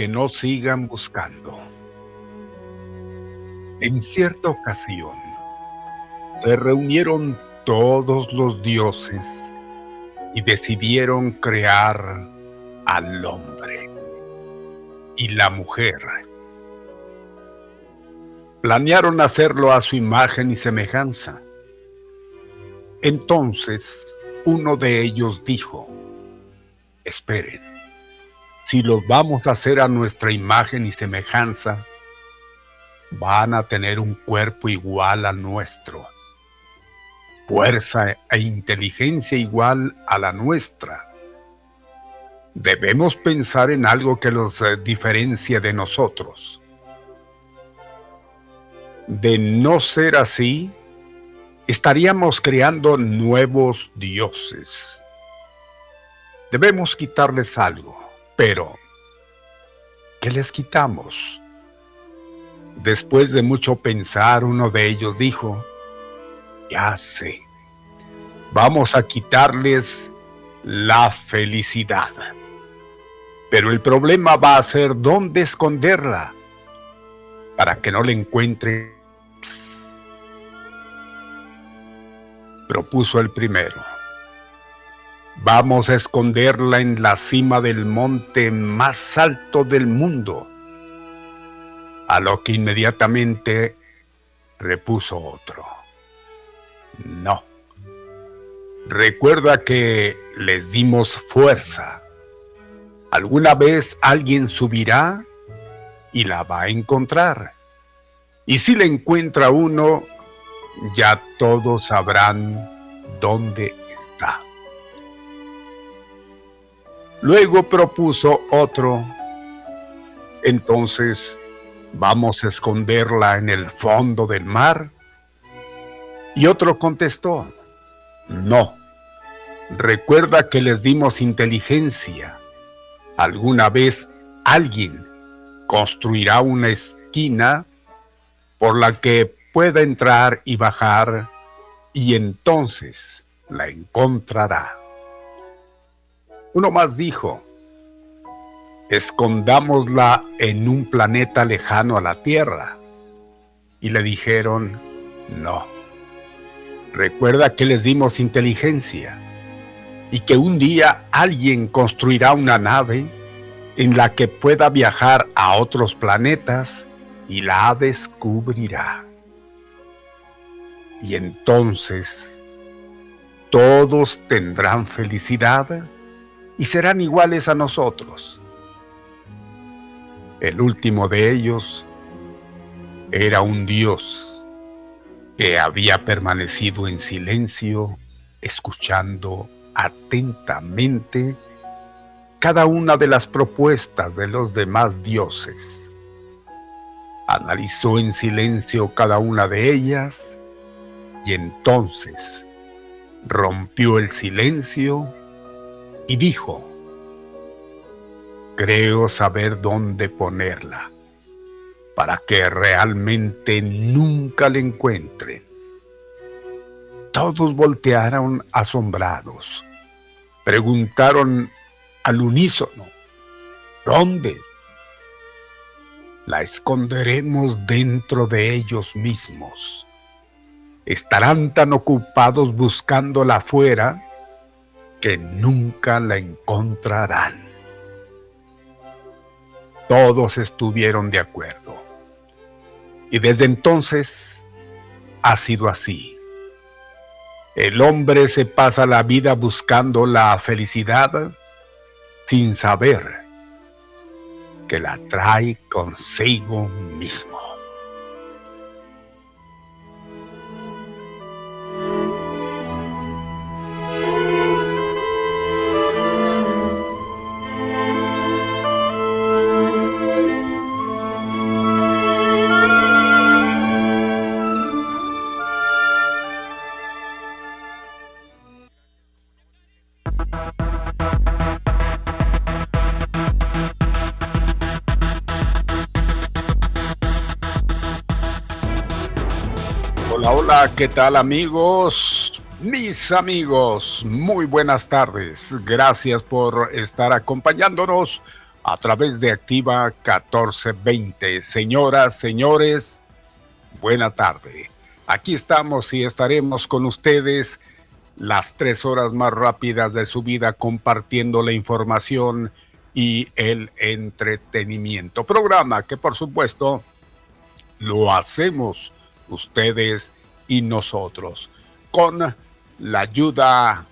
Que no sigan buscando. En cierta ocasión, se reunieron todos los dioses y decidieron crear al hombre y la mujer. Planearon hacerlo a su imagen y semejanza. Entonces uno de ellos dijo, esperen, si los vamos a hacer a nuestra imagen y semejanza, van a tener un cuerpo igual al nuestro, fuerza e inteligencia igual a la nuestra. Debemos pensar en algo que los eh, diferencie de nosotros. De no ser así, estaríamos creando nuevos dioses. Debemos quitarles algo pero ¿qué les quitamos? Después de mucho pensar, uno de ellos dijo, ya sé, vamos a quitarles la felicidad. Pero el problema va a ser dónde esconderla para que no la encuentre. Propuso el primero. Vamos a esconderla en la cima del monte más alto del mundo. A lo que inmediatamente repuso otro. No. Recuerda que les dimos fuerza. Alguna vez alguien subirá y la va a encontrar. Y si la encuentra uno, ya todos sabrán dónde Luego propuso otro. Entonces, ¿vamos a esconderla en el fondo del mar? Y otro contestó, no. Recuerda que les dimos inteligencia. Alguna vez alguien construirá una esquina por la que pueda entrar y bajar y entonces la encontrará. Uno más dijo, escondámosla en un planeta lejano a la Tierra. Y le dijeron, no. Recuerda que les dimos inteligencia y que un día alguien construirá una nave en la que pueda viajar a otros planetas y la descubrirá. Y entonces todos tendrán felicidad y serán iguales a nosotros. El último de ellos era un Dios que había permanecido en silencio, escuchando atentamente cada una de las propuestas de los demás dioses. Analizó en silencio cada una de ellas y entonces rompió el silencio y dijo, creo saber dónde ponerla para que realmente nunca la encuentren. Todos voltearon asombrados. Preguntaron al unísono, ¿dónde? La esconderemos dentro de ellos mismos. Estarán tan ocupados buscándola afuera que nunca la encontrarán. Todos estuvieron de acuerdo. Y desde entonces ha sido así. El hombre se pasa la vida buscando la felicidad sin saber que la trae consigo mismo. ¿Qué tal amigos? Mis amigos, muy buenas tardes. Gracias por estar acompañándonos a través de Activa 1420. Señoras, señores, buena tarde. Aquí estamos y estaremos con ustedes las tres horas más rápidas de su vida compartiendo la información y el entretenimiento. Programa que por supuesto lo hacemos ustedes y nosotros, con la ayuda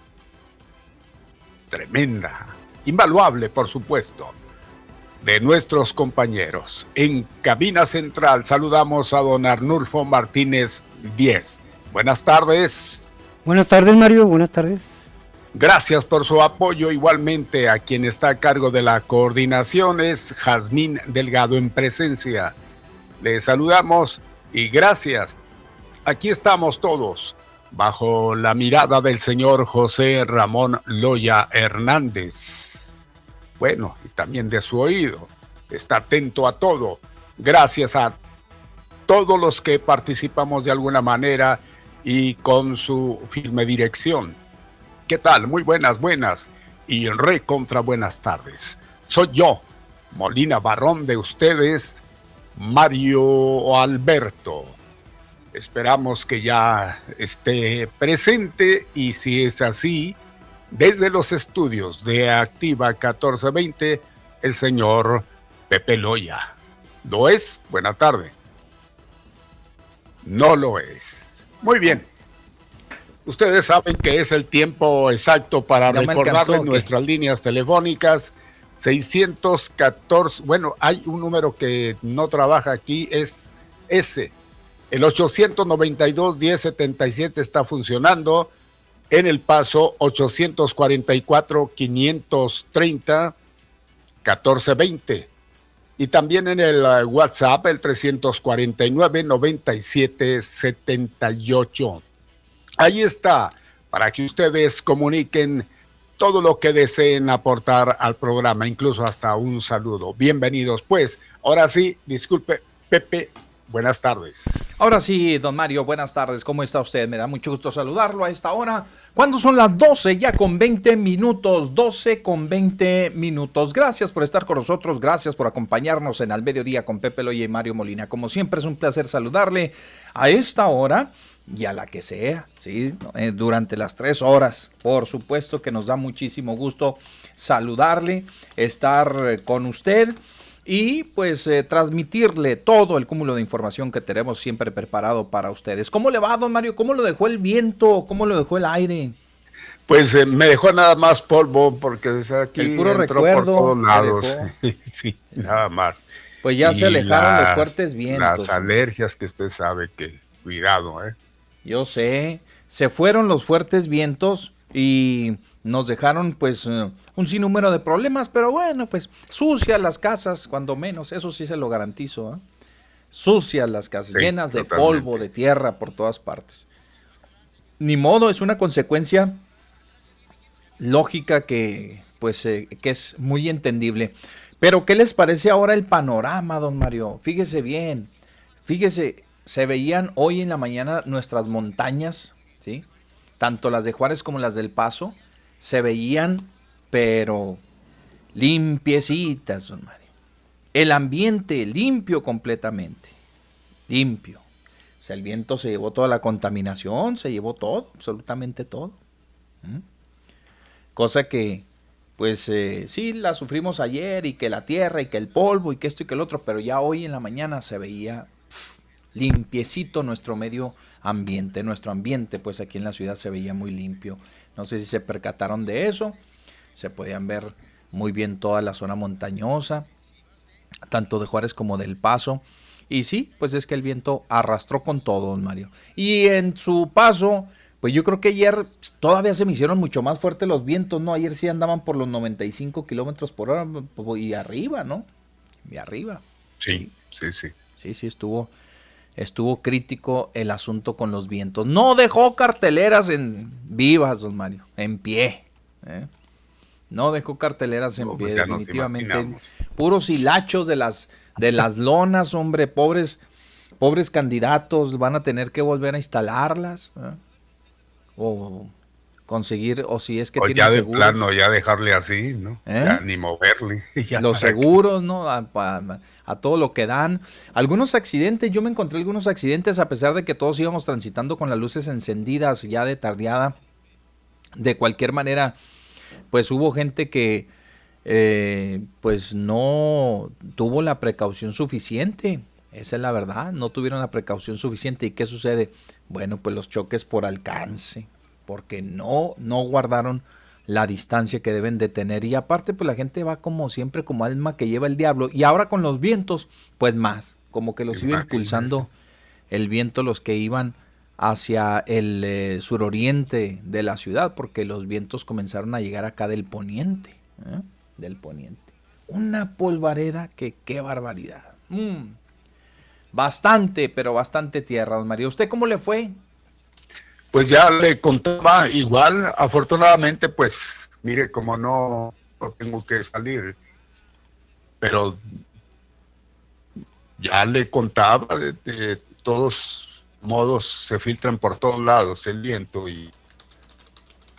tremenda, invaluable por supuesto, de nuestros compañeros. En cabina central saludamos a don Arnulfo Martínez 10. Buenas tardes. Buenas tardes Mario, buenas tardes. Gracias por su apoyo. Igualmente a quien está a cargo de la coordinación es Jazmín Delgado en presencia. Le saludamos y gracias aquí estamos todos, bajo la mirada del señor José Ramón Loya Hernández. Bueno, y también de su oído. está atento a todo. Gracias a todos los que participamos de alguna manera y con su firme dirección. ¿Qué tal? Muy buenas, buenas y re contra buenas tardes. Soy yo, Molina Barrón de ustedes, Mario Alberto. Esperamos que ya esté presente y si es así, desde los estudios de Activa 1420, el señor Pepe Loya. ¿Lo es? Buena tarde. No lo es. Muy bien. Ustedes saben que es el tiempo exacto para recordarles nuestras líneas telefónicas 614, bueno, hay un número que no trabaja aquí, es ese. El 892-1077 está funcionando. En el paso 844-530-1420. Y también en el uh, WhatsApp el 349-9778. Ahí está, para que ustedes comuniquen todo lo que deseen aportar al programa, incluso hasta un saludo. Bienvenidos, pues. Ahora sí, disculpe, Pepe, buenas tardes. Ahora sí, don Mario, buenas tardes. ¿Cómo está usted? Me da mucho gusto saludarlo a esta hora. ¿Cuándo son las 12? Ya con 20 minutos. 12 con 20 minutos. Gracias por estar con nosotros. Gracias por acompañarnos en Al Mediodía con Pepe Loya y Mario Molina. Como siempre, es un placer saludarle a esta hora y a la que sea, ¿sí? Eh, durante las tres horas. Por supuesto que nos da muchísimo gusto saludarle, estar con usted y pues eh, transmitirle todo el cúmulo de información que tenemos siempre preparado para ustedes. ¿Cómo le va, don Mario? ¿Cómo lo dejó el viento? ¿Cómo lo dejó el aire? Pues me dejó nada más polvo porque aquí el puro recuerdo por todos lados. sí, nada más. Pues ya se alejaron los fuertes vientos. Las alergias que usted sabe que cuidado, ¿eh? Yo sé, se fueron los fuertes vientos y nos dejaron pues eh, un sinnúmero de problemas, pero bueno, pues sucias las casas, cuando menos, eso sí se lo garantizo. ¿eh? Sucias las casas, llenas de polvo, de tierra por todas partes. Ni modo, es una consecuencia lógica que pues eh, que es muy entendible. Pero ¿qué les parece ahora el panorama, don Mario? Fíjese bien, fíjese, se veían hoy en la mañana nuestras montañas, ¿sí? Tanto las de Juárez como las del Paso, se veían, pero limpiecitas, don Mario. El ambiente limpio completamente, limpio. O sea, el viento se llevó toda la contaminación, se llevó todo, absolutamente todo. Cosa que, pues eh, sí, la sufrimos ayer y que la tierra y que el polvo y que esto y que el otro, pero ya hoy en la mañana se veía limpiecito nuestro medio ambiente. Nuestro ambiente, pues aquí en la ciudad se veía muy limpio. No sé si se percataron de eso. Se podían ver muy bien toda la zona montañosa, tanto de Juárez como del Paso. Y sí, pues es que el viento arrastró con todo, don Mario. Y en su paso, pues yo creo que ayer todavía se me hicieron mucho más fuertes los vientos, ¿no? Ayer sí andaban por los 95 kilómetros por hora y arriba, ¿no? Y arriba. Sí, sí, sí. Sí, sí, estuvo, estuvo crítico el asunto con los vientos. No dejó carteleras en vivas, don Mario, en pie. ¿eh? No dejó carteleras en pie, definitivamente. Puros hilachos de las, de las lonas, hombre, pobres, pobres candidatos van a tener que volver a instalarlas. ¿eh? O conseguir, o si es que tiene ya de plano, ya dejarle así, ¿no? ¿Eh? ni moverle. Los seguros, ¿no? A, todo lo que dan. Algunos accidentes, yo me encontré algunos accidentes a pesar de que todos íbamos transitando con las luces encendidas ya de tardeada. De cualquier manera, pues hubo gente que eh, pues no tuvo la precaución suficiente. Esa es la verdad, no tuvieron la precaución suficiente. ¿Y qué sucede? Bueno, pues los choques por alcance, porque no, no guardaron la distancia que deben de tener. Y aparte, pues la gente va como siempre, como alma que lleva el diablo. Y ahora con los vientos, pues más, como que los iba impulsando el viento los que iban hacia el eh, suroriente de la ciudad, porque los vientos comenzaron a llegar acá del poniente, ¿eh? del poniente. Una polvareda que qué barbaridad. Mm. Bastante, pero bastante tierra, don María. ¿Usted cómo le fue? Pues ya le contaba igual, afortunadamente, pues mire, como no, tengo que salir, pero ya le contaba, de, todos modos se filtran por todos lados el viento y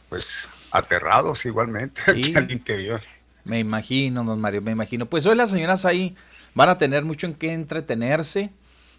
pues aterrados igualmente aquí al interior. Me imagino, don Mario, me imagino. Pues hoy las señoras ahí van a tener mucho en qué entretenerse.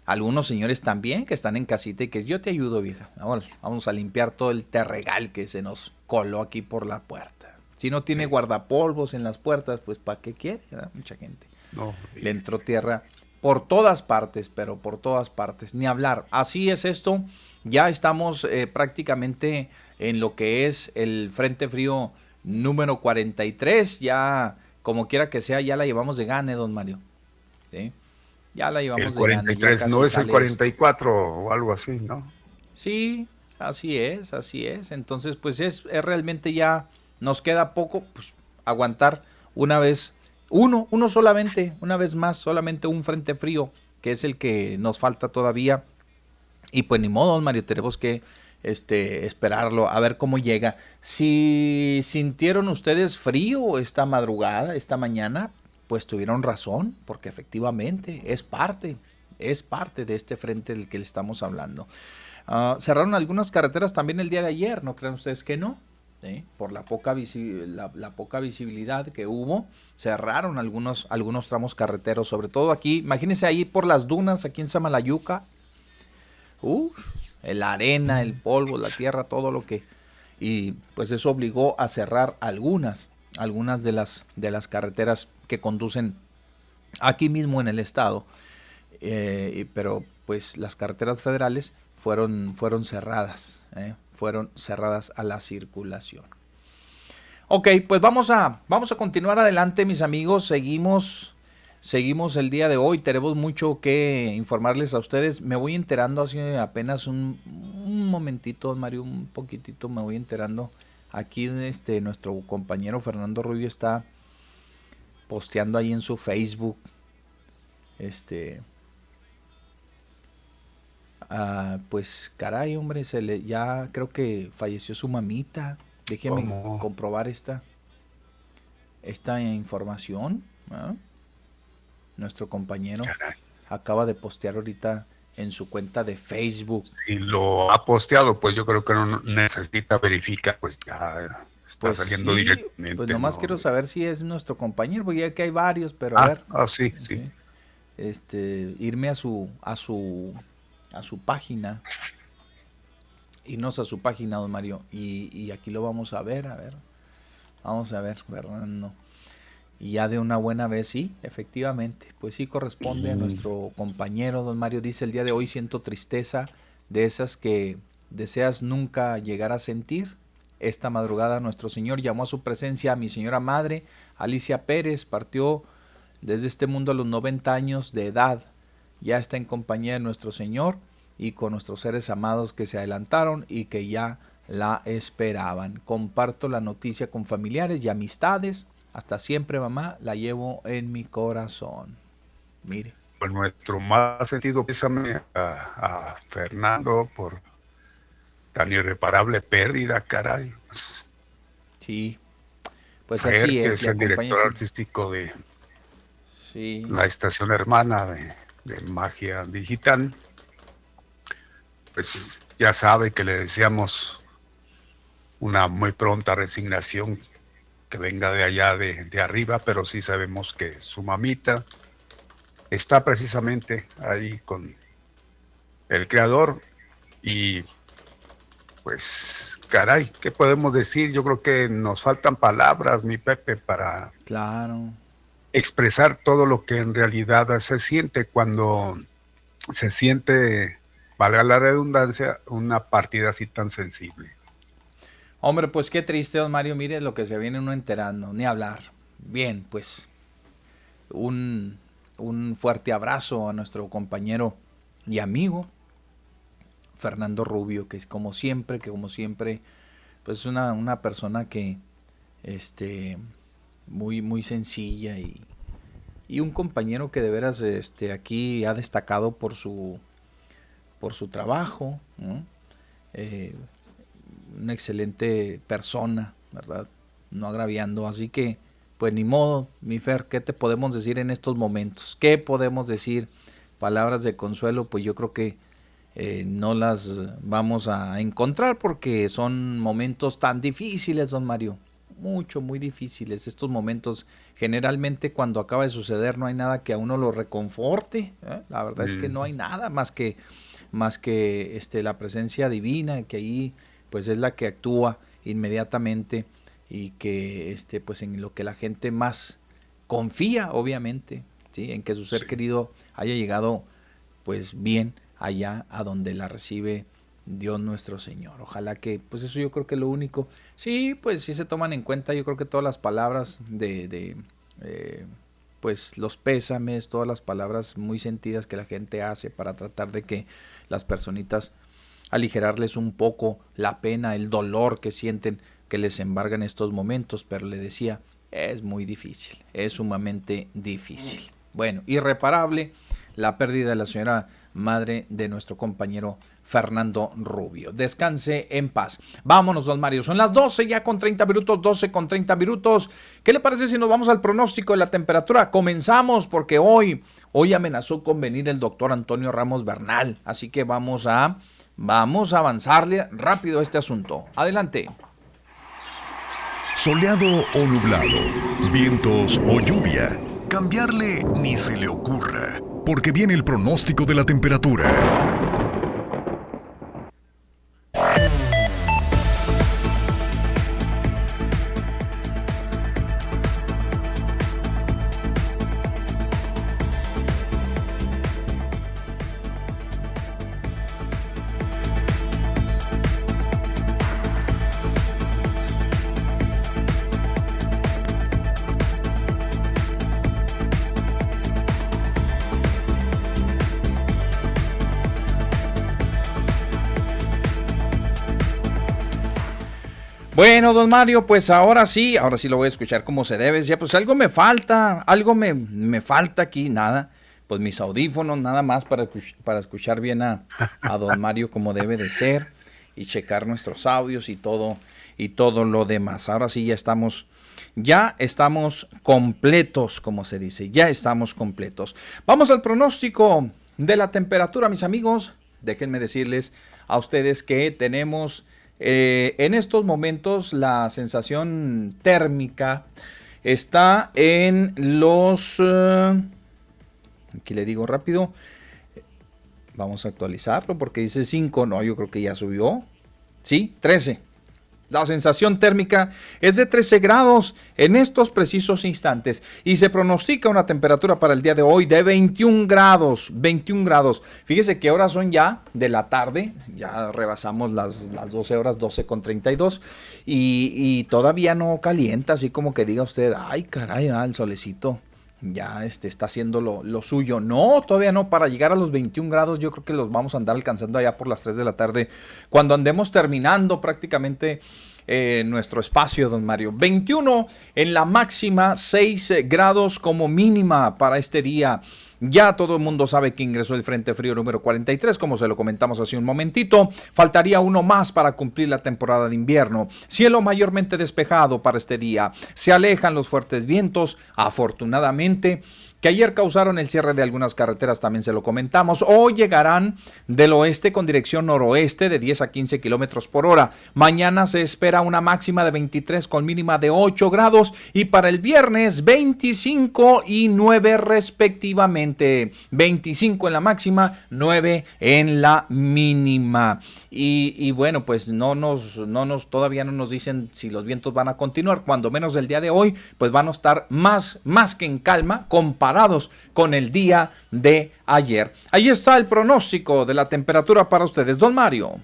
Algunos señores también que están en casita y que yo te ayudo, vieja. Vamos, vamos a limpiar todo el terregal que se nos coló aquí por la puerta. Si no tiene guardapolvos en las puertas, pues ¿para qué quiere? Mucha gente. No, Le entró tierra por todas partes, pero por todas partes. Ni hablar. Así es esto. Ya estamos eh, prácticamente en lo que es el Frente Frío número 43. Ya, como quiera que sea, ya la llevamos de gane, don Mario. Ya la llevamos de gane. no es el 44 o algo así, ¿no? Sí, así es, así es. Entonces, pues es, es realmente ya, nos queda poco, pues aguantar una vez uno, uno solamente, una vez más, solamente un frente frío, que es el que nos falta todavía. Y pues ni modo, Mario, tenemos que este, esperarlo, a ver cómo llega. Si sintieron ustedes frío esta madrugada, esta mañana, pues tuvieron razón, porque efectivamente es parte, es parte de este frente del que le estamos hablando. Ah, cerraron algunas carreteras también el día de ayer, ¿no creen ustedes que no? por la poca, la, poca visibilidad que hubo, cerraron algunos, algunos tramos carreteros, sobre todo aquí, imagínense ahí por las dunas, aquí en Samalayuca, Uf, la arena, el polvo, la tierra, todo lo que... Y pues eso obligó a cerrar algunas, algunas de las, de las carreteras que conducen aquí mismo en el estado. Eh, pero pues las carreteras federales fueron, fueron cerradas. ¿eh? fueron cerradas a la circulación. Ok, pues vamos a, vamos a continuar adelante, mis amigos. Seguimos, seguimos el día de hoy. Tenemos mucho que informarles a ustedes. Me voy enterando hace apenas un, momentito, Mario, un poquitito me voy enterando. Aquí este, nuestro compañero Fernando Rubio está posteando ahí en su Facebook. Este, Ah, pues caray, hombre, se le, ya creo que falleció su mamita. Déjeme comprobar esta, esta información. Nuestro compañero acaba de postear ahorita en su cuenta de Facebook. Si lo ha posteado, pues yo creo que no necesita verificar, pues ya pues saliendo directamente. Pues nomás quiero saber si es nuestro compañero, porque ya que hay varios, pero a ah, ver. Ah, sí, sí. Este, irme a su, a su a su página. Irnos a su página, don Mario. Y, aquí lo vamos a ver, a ver. Vamos a ver, no Y ya de una buena vez, sí, efectivamente. Pues sí corresponde a nuestro compañero, don Mario. Dice el día de hoy siento tristeza de esas que deseas nunca llegar a sentir. Esta madrugada nuestro Señor llamó a su presencia a mi señora madre, Alicia Pérez, partió desde este mundo a los 90 años de edad ya está en compañía de nuestro Señor y con nuestros seres amados que se adelantaron y que ya la esperaban. Comparto la noticia con familiares y amistades. Hasta siempre, mamá, la llevo en mi corazón. Mire. Pues nuestro más sentido pésame a, Fernando por tan irreparable pérdida, caray. Sí, pues así es. es el director artístico de sí. la estación hermana de de magia digital, pues ya sabe que le deseamos una muy pronta resignación que venga de allá de, arriba, pero sí sabemos que su mamita está precisamente ahí con el creador y pues caray, ¿qué podemos decir? Yo creo que nos faltan palabras, mi Pepe, para claro expresar todo lo que en realidad se siente cuando se siente, valga la redundancia, una partida así tan sensible. Hombre, pues qué triste, don Mario, mire lo que se viene uno enterando, ni hablar. Bien, pues un, un fuerte abrazo a nuestro compañero y amigo Fernando Rubio, que es como siempre, que como siempre, pues una, una persona que este muy, muy sencilla y, y un compañero que de veras este, aquí ha destacado por su, por su trabajo, eh, una excelente persona, ¿verdad? No agraviando, así que, pues ni modo, mi Fer, ¿qué te podemos decir en estos momentos? ¿Qué podemos decir palabras de consuelo, pues yo creo que eh, no las vamos a encontrar porque son momentos tan difíciles, don Mario. Mucho, muy difíciles. Estos momentos, generalmente cuando acaba de suceder, no hay nada que a uno lo reconforte. ¿eh? La verdad es que no hay nada más que, más que este, la presencia divina, que ahí pues es la que actúa inmediatamente y que este, pues en lo que la gente más confía, obviamente, ¿sí? en que su ser querido haya llegado pues bien allá a donde la recibe Dios nuestro Señor. Ojalá que, pues eso yo creo que lo único. Sí, pues sí se toman en cuenta, yo creo que todas las palabras de, de eh, pues los pésames, todas las palabras muy sentidas que la gente hace para tratar de que las personitas aligerarles un poco la pena, el dolor que sienten que les embarga en estos momentos, pero le decía, es muy difícil, es sumamente difícil. Bueno, irreparable la pérdida de la señora madre de nuestro compañero Fernando Rubio. Descanse en paz. Vámonos, don Mario. Son las 12 ya con 30 minutos, 12 con 30 minutos. ¿Qué le parece si nos vamos al pronóstico de la temperatura? Comenzamos porque hoy, hoy amenazó con venir el doctor Antonio Ramos Bernal. Así que vamos a, vamos a avanzarle rápido a este asunto. Adelante. Soleado o nublado, vientos o lluvia, cambiarle ni se le ocurra porque viene el pronóstico de la temperatura. Bueno, don Mario, pues ahora sí, ahora sí lo voy a escuchar como se debe. Ya, pues algo me falta, algo me, me falta aquí, nada. Pues mis audífonos, nada más para, para escuchar bien a, a don Mario como debe de ser y checar nuestros audios y todo y todo lo demás. Ahora sí ya estamos ya estamos completos, como se dice, ya estamos completos. Vamos al pronóstico de la temperatura, mis amigos. Déjenme decirles a ustedes que tenemos eh, en estos momentos la sensación térmica está en los... Eh, aquí le digo rápido. Vamos a actualizarlo porque dice 5. No, yo creo que ya subió. Sí, 13. La sensación térmica es de 13 grados en estos precisos instantes y se pronostica una temperatura para el día de hoy de 21 grados. 21 grados. Fíjese que ahora son ya de la tarde, ya rebasamos las, las 12 horas, 12 con 32 y, y todavía no calienta, así como que diga usted, ay caray, ah, el solecito ya este, está haciendo lo, suyo. No, todavía no. Para llegar a los 21 grados, yo creo que los vamos a andar alcanzando allá por las 3 de la tarde, cuando andemos terminando prácticamente eh, nuestro espacio, don Mario. 21 en la máxima, 6 grados como mínima para este día. Ya todo el mundo sabe que ingresó el Frente Frío número 43, como se lo comentamos hace un momentito. Faltaría uno más para cumplir la temporada de invierno. Cielo mayormente despejado para este día. Se alejan los fuertes vientos, afortunadamente que ayer causaron el cierre de algunas carreteras, también se lo comentamos. Hoy llegarán del oeste con dirección noroeste de 10 a 15 kilómetros por hora. Mañana se espera una máxima de 23 con mínima de 8 grados y para el viernes 25 y 9 respectivamente. 25 en la máxima, 9 en la mínima. Y, bueno, pues no nos, no nos, todavía no nos dicen si los vientos van a continuar. Cuando menos el día de hoy, pues van a estar más, más que en calma comparados con el día de ayer. Ahí está el pronóstico de la temperatura para ustedes, don Mario.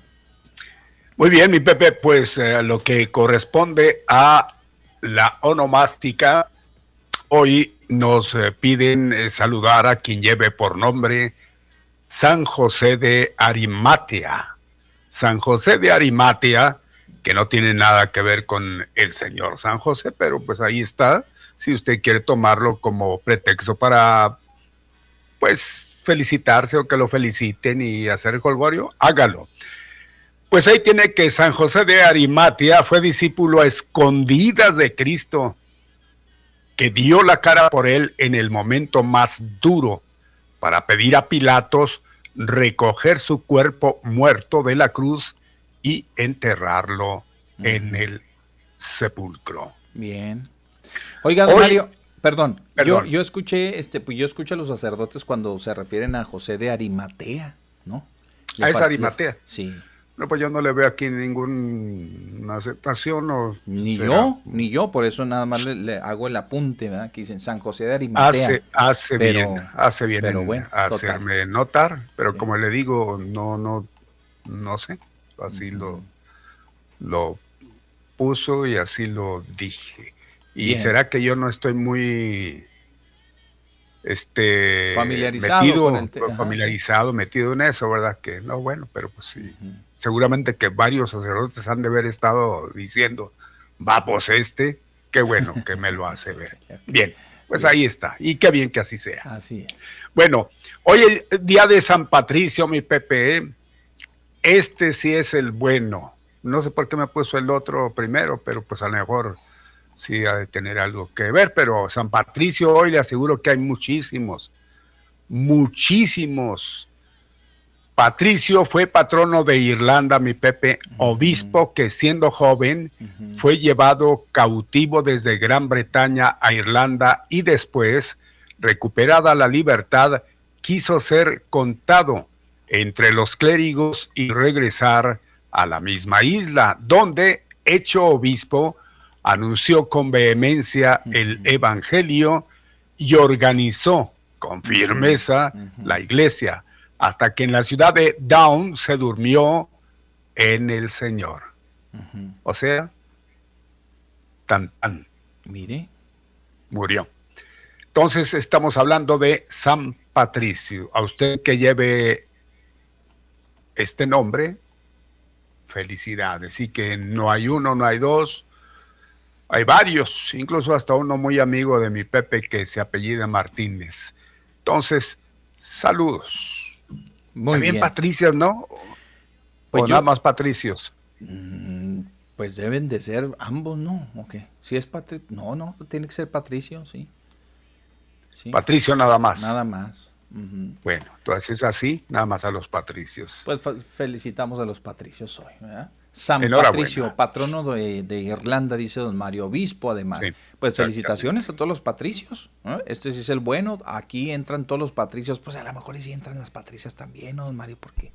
Muy bien, mi Pepe, pues eh, lo que corresponde a la onomástica, hoy nos eh, piden eh, saludar a quien lleve por nombre San José de Arimatea San José de Arimatea, que no tiene nada que ver con el señor San José, pero pues ahí está, si usted quiere tomarlo como pretexto para, pues, felicitarse o que lo feliciten y hacer el colgorio, hágalo. Pues ahí tiene que San José de Arimatea fue discípulo a escondidas de Cristo, que dio la cara por él en el momento más duro para pedir a Pilatos recoger su cuerpo muerto de la cruz y enterrarlo en el sepulcro. Bien. Oiga, Mario, perdón, Yo, yo, escuché, este, pues yo escucho a los sacerdotes cuando se refieren a José de Arimatea, ¿no? a esa Arimatea. Sí. No, pues yo no le veo aquí ninguna aceptación. O, ni yo, ni yo, por eso nada más le, hago el apunte, ¿verdad? Que dicen San José de Arimatea. Hace, hace bien, hace bien pero bueno, hacerme notar, pero como le digo, no, no, no sé, así lo, lo puso y así lo dije. Y será que yo no estoy muy este familiarizado metido, familiarizado, metido en eso, ¿verdad? Que no, bueno, pero pues sí seguramente que varios sacerdotes han de haber estado diciendo, vamos este, qué bueno que me lo hace ver. Bien, pues ahí está, y qué bien que así sea. Así es. Bueno, hoy es día de San Patricio, mi Pepe, ¿eh? este sí es el bueno. No sé por qué me puso el otro primero, pero pues a lo mejor sí ha de tener algo que ver, pero San Patricio hoy le aseguro que hay muchísimos, muchísimos. Patricio fue patrono de Irlanda, mi Pepe, obispo que siendo joven fue llevado cautivo desde Gran Bretaña a Irlanda y después, recuperada la libertad, quiso ser contado entre los clérigos y regresar a la misma isla, donde, hecho obispo, anunció con vehemencia el Evangelio y organizó con firmeza la iglesia hasta que en la ciudad de Down se durmió en el Señor. O sea, tan tan. Mire. Murió. Entonces estamos hablando de San Patricio. A usted que lleve este nombre, felicidades. Y que no hay uno, no hay dos, hay varios, incluso hasta uno muy amigo de mi Pepe que se apellida Martínez. Entonces, saludos. Muy También bien. patricios, ¿no? Pues o nada más patricios. Mm, pues deben de ser ambos, ¿no? Okay. Si es patricio, no, no, tiene que ser patricio, sí. Patricio nada más. Nada más. Bueno, entonces es así, nada más a los patricios. Pues felicitamos a los patricios hoy. ¿verdad? San Patricio, patrono de, Irlanda, dice don Mario, obispo además. pues felicitaciones a todos los patricios. Este sí es el bueno. Aquí entran todos los patricios. Pues a lo mejor sí entran las patricias también, ¿no, don Mario? Porque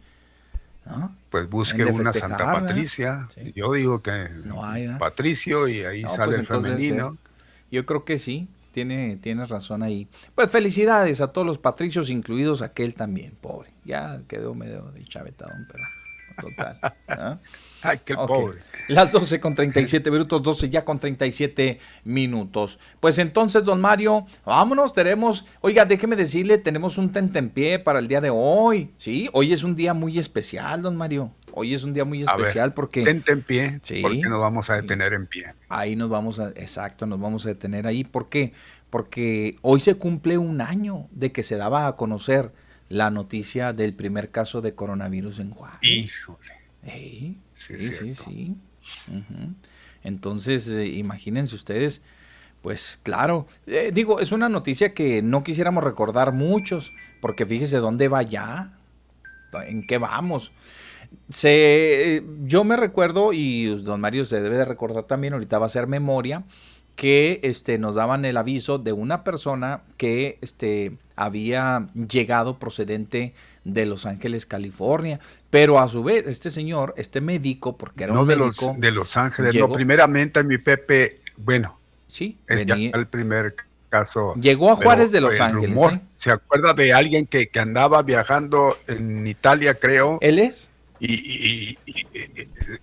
¿no? Pues busque una Santa Patricia. Yo digo que no hay, Patricio y ahí sale pues el femenino. Eh, yo creo que sí. Tiene, tienes razón ahí. Pues felicidades a todos los patricios, incluidos aquel también, pobre. Ya quedó medio de chavetadón, pero total. Ay, qué pobre. Las 12 con 37 minutos, 12 ya con 37 minutos. Pues entonces, don Mario, vámonos, tenemos, oiga, déjeme decirle, tenemos un tentempié para el día de hoy. Sí, hoy es un día muy especial, don Mario. Hoy es un día muy especial porque... Tentempié, sí, porque nos vamos a detener en pie. Ahí nos vamos a, exacto, nos vamos a detener ahí. ¿Por qué? Porque hoy se cumple un año de que se daba a conocer la noticia del primer caso de coronavirus en Juárez. Híjole. Sí, sí, sí, Entonces, eh, imagínense ustedes, pues claro, eh, digo, es una noticia que no quisiéramos recordar muchos, porque fíjese dónde va ya, en qué vamos. Se, yo me recuerdo, y don Mario se debe de recordar también, ahorita va a ser memoria, que este, nos daban el aviso de una persona que este, había llegado procedente de Los Ángeles, California. Pero a su vez, este señor, este médico, porque era un de médico. Los, de Los Ángeles, no, primeramente mi Pepe, bueno, sí, es el primer caso. Llegó a Juárez de Los Ángeles. ¿eh? ¿Se acuerda de alguien que, que, andaba viajando en Italia, creo? ¿Él es? Y,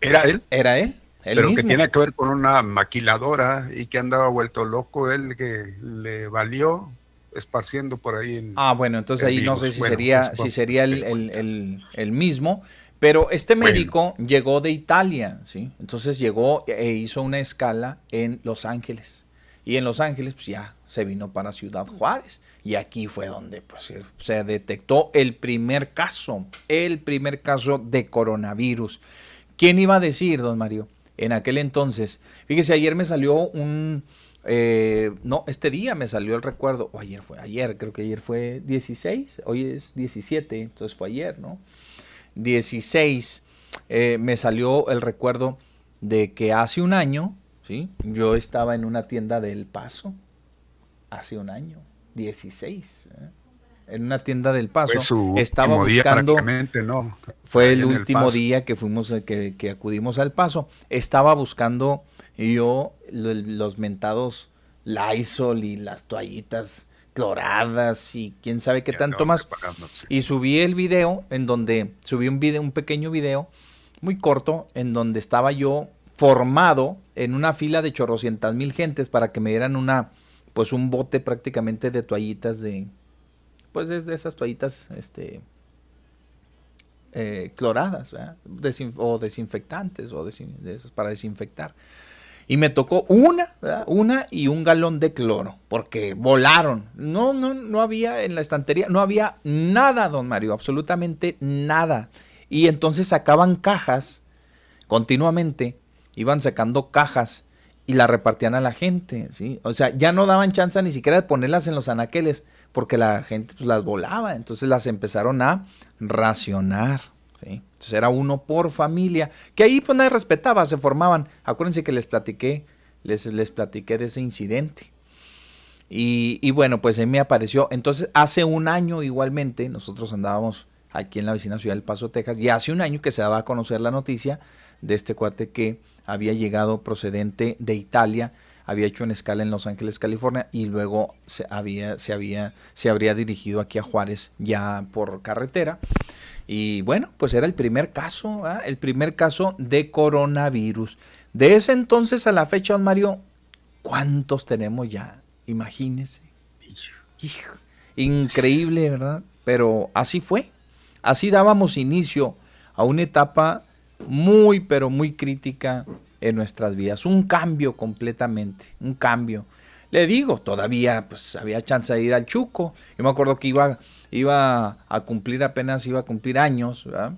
era él. ¿Era él? Pero que tiene que ver con una maquiladora y que andaba vuelto loco, él que le valió esparciendo por ahí. ah, bueno, entonces ahí no sé si sería, si sería el, mismo, pero este médico llegó de Italia, ¿sí? Entonces llegó e hizo una escala en Los Ángeles. Y en Los Ángeles, pues ya se vino para Ciudad Juárez. Y aquí fue donde pues, se detectó el primer caso, el primer caso de coronavirus. ¿Quién iba a decir, don Mario? En aquel entonces, fíjese, ayer me salió un, Eh, no, este día me salió el recuerdo, o ayer fue, ayer, creo que ayer fue 16, hoy es 17, entonces fue ayer, ¿no? 16, eh, me salió el recuerdo de que hace un año, ¿sí? Yo estaba en una tienda del Paso, hace un año, 16, ¿eh? En una tienda del Paso, estaba buscando, ¿no? fue el último día que fuimos, que, que acudimos al Paso, estaba buscando yo, los mentados Lysol y las toallitas cloradas y quién sabe qué tanto más. Y subí el video en donde, subí un video, un pequeño video muy corto en donde estaba yo formado en una fila de chorrocientas mil gentes para que me dieran una, pues un bote prácticamente de toallitas de, pues de esas toallitas, este, eh, cloradas, o desinfectantes o para desinfectar. Y me tocó una, una y un galón de cloro, porque volaron. No, no, no había en la estantería, no había nada, don Mario, absolutamente nada. Y entonces sacaban cajas continuamente, iban sacando cajas y la repartían a la gente, ¿sí? O sea, ya no daban chance ni siquiera de ponerlas en los anaqueles, porque la gente pues, las volaba, entonces las empezaron a racionar. Entonces era uno por familia, que ahí pues nadie respetaba, se formaban. Acuérdense que les platiqué, les, les platiqué de ese incidente. Y, bueno, pues ahí me apareció. Entonces, hace un año igualmente, nosotros andábamos aquí en la vecina ciudad del Paso, Texas, y hace un año que se daba a conocer la noticia de este cuate que había llegado procedente de Italia, había hecho una escala en Los Ángeles, California, y luego se había, se se habría dirigido aquí a Juárez ya por carretera. Y bueno, pues era el primer caso, ¿ah? el primer caso de coronavirus. De ese entonces a la fecha, don Mario, ¿cuántos tenemos ya? Imagínese. increíble, ¿verdad? Pero así fue. Así dábamos inicio a una etapa muy, pero muy crítica en nuestras vidas. Un cambio completamente, un cambio. Le digo, todavía pues había chance de ir al Chuco. Yo me acuerdo que iba iba a cumplir apenas, iba a cumplir años, ¿verdad?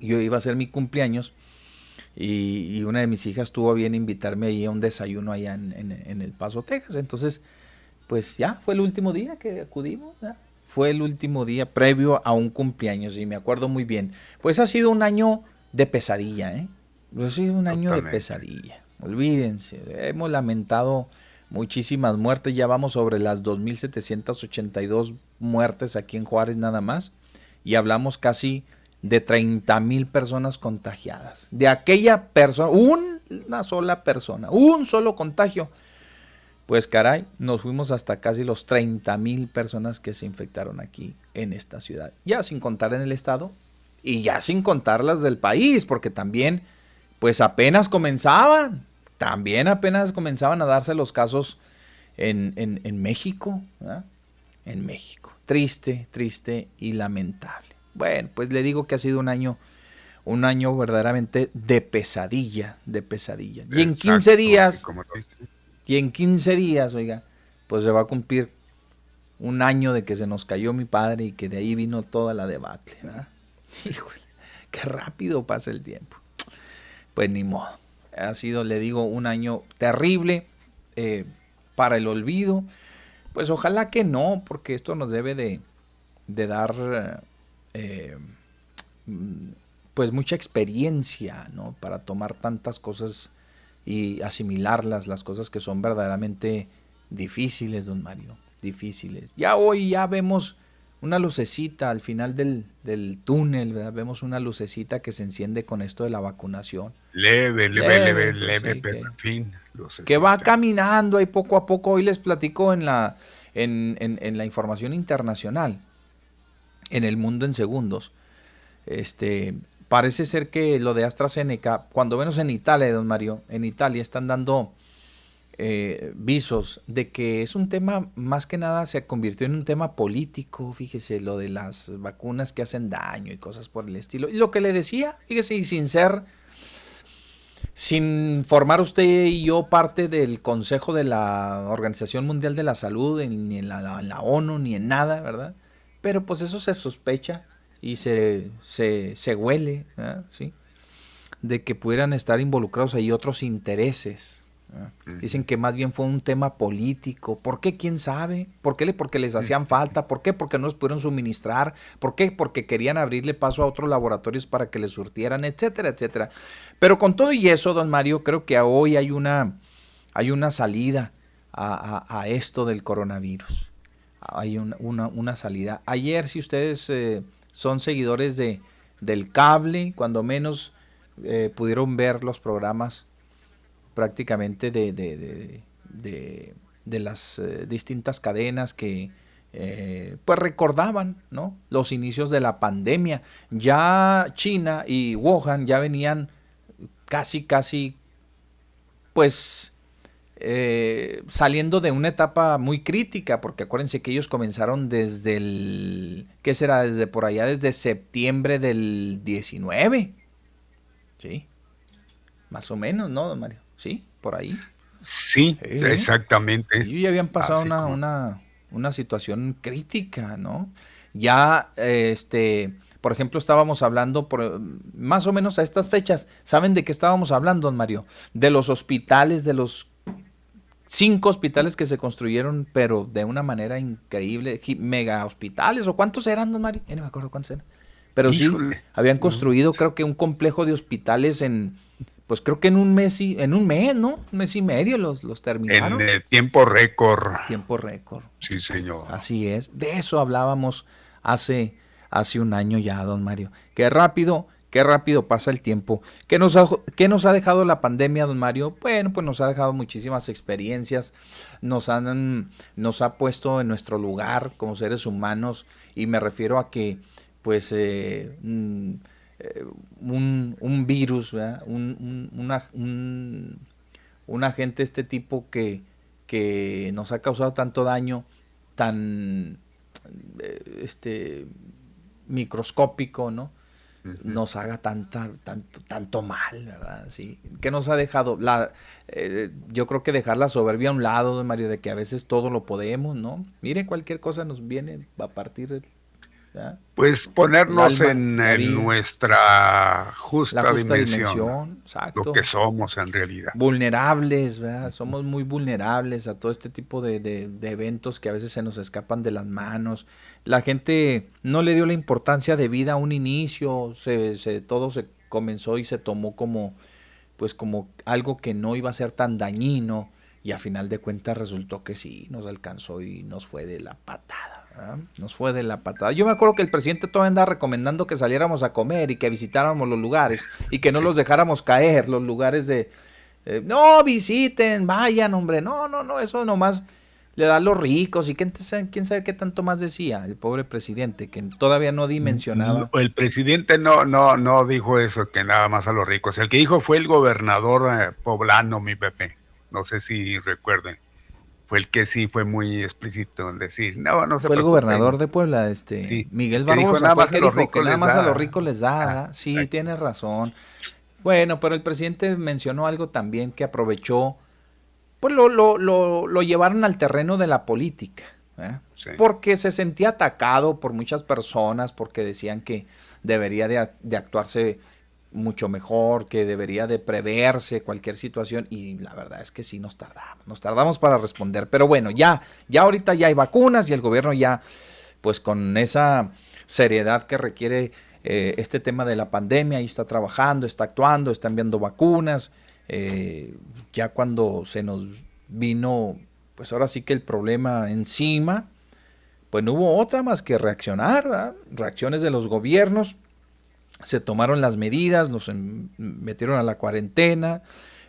Yo iba a hacer mi cumpleaños y, una de mis hijas tuvo bien invitarme ahí a un desayuno allá en, El Paso, Texas. Entonces, pues ya fue el último día que acudimos, Fue el último día previo a un cumpleaños y me acuerdo muy bien. Pues ha sido un año de pesadilla, ¿eh? Ha sido un año de pesadilla. Olvídense, hemos lamentado muchísimas muertes, ya vamos sobre las 2.782 muertes aquí en Juárez nada más, y hablamos casi de 30 mil personas contagiadas. De aquella persona, una sola persona, un solo contagio. Pues caray, nos fuimos hasta casi los 30 mil personas que se infectaron aquí en esta ciudad. Ya sin contar en el estado y ya sin contar las del país, porque también, pues apenas comenzaban también apenas comenzaban a darse los casos en, México. En México. Triste, triste y lamentable. Bueno, pues le digo que ha sido un año, un año verdaderamente de pesadilla, de pesadilla. Y en 15 días, y en 15 días, oiga, pues se va a cumplir un año de que se nos cayó mi padre y que de ahí vino toda la debate. Híjole, qué rápido pasa el tiempo. Pues ni modo. Ha sido, le digo, un año terrible eh, para el olvido. Pues ojalá que no, porque esto nos debe de, dar eh, pues mucha experiencia, ¿no? Para tomar tantas cosas y asimilarlas, las cosas que son verdaderamente difíciles, don Mario, difíciles. Ya hoy ya vemos una lucecita al final del, túnel, vemos una lucecita que se enciende con esto de la vacunación. Leve, leve, leve, leve, pero en fin. Que va caminando ahí poco a poco. Hoy les platico en la, en, en, la información internacional, en el mundo en segundos. Este, parece ser que lo de AstraZeneca, cuando menos en Italia, don Mario, en Italia están dando eh, visos de que es un tema, más que nada se convirtió en un tema político, fíjese, lo de las vacunas que hacen daño y cosas por el estilo. Y lo que le decía, fíjese, y sin ser, sin formar usted y yo parte del Consejo de la Organización Mundial de la Salud, ni en la, ONU, ni en nada, ¿verdad? Pero pues eso se sospecha y se, se, se huele, ¿sí? De que pudieran estar involucrados ahí otros intereses Dicen que más bien fue un tema político. ¿Por qué? ¿Quién sabe? ¿Por qué? Porque les hacían falta. ¿Por qué? Porque no los pudieron suministrar. ¿Por qué? Porque querían abrirle paso a otros laboratorios para que les surtieran, etcétera, etcétera. Pero con todo y eso, don Mario, creo que hoy hay una, hay una salida a, esto del coronavirus. Hay una, salida. Ayer, si ustedes eh, son seguidores de, del cable, cuando menos eh, pudieron ver los programas prácticamente de, de, las eh, distintas cadenas que eh, pues recordaban ¿no? los inicios de la pandemia. Ya China y Wuhan ya venían casi, casi, pues eh, saliendo de una etapa muy crítica, porque acuérdense que ellos comenzaron desde el, ¿qué será? Desde por allá, desde septiembre del 19. Sí, más o menos, ¿no, don Mario? ¿Sí? Por ahí. Sí, exactamente. Y ya habían pasado una, una, situación crítica, ¿no? Ya, este, por ejemplo, estábamos hablando, por, más o menos a estas fechas, ¿saben de qué estábamos hablando, don Mario? De los hospitales, de los cinco hospitales que se construyeron, pero de una manera increíble, mega hospitales, ¿o cuántos eran, don Mario? no me acuerdo cuántos eran. Pero sí, habían construido, creo que un complejo de hospitales en pues creo que en un mes y, en un mes, ¿no? Un mes y medio los, los terminaron. En tiempo récord. Tiempo récord. Sí, señor. Así es. De eso hablábamos hace, hace un año ya, don Mario. Qué rápido, qué rápido pasa el tiempo. ¿Qué nos, ha, ¿Qué nos ha dejado la pandemia, don Mario? Bueno, pues nos ha dejado muchísimas experiencias, nos, han, nos ha puesto en nuestro lugar como seres humanos y me refiero a que, pues, eh, mm, eh, un, un, virus, Un, una, un, agente de este tipo que, que nos ha causado tanto daño, tan eh, este, microscópico, ¿no? nos haga tanta, tanto, tanto mal, ¿verdad? Sí. ¿Qué nos ha dejado? La, eh, yo creo que dejar la soberbia a un lado, Mario, de que a veces todo lo podemos, ¿no? Mire, cualquier cosa nos viene a partir pues ponernos en, nuestra justa, dimensión, lo que somos en realidad. Vulnerables, somos muy vulnerables a todo este tipo de, eventos que a veces se nos escapan de las manos. La gente no le dio la importancia de vida a un inicio, se, se, todo se comenzó y se tomó como, pues como algo que no iba a ser tan dañino y a final de cuentas resultó que sí, nos alcanzó y nos fue de la patada. Nos fue de la patada. Yo me acuerdo que el presidente todavía andaba recomendando que saliéramos a comer y que visitáramos los lugares y que no los dejáramos caer, los lugares de... Eh, no, visiten, vayan, hombre. No, no, no, eso nomás le da a los ricos y quién, quién sabe qué tanto más decía el pobre presidente, que todavía no dimensionaba. El presidente no, no, no dijo eso, que nada más a los ricos. El que dijo fue el gobernador eh, poblano, mi Pepe. No sé si recuerden fue el que sí fue muy explícito en decir, no, no se Fue el gobernador de Puebla, este, Miguel Barbosa, que dijo que nada más a los ricos les da, ah, sí, tiene razón. Bueno, pero el presidente mencionó algo también que aprovechó, pues lo, lo, lo, lo llevaron al terreno de la política, ¿eh? porque se sentía atacado por muchas personas, porque decían que debería de, de actuarse mucho mejor, que debería de preverse cualquier situación y la verdad es que sí nos tardamos, nos tardamos para responder, pero bueno, ya, ya ahorita ya hay vacunas y el gobierno ya, pues con esa seriedad que requiere eh, este tema de la pandemia, ahí está trabajando, está actuando, está enviando vacunas, eh, ya cuando se nos vino, pues ahora sí que el problema encima, pues no hubo otra más que reaccionar, reacciones de los gobiernos, se tomaron las medidas, nos metieron a la cuarentena,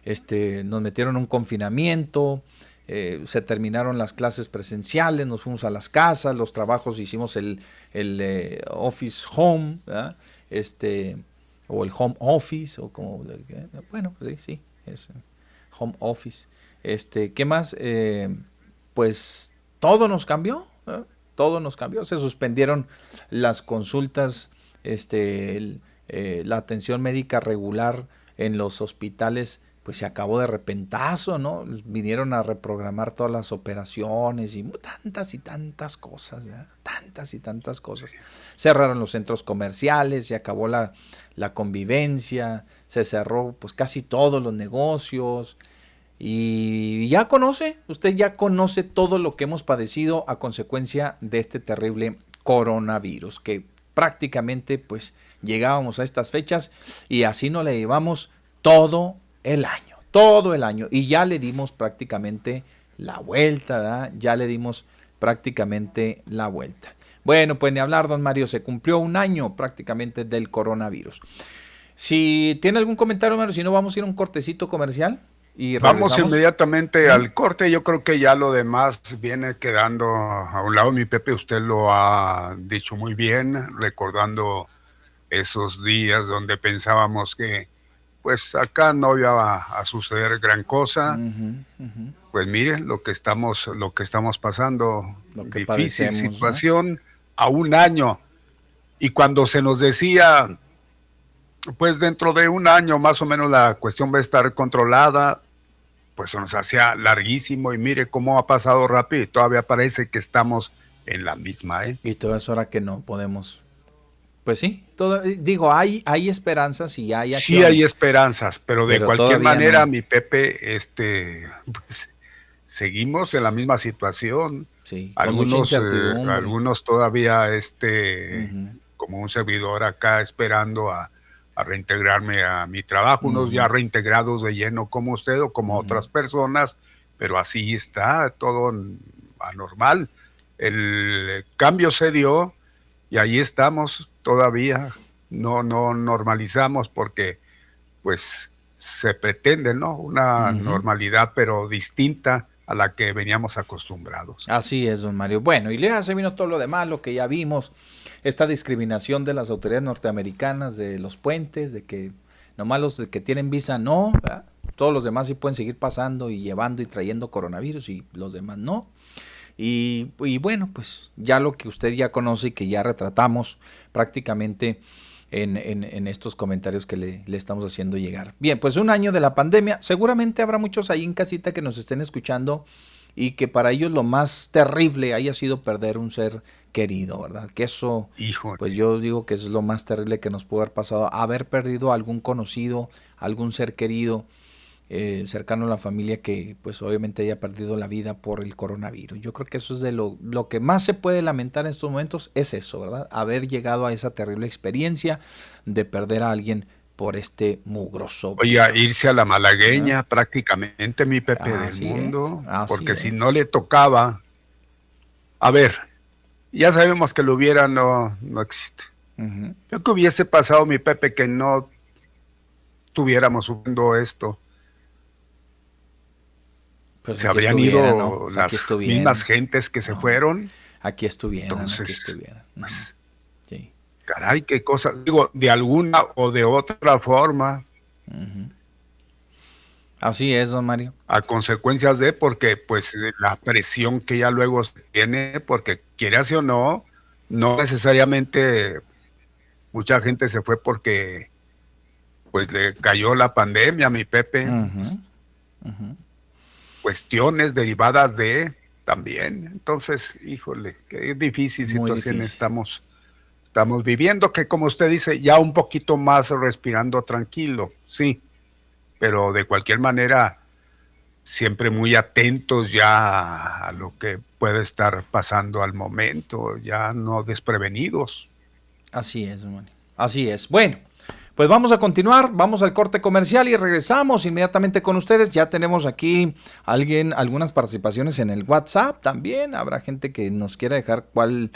este, nos metieron a un confinamiento, eh, se terminaron las clases presenciales, nos fuimos a las casas, los trabajos hicimos el, el eh, office home, este, o el home office, o como, bueno, pues sí, sí, es home office. Este, ¿Qué más? Eh, pues todo nos cambió, todo nos cambió, se suspendieron las consultas este, eh, la atención médica regular en los hospitales pues se acabó de repentazo, ¿no? Vinieron a reprogramar todas las operaciones y tantas y tantas cosas, tantas y tantas cosas. Cerraron los centros comerciales, se acabó la, la convivencia, se cerró pues casi todos los negocios. Y ya conoce, usted ya conoce todo lo que hemos padecido a consecuencia de este terrible coronavirus, que prácticamente pues llegábamos a estas fechas y así nos le llevamos todo el año, todo el año. Y ya le dimos prácticamente la vuelta, ya le dimos prácticamente la vuelta. Bueno, pues ni hablar, don Mario, se cumplió un año prácticamente del coronavirus. Si tiene algún comentario, Mario, si no, vamos a ir a un cortecito comercial. Y Vamos inmediatamente al corte. Yo creo que ya lo demás viene quedando a un lado. Mi Pepe, usted lo ha dicho muy bien, recordando esos días donde pensábamos que pues acá no iba a, suceder gran cosa. Pues mire lo que estamos, lo que estamos pasando, lo difícil situación a un año. Y cuando se nos decía, pues dentro de un año más o menos la cuestión va a estar controlada, pues se nos hacía larguísimo y mire cómo ha pasado rápido y todavía parece que estamos en la misma. ¿eh? Y toda es hora que no podemos pues sí, todo, digo, hay, hay esperanzas y hay acciones. Sí hay esperanzas, pero de cualquier manera, mi Pepe, este, pues, seguimos en la misma situación. Sí, algunos, eh, algunos todavía, este, como un servidor acá esperando a, reintegrarme a mi trabajo, unos ya reintegrados de lleno como usted o como otras personas, pero así está todo anormal. El cambio se dio y ahí estamos todavía, no, no normalizamos porque pues se pretende, ¿no? Una normalidad pero distinta a la que veníamos acostumbrados. Así es, don Mario. Bueno, y le se vino todo lo demás, lo que ya vimos, esta discriminación de las autoridades norteamericanas, de los puentes, de que nomás los que tienen visa no, todos los demás sí pueden seguir pasando y llevando y trayendo coronavirus y los demás no. Y, bueno, pues ya lo que usted ya conoce y que ya retratamos prácticamente en, estos comentarios que le, estamos haciendo llegar. Bien, pues un año de la pandemia. Seguramente habrá muchos ahí en casita que nos estén escuchando y que para ellos lo más terrible haya sido perder un ser querido, ¿verdad? Que eso, pues yo digo que eso es lo más terrible que nos pudo haber pasado, haber perdido a algún conocido, algún ser querido eh, cercano a la familia que pues obviamente haya perdido la vida por el coronavirus. Yo creo que eso es de lo, lo que más se puede lamentar en estos momentos, es eso, ¿verdad? Haber llegado a esa terrible experiencia de perder a alguien por este mugroso. Oye, irse a la malagueña prácticamente, mi Pepe del mundo, porque si no le tocaba, a ver, ya sabemos que lo hubiera no, no existe. Yo que hubiese pasado, mi Pepe, que no tuviéramos sufriendo esto pues se habrían ido las mismas gentes que se fueron. Aquí estuvieron, aquí estuvieran. Pues, caray, qué cosa. Digo, de alguna o de otra forma. Así es, don Mario. A consecuencias de, porque pues la presión que ya luego se tiene, porque quiere o no, no necesariamente mucha gente se fue porque pues le cayó la pandemia, mi Pepe cuestiones derivadas de también. Entonces, híjole, qué difícil situación estamos estamos viviendo, que como usted dice, ya un poquito más respirando tranquilo, sí, pero de cualquier manera, siempre muy atentos ya a lo que puede estar pasando al momento, ya no desprevenidos. Así es, así es. Bueno, pues vamos a continuar, vamos al corte comercial y regresamos inmediatamente con ustedes. Ya tenemos aquí alguien, algunas participaciones en el WhatsApp también. Habrá gente que nos quiera dejar cuál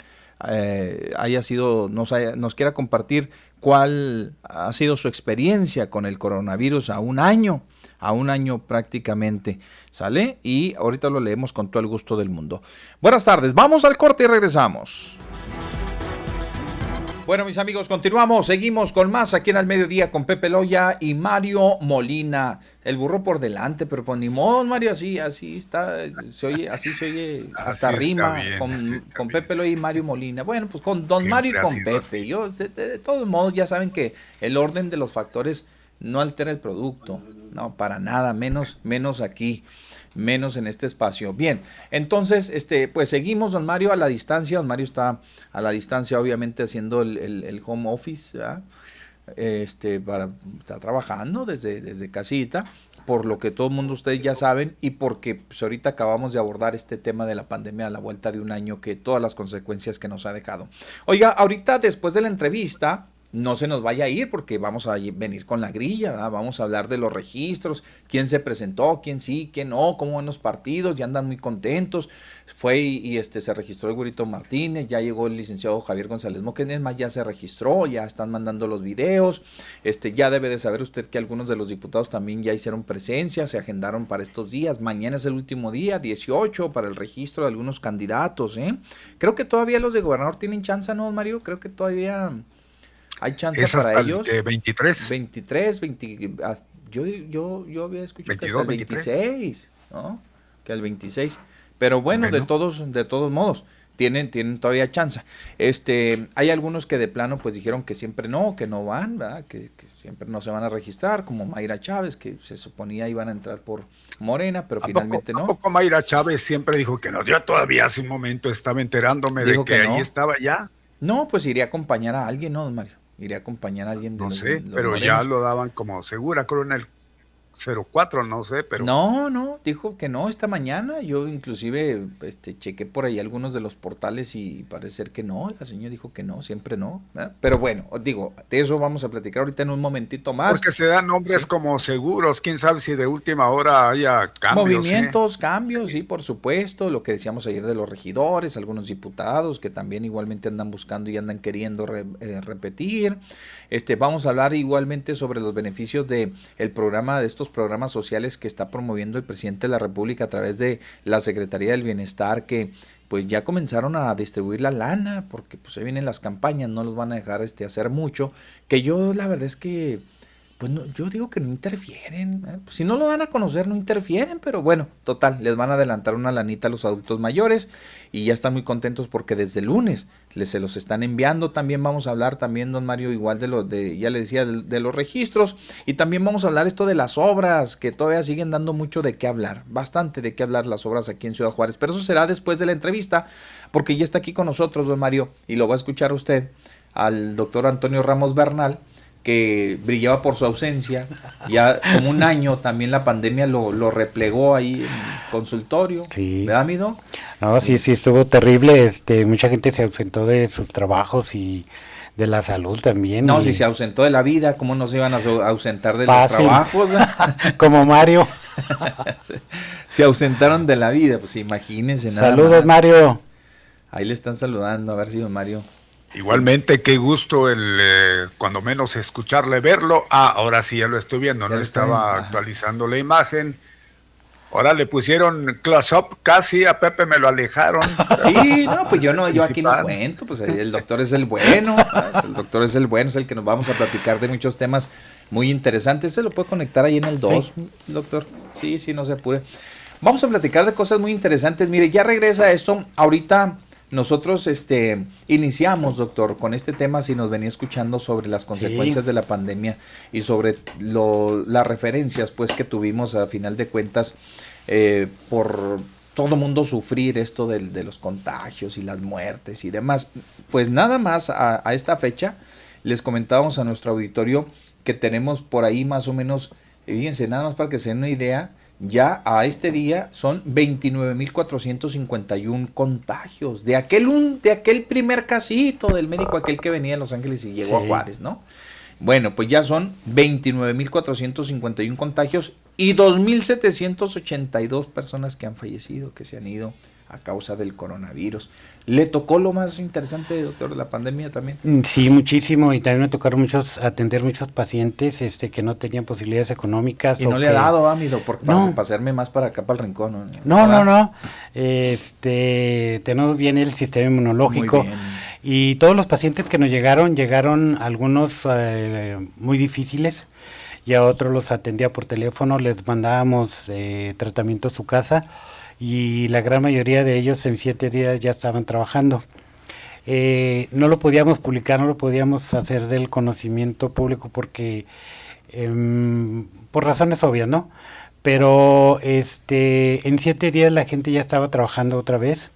eh, haya sido, nos, nos quiera compartir cuál ha sido su experiencia con el coronavirus a un año, a un año prácticamente. ¿Sale? Y ahorita lo leemos con todo el gusto del mundo. Buenas tardes, vamos al corte y regresamos. Bueno, mis amigos, continuamos, seguimos con más aquí en el mediodía con Pepe Loya y Mario Molina. El burro por delante, pero pues ni modo, Mario, así, así está, se oye, así se oye hasta rima con, Pepe Loya y Mario Molina. Bueno, pues con Don Mario y con Pepe. Yo, de, todos modos, ya saben que el orden de los factores no altera el producto, no, para nada, menos, menos aquí menos en este espacio. Bien, entonces, este, pues seguimos, don Mario, a la distancia. Don Mario está a la distancia, obviamente, haciendo el, home office, este, para, está trabajando desde, desde casita, por lo que todo el mundo ustedes ya saben y porque pues, ahorita acabamos de abordar este tema de la pandemia a la vuelta de un año que todas las consecuencias que nos ha dejado. Oiga, ahorita después de la entrevista, no se nos vaya a ir porque vamos a venir con la grilla, vamos a hablar de los registros, quién se presentó, quién sí, quién no, cómo van los partidos, ya andan muy contentos. Fue y, este se registró el Gurito Martínez, ya llegó el licenciado Javier González Moquenes, más ya se registró, ya están mandando los videos. Este ya debe de saber usted que algunos de los diputados también ya hicieron presencia, se agendaron para estos días. Mañana es el último día, 18 para el registro de algunos candidatos, ¿eh? Creo que todavía los de gobernador tienen chance, ¿no, Mario? Creo que todavía hay chance para ellos. El 23. 23, 20, yo, yo, yo había escuchado que hasta el 26, ¿no? Que el 26. Pero bueno, de todos, de todos modos, tienen, tienen todavía chance. Este, hay algunos que de plano pues dijeron que siempre no, que no van, ¿verdad? Que, siempre no se van a registrar, como Mayra Chávez, que se suponía iban a entrar por Morena, pero finalmente no. Poco Mayra Chávez siempre dijo que no, yo todavía hace un momento estaba enterándome de que, ahí estaba ya. No, pues iría a acompañar a alguien, ¿no, Mario? Iría a acompañar a alguien de No sé, pero ya lo daban como segura, coronel 04, no sé, pero... No, no, dijo que no esta mañana. Yo inclusive este, chequé por ahí algunos de los portales y parece ser que no. La señora dijo que no, siempre no. Pero bueno, digo, de eso vamos a platicar ahorita en un momentito más. Porque se dan nombres como seguros, quién sabe si de última hora haya cambios. ¿eh? Movimientos, cambios, sí, por supuesto. Lo que decíamos ayer de los regidores, algunos diputados que también igualmente andan buscando y andan queriendo eh, repetir. Este, vamos a hablar igualmente sobre los beneficios de el programa de estos programas sociales que está promoviendo el presidente de la República a través de la Secretaría del Bienestar que pues ya comenzaron a distribuir la lana porque pues ahí vienen las campañas, no los van a dejar este hacer mucho, que yo la verdad es que pues yo digo que no interfieren. ¿eh? Pues si no lo van a conocer, no interfieren, pero bueno, total, les van a adelantar una lanita a los adultos mayores y ya están muy contentos porque desde lunes les se los están enviando. También vamos a hablar también, don Mario, igual de los de, ya le decía, de, los registros. Y también vamos a hablar esto de las obras, que todavía siguen dando mucho de qué hablar, bastante de qué hablar las obras aquí en Ciudad Juárez. Pero eso será después de la entrevista, porque ya está aquí con nosotros, don Mario, y lo va a escuchar usted al doctor Antonio Ramos Bernal que brillaba por su ausencia. Ya como un año también la pandemia lo, lo replegó ahí en el consultorio. Sí. ¿Verdad, Mido? No, sí, sí, estuvo terrible. Este, mucha gente se ausentó de sus trabajos y de la salud también. No, si se ausentó de la vida, ¿cómo no se iban a ausentar de los trabajos? como Mario. se, ausentaron de la vida, pues imagínense. Nada Saludos, Mario. Ahí le están saludando, a ver si don Mario. Igualmente, qué gusto el eh, cuando menos escucharle, verlo. Ah, ahora sí ya lo estoy viendo, no estaba actualizando la imagen. Ahora le pusieron close up casi, a Pepe me lo alejaron. Sí, no, pues yo no, yo aquí no cuento, pues el doctor es el bueno, el doctor es el bueno, es el que nos vamos a platicar de muchos temas muy interesantes. Se lo puede conectar ahí en el 2, doctor. Sí, sí, no se apure. Vamos a platicar de cosas muy interesantes. Mire, ya regresa esto. Ahorita nosotros este, iniciamos, doctor, con este tema, si nos venía escuchando sobre las consecuencias de la pandemia y sobre lo, las referencias pues, que tuvimos a final de cuentas eh, por todo mundo sufrir esto de, de, los contagios y las muertes y demás. Pues nada más a, a esta fecha les comentábamos a nuestro auditorio que tenemos por ahí más o menos, fíjense, nada más para que se den una idea, ya a este día son 29.451 contagios. De aquel, un, de aquel primer casito del médico, aquel que venía de Los Ángeles y llegó a Juárez, ¿no? Bueno, pues ya son 29.451 contagios y 2.782 personas que han fallecido, que se han ido a causa del coronavirus. ¿Le tocó lo más interesante, doctor, de la pandemia también? Mm, sí, muchísimo. Y también me tocaron muchos, atender muchos pacientes este, que no tenían posibilidades económicas. Y no le ha dado, amigo, por pasarme más para acá, para el rincón. No, no, no. Este, tenemos bien el sistema inmunológico. Y todos los pacientes que nos llegaron, llegaron algunos eh, muy difíciles y a otros los atendía por teléfono, les mandábamos eh, tratamiento a su casa y la gran mayoría de ellos en siete días ya estaban trabajando. Eh, no lo podíamos publicar, no lo podíamos hacer del conocimiento público porque em, por razones obvias, ¿no? Pero este, en siete días la gente ya estaba trabajando otra vez.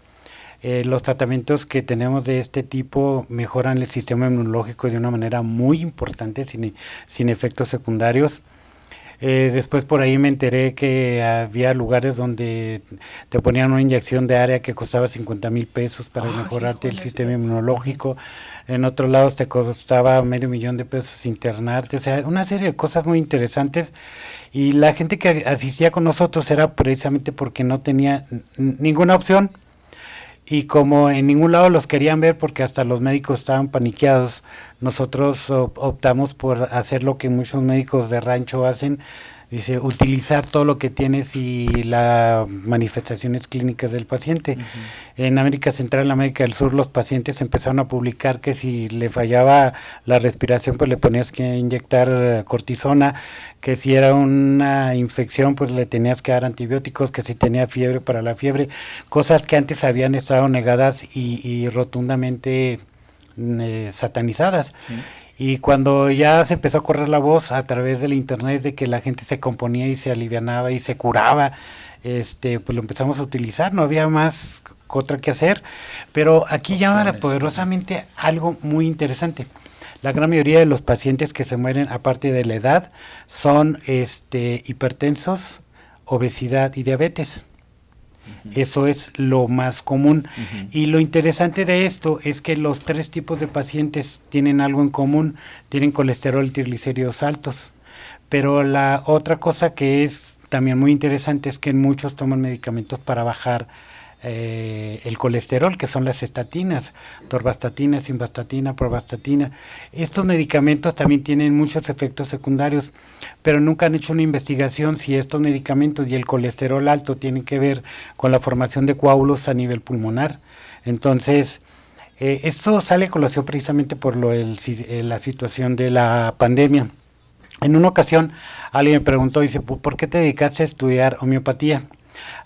Eh, los tratamientos que tenemos de este tipo mejoran el sistema inmunológico de una manera muy importante, sin, sin efectos secundarios. Eh, después por ahí me enteré que había lugares donde te ponían una inyección de área que costaba 50 mil pesos para mejorarte el sistema inmunológico. En otros lados te costaba medio millón de pesos internarte. O sea, una serie de cosas muy interesantes. Y la gente que asistía con nosotros era precisamente porque no tenía ninguna opción y como en ningún lado los querían ver porque hasta los médicos estaban paniqueados, nosotros optamos por hacer lo que muchos médicos de rancho hacen, dice, utilizar todo lo que tienes y las manifestaciones clínicas del paciente. En América Central, en América del Sur, los pacientes empezaron a publicar que si le fallaba la respiración, pues le ponías que inyectar cortisona, que si era una infección, pues le tenías que dar antibióticos, que si tenía fiebre para la fiebre, cosas que antes habían estado negadas y, rotundamente mm, eh, satanizadas. Y cuando ya se empezó a correr la voz a través del internet de que la gente se componía y se alivianaba y se curaba, este, pues lo empezamos a utilizar, no había más otra que hacer, pero aquí llama poderosamente algo muy interesante. La gran mayoría de los pacientes que se mueren, aparte de la edad, son este, hipertensos, obesidad y diabetes. Eso es lo más común. Y lo interesante de esto es que los tres tipos de pacientes tienen algo en común, tienen colesterol y triglicéridos altos. Pero la otra cosa que es también muy interesante es que muchos toman medicamentos para bajar eh, el colesterol, que son las estatinas, torvastatina, simvastatina, provastatina. Estos medicamentos también tienen muchos efectos secundarios, pero nunca han hecho una investigación si estos medicamentos y el colesterol alto tienen que ver con la formación de coágulos a nivel pulmonar. Entonces, eh, esto sale a colación precisamente por lo eh, la situación de la pandemia. En una ocasión alguien me preguntó, dice, ¿por qué te dedicaste a estudiar homeopatía?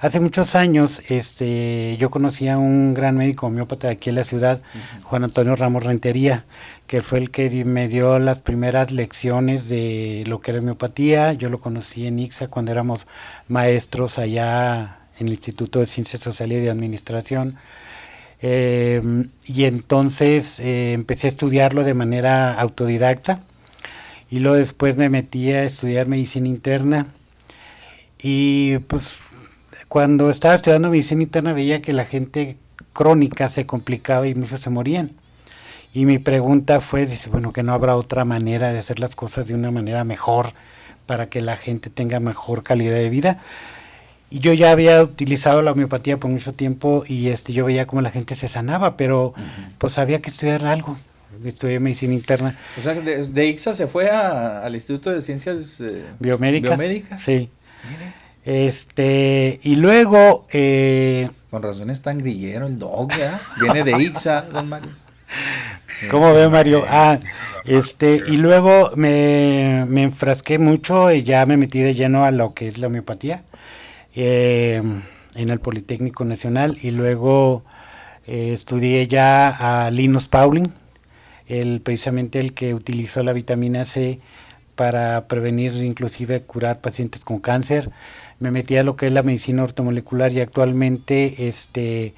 Hace muchos años este, yo conocí a un gran médico homeópata de aquí en la ciudad, Juan Antonio Ramos Rentería, que fue el que me dio las primeras lecciones de lo que era homeopatía. Yo lo conocí en IXA cuando éramos maestros allá en el Instituto de Ciencias Sociales y de Administración. Em, y entonces eh, empecé a estudiarlo de manera autodidacta y luego después me metí a estudiar medicina interna y pues cuando estaba estudiando medicina interna veía que la gente crónica se complicaba y muchos se morían. Y mi pregunta fue, dice, bueno, que no habrá otra manera de hacer las cosas de una manera mejor para que la gente tenga mejor calidad de vida. Y yo ya había utilizado la homeopatía por mucho tiempo y este yo veía cómo la gente se sanaba, pero pues había que estudiar algo. Estudié medicina interna. O sea, de, de IXA se fue al Instituto de Ciencias eh, Biomédicas. Sí. Este, y luego. Eh, Con razón es tan grillero el dog, ¿ya? Viene de Ixa, don Mario. ¿Cómo ve Mario? Ah, este, y luego me, me, enfrasqué mucho y ya me metí de lleno a lo que es la homeopatía eh, en el Politécnico Nacional y luego eh, estudié ya a Linus Pauling, el, precisamente el que utilizó la vitamina C para prevenir, inclusive curar pacientes con cáncer me metí a lo que es la medicina ortomolecular y actualmente este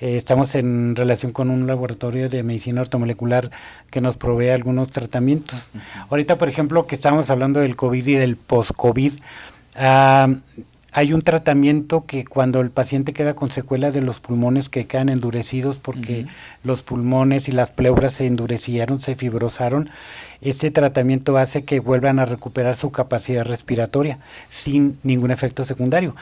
eh, estamos en relación con un laboratorio de medicina ortomolecular que nos provee algunos tratamientos. Ahorita, por ejemplo, que estamos hablando del COVID y del post-COVID, hay un tratamiento que cuando el paciente queda con secuelas de los pulmones que quedan endurecidos porque los pulmones y las pleuras se endurecieron, se fibrosaron, ese tratamiento hace que vuelvan a recuperar su capacidad respiratoria sin ningún efecto secundario.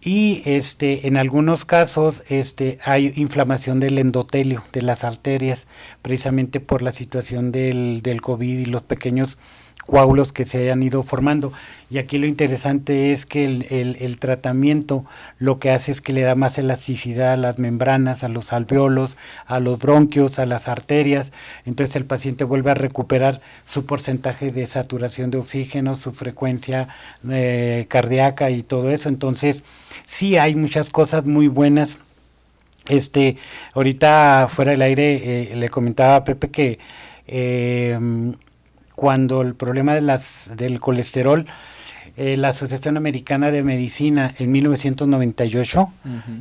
Y este, en algunos casos este, hay inflamación del endotelio, de las arterias, precisamente por la situación del, del COVID y los pequeños coágulos que se hayan ido formando. Y aquí lo interesante es que el, tratamiento lo que hace es que le da más elasticidad a las membranas, a los alveolos, a los bronquios, a las arterias. Entonces el paciente vuelve a recuperar su porcentaje de saturación de oxígeno, su frecuencia eh, cardíaca y todo eso. Entonces sí hay muchas cosas muy buenas. Este, ahorita fuera del aire eh, le comentaba a Pepe que eh, cuando el problema de las, del colesterol, eh, la Asociación Americana de Medicina en 1998,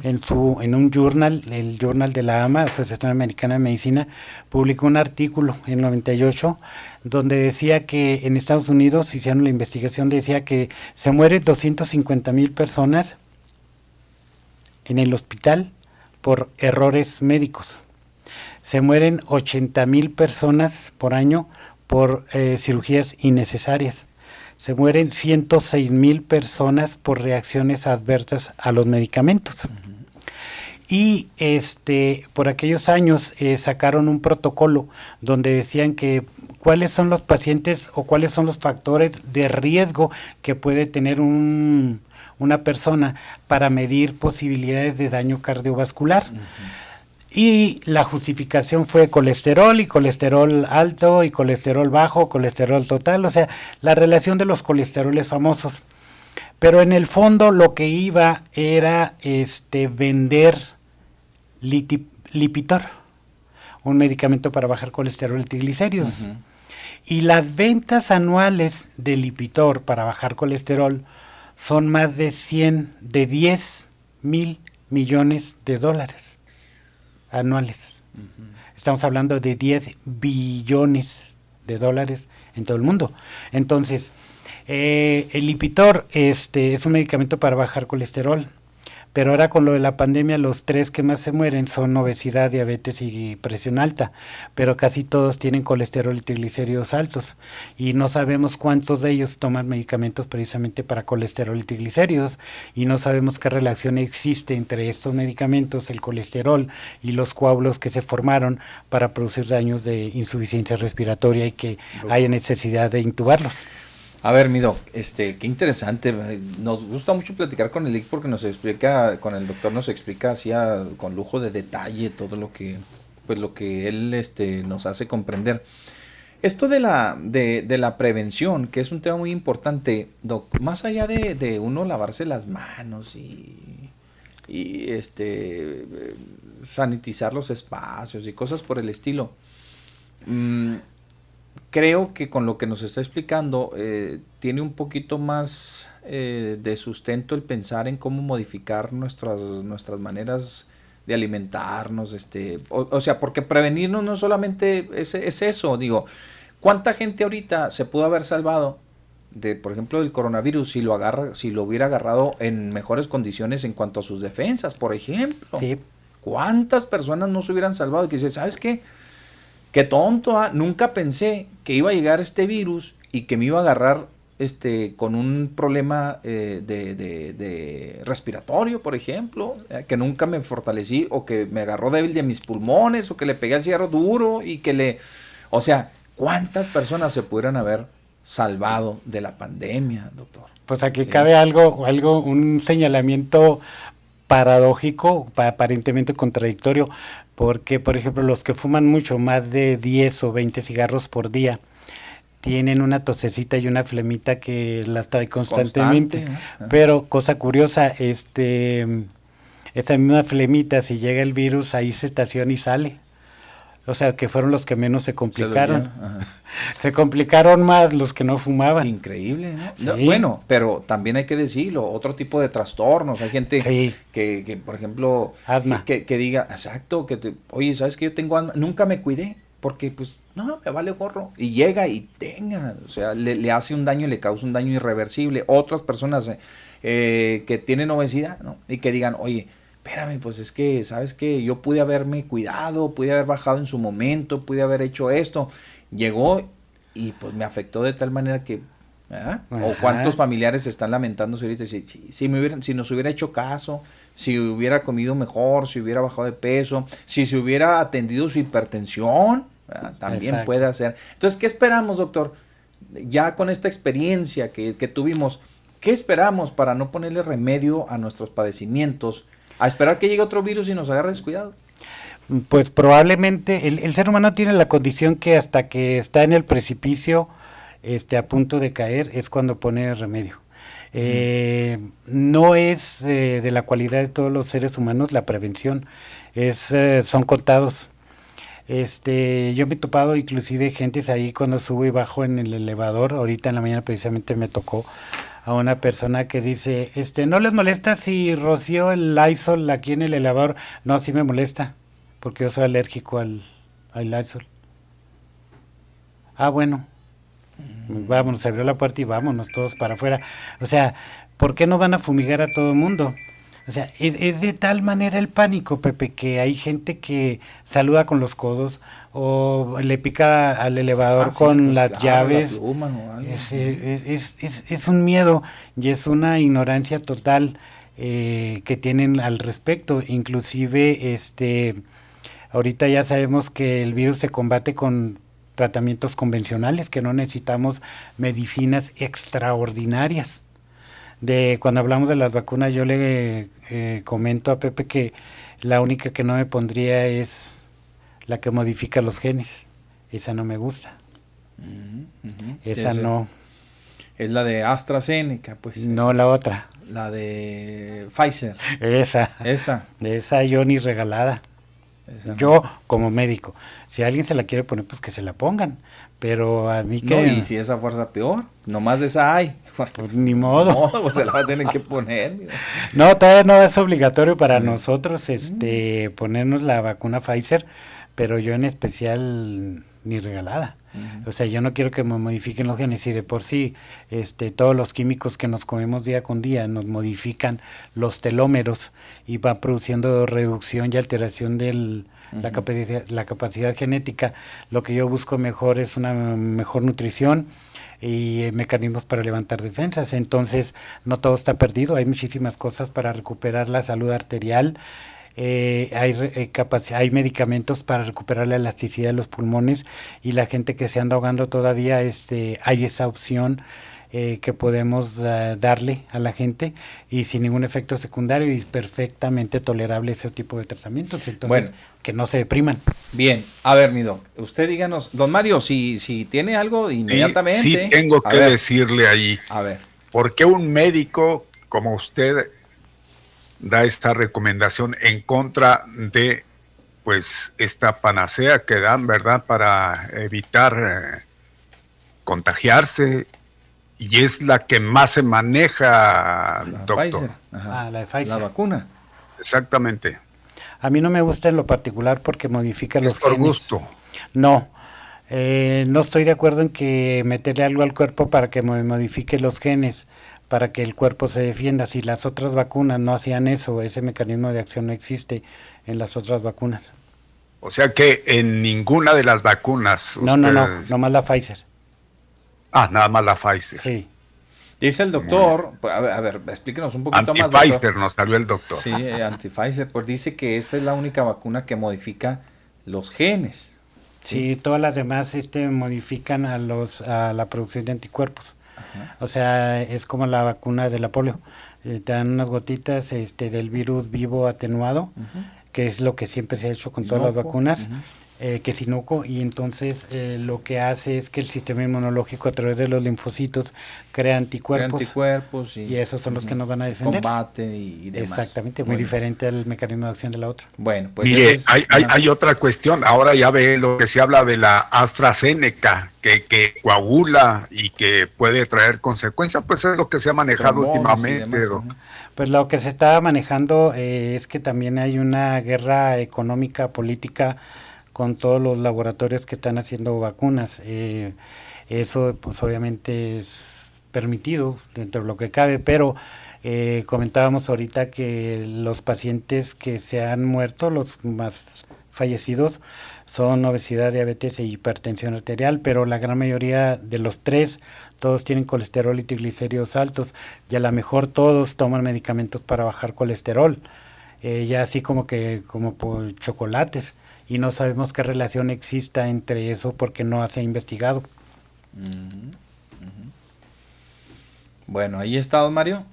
en, su, en un journal, el Journal de la AMA, Asociación Americana de Medicina, publicó un artículo en 98 donde decía que en Estados Unidos, hicieron la investigación, decía que se mueren 250 mil personas en el hospital por errores médicos. Se mueren 80 mil personas por año por eh, cirugías innecesarias se mueren 106 mil personas por reacciones adversas a los medicamentos. Y este, por aquellos años eh, sacaron un protocolo donde decían que cuáles son los pacientes o cuáles son los factores de riesgo que puede tener un, una persona para medir posibilidades de daño cardiovascular. Y la justificación fue colesterol y colesterol alto y colesterol bajo, colesterol total, o sea, la relación de los colesteroles famosos. Pero en el fondo lo que iba era este vender Lipitor, un medicamento para bajar colesterol y triglicéridos. Y las ventas anuales de Lipitor para bajar colesterol son más de 100, de 10 mil millones de dólares anuales. Estamos hablando de 10 billones de dólares en todo el mundo. Entonces, eh, el Lipitor este, es un medicamento para bajar colesterol. Pero ahora con lo de la pandemia, los tres que más se mueren son obesidad, diabetes y presión alta. Pero casi todos tienen colesterol y triglicéridos altos. Y no sabemos cuántos de ellos toman medicamentos precisamente para colesterol y triglicéridos. Y no sabemos qué relación existe entre estos medicamentos, el colesterol y los coágulos que se formaron para producir daños de insuficiencia respiratoria y que haya necesidad de intubarlos. A ver, Mido, este, qué interesante. Nos gusta mucho platicar con el IC porque nos explica, con el doctor nos explica hacía con lujo de detalle todo lo que, pues lo que él este, nos hace comprender. Esto de la, de, de la prevención, que es un tema muy importante, doc, más allá de, de uno lavarse las manos y, y este sanitizar los espacios y cosas por el estilo. Mm, creo que con lo que nos está explicando eh, tiene un poquito más eh, de sustento el pensar en cómo modificar nuestras, nuestras maneras de alimentarnos, este, o, sea, porque prevenirnos no solamente es, es, eso, digo, ¿cuánta gente ahorita se pudo haber salvado de, por ejemplo, del coronavirus si lo agarra, si lo hubiera agarrado en mejores condiciones en cuanto a sus defensas, por ejemplo? Sí. ¿Cuántas personas no se hubieran salvado? Que dice, ¿sabes qué? Qué tonto, ¿ah? nunca pensé que iba a llegar este virus y que me iba a agarrar este, con un problema eh, de, respiratorio, por ejemplo, eh, que nunca me fortalecí o que me agarró débil de mis pulmones o que le pegué al cigarro duro y que le... O sea, ¿cuántas personas se pudieran haber salvado de la pandemia, doctor? Pues aquí cabe algo, algo, un señalamiento paradójico, aparentemente contradictorio, porque por ejemplo los que fuman mucho, más de 10 o 20 cigarros por día, tienen una tosecita y una flemita que las trae constantemente, pero cosa curiosa, este esa misma flemita si llega el virus ahí se estaciona y sale. O sea, que fueron los que menos se complicaron. Se, complicaron más los que no fumaban. Increíble, ¿no? Bueno, pero también hay que decirlo, otro tipo de trastornos. Hay gente que, que, por ejemplo, asma. Que, que diga, exacto, que te, oye, ¿sabes que yo tengo asma? Nunca me cuidé, porque pues, no, me vale gorro. Y llega y tenga, o sea, le, hace un daño, le causa un daño irreversible. Otras personas eh, que tienen obesidad, ¿no? Y que digan, oye, espérame, pues es que, ¿sabes qué? Yo pude haberme cuidado, pude haber bajado en su momento, pude haber hecho esto. Llegó y pues me afectó de tal manera que, O cuántos familiares están lamentándose ahorita, si, si, me hubieran, si nos hubiera hecho caso, si hubiera comido mejor, si hubiera bajado de peso, si se hubiera atendido su hipertensión, también puede hacer. Entonces, ¿qué esperamos, doctor? Ya con esta experiencia que, que tuvimos, ¿qué esperamos para no ponerle remedio a nuestros padecimientos? A esperar que llegue otro virus y nos agarre descuidado. Pues probablemente el, ser humano tiene la condición que hasta que está en el precipicio, este, a punto de caer, es cuando pone remedio. Eh, no es eh, de la cualidad de todos los seres humanos la prevención, es, eh, son contados. Este, yo me he topado inclusive gentes ahí cuando subo y bajo en el elevador, ahorita en la mañana precisamente me tocó a una persona que dice, este, ¿no les molesta si rocío el Lysol aquí en el elevador? No, sí me molesta, porque yo soy alérgico al, al Lysol. Ah, bueno. Mm. Vámonos, se abrió la puerta y vámonos todos para afuera. O sea, ¿por qué no van a fumigar a todo el mundo? O sea, es, de tal manera el pánico, Pepe, que hay gente que saluda con los codos o le pica al elevador ah, con pues las llaves. es, es, un miedo y es una ignorancia total eh, que tienen al respecto. Inclusive, este, ahorita ya sabemos que el virus se combate con tratamientos convencionales, que no necesitamos medicinas extraordinarias de cuando hablamos de las vacunas, yo le eh, comento a Pepe que la única que no me pondría es la que modifica los genes. Esa no me gusta. Esa no. Es la de AstraZeneca, pues. No, la otra. La de Pfizer. Esa. Esa. Esa yo ni regalada. yo como médico. Si alguien se la quiere poner, pues que se la pongan. Pero a mí que... No, y si esa fuerza peor, nomás de esa hay. Pues, ni modo. No, pues se la va a tener que poner. no, todavía no es obligatorio para nosotros este ponernos la vacuna Pfizer, pero yo en especial ni regalada. O sea, yo no quiero que me modifiquen los genes y de por sí este, todos los químicos que nos comemos día con día nos modifican los telómeros y va produciendo reducción y alteración del, la, capacidad, la capacidad genética. Lo que yo busco mejor es una mejor nutrición y mecanismos para levantar defensas. Entonces, no todo está perdido, hay muchísimas cosas para recuperar la salud arterial. Eh, hay, eh, hay medicamentos para recuperar la elasticidad de los pulmones y la gente que se anda ahogando todavía este, hay esa opción eh, que podemos eh, darle a la gente y sin ningún efecto secundario y es perfectamente tolerable ese tipo de tratamientos. Entonces, bueno, que no se depriman. Bien, a ver, mi usted díganos, don Mario, si, si tiene algo inmediatamente. Sí, tengo que decirle ahí. A ver. ¿Por qué un médico como usted da esta recomendación en contra de pues esta panacea que dan, ¿verdad? Para evitar eh, contagiarse y es la que más se maneja, la doctor. Ah, la de Pfizer. La vacuna. Exactamente. A mí no me gusta en lo particular porque modifica los por gusto. No, eh, no estoy de acuerdo en que meterle algo al cuerpo para que modifique los genes, para que el cuerpo se defienda. Si las otras vacunas no hacían eso, ese mecanismo de acción no existe en las otras vacunas. O sea que en ninguna de las vacunas. No, no, no, nomás la Pfizer. Ah, nada más la Pfizer. Sí. Dice el doctor, a ver, a ver, explíquenos un poquito más. Anti-Pfizer nos salió el doctor. Sí, eh, anti-Pfizer, pues dice que esa es la única vacuna que modifica los genes. Sí, todas las demás este, modifican a, los, a la producción de anticuerpos. O sea, es como la vacuna de la polio. Eh, te dan unas gotitas este, del virus vivo atenuado, que es lo que siempre se ha hecho con todas las vacunas eh, que sinuco y entonces eh, lo que hace es que el sistema inmunológico a través de los linfocitos crea anticuerpos, anticuerpos y, esos son los que nos van a defender. Combate y, demás. Exactamente, muy diferente al mecanismo de acción de la otra. Bueno, pues Mire, hay, hay, hay, otra cuestión, ahora ya ve lo que se habla de la AstraZeneca, que, que coagula y que puede traer consecuencias, pues es lo que se ha manejado últimamente. Pues lo que se está manejando eh, es que también hay una guerra económica, política, con todos los laboratorios que están haciendo vacunas. Eh, eso pues obviamente es permitido dentro de lo que cabe, pero eh, comentábamos ahorita que los pacientes que se han muerto, los más fallecidos, son obesidad, diabetes e hipertensión arterial, pero la gran mayoría de los tres, todos tienen colesterol y triglicéridos altos, y a lo mejor todos toman medicamentos para bajar colesterol, eh, ya así como que como por chocolates y no sabemos qué relación exista entre eso porque no se ha investigado. Bueno, ahí está, don Mario.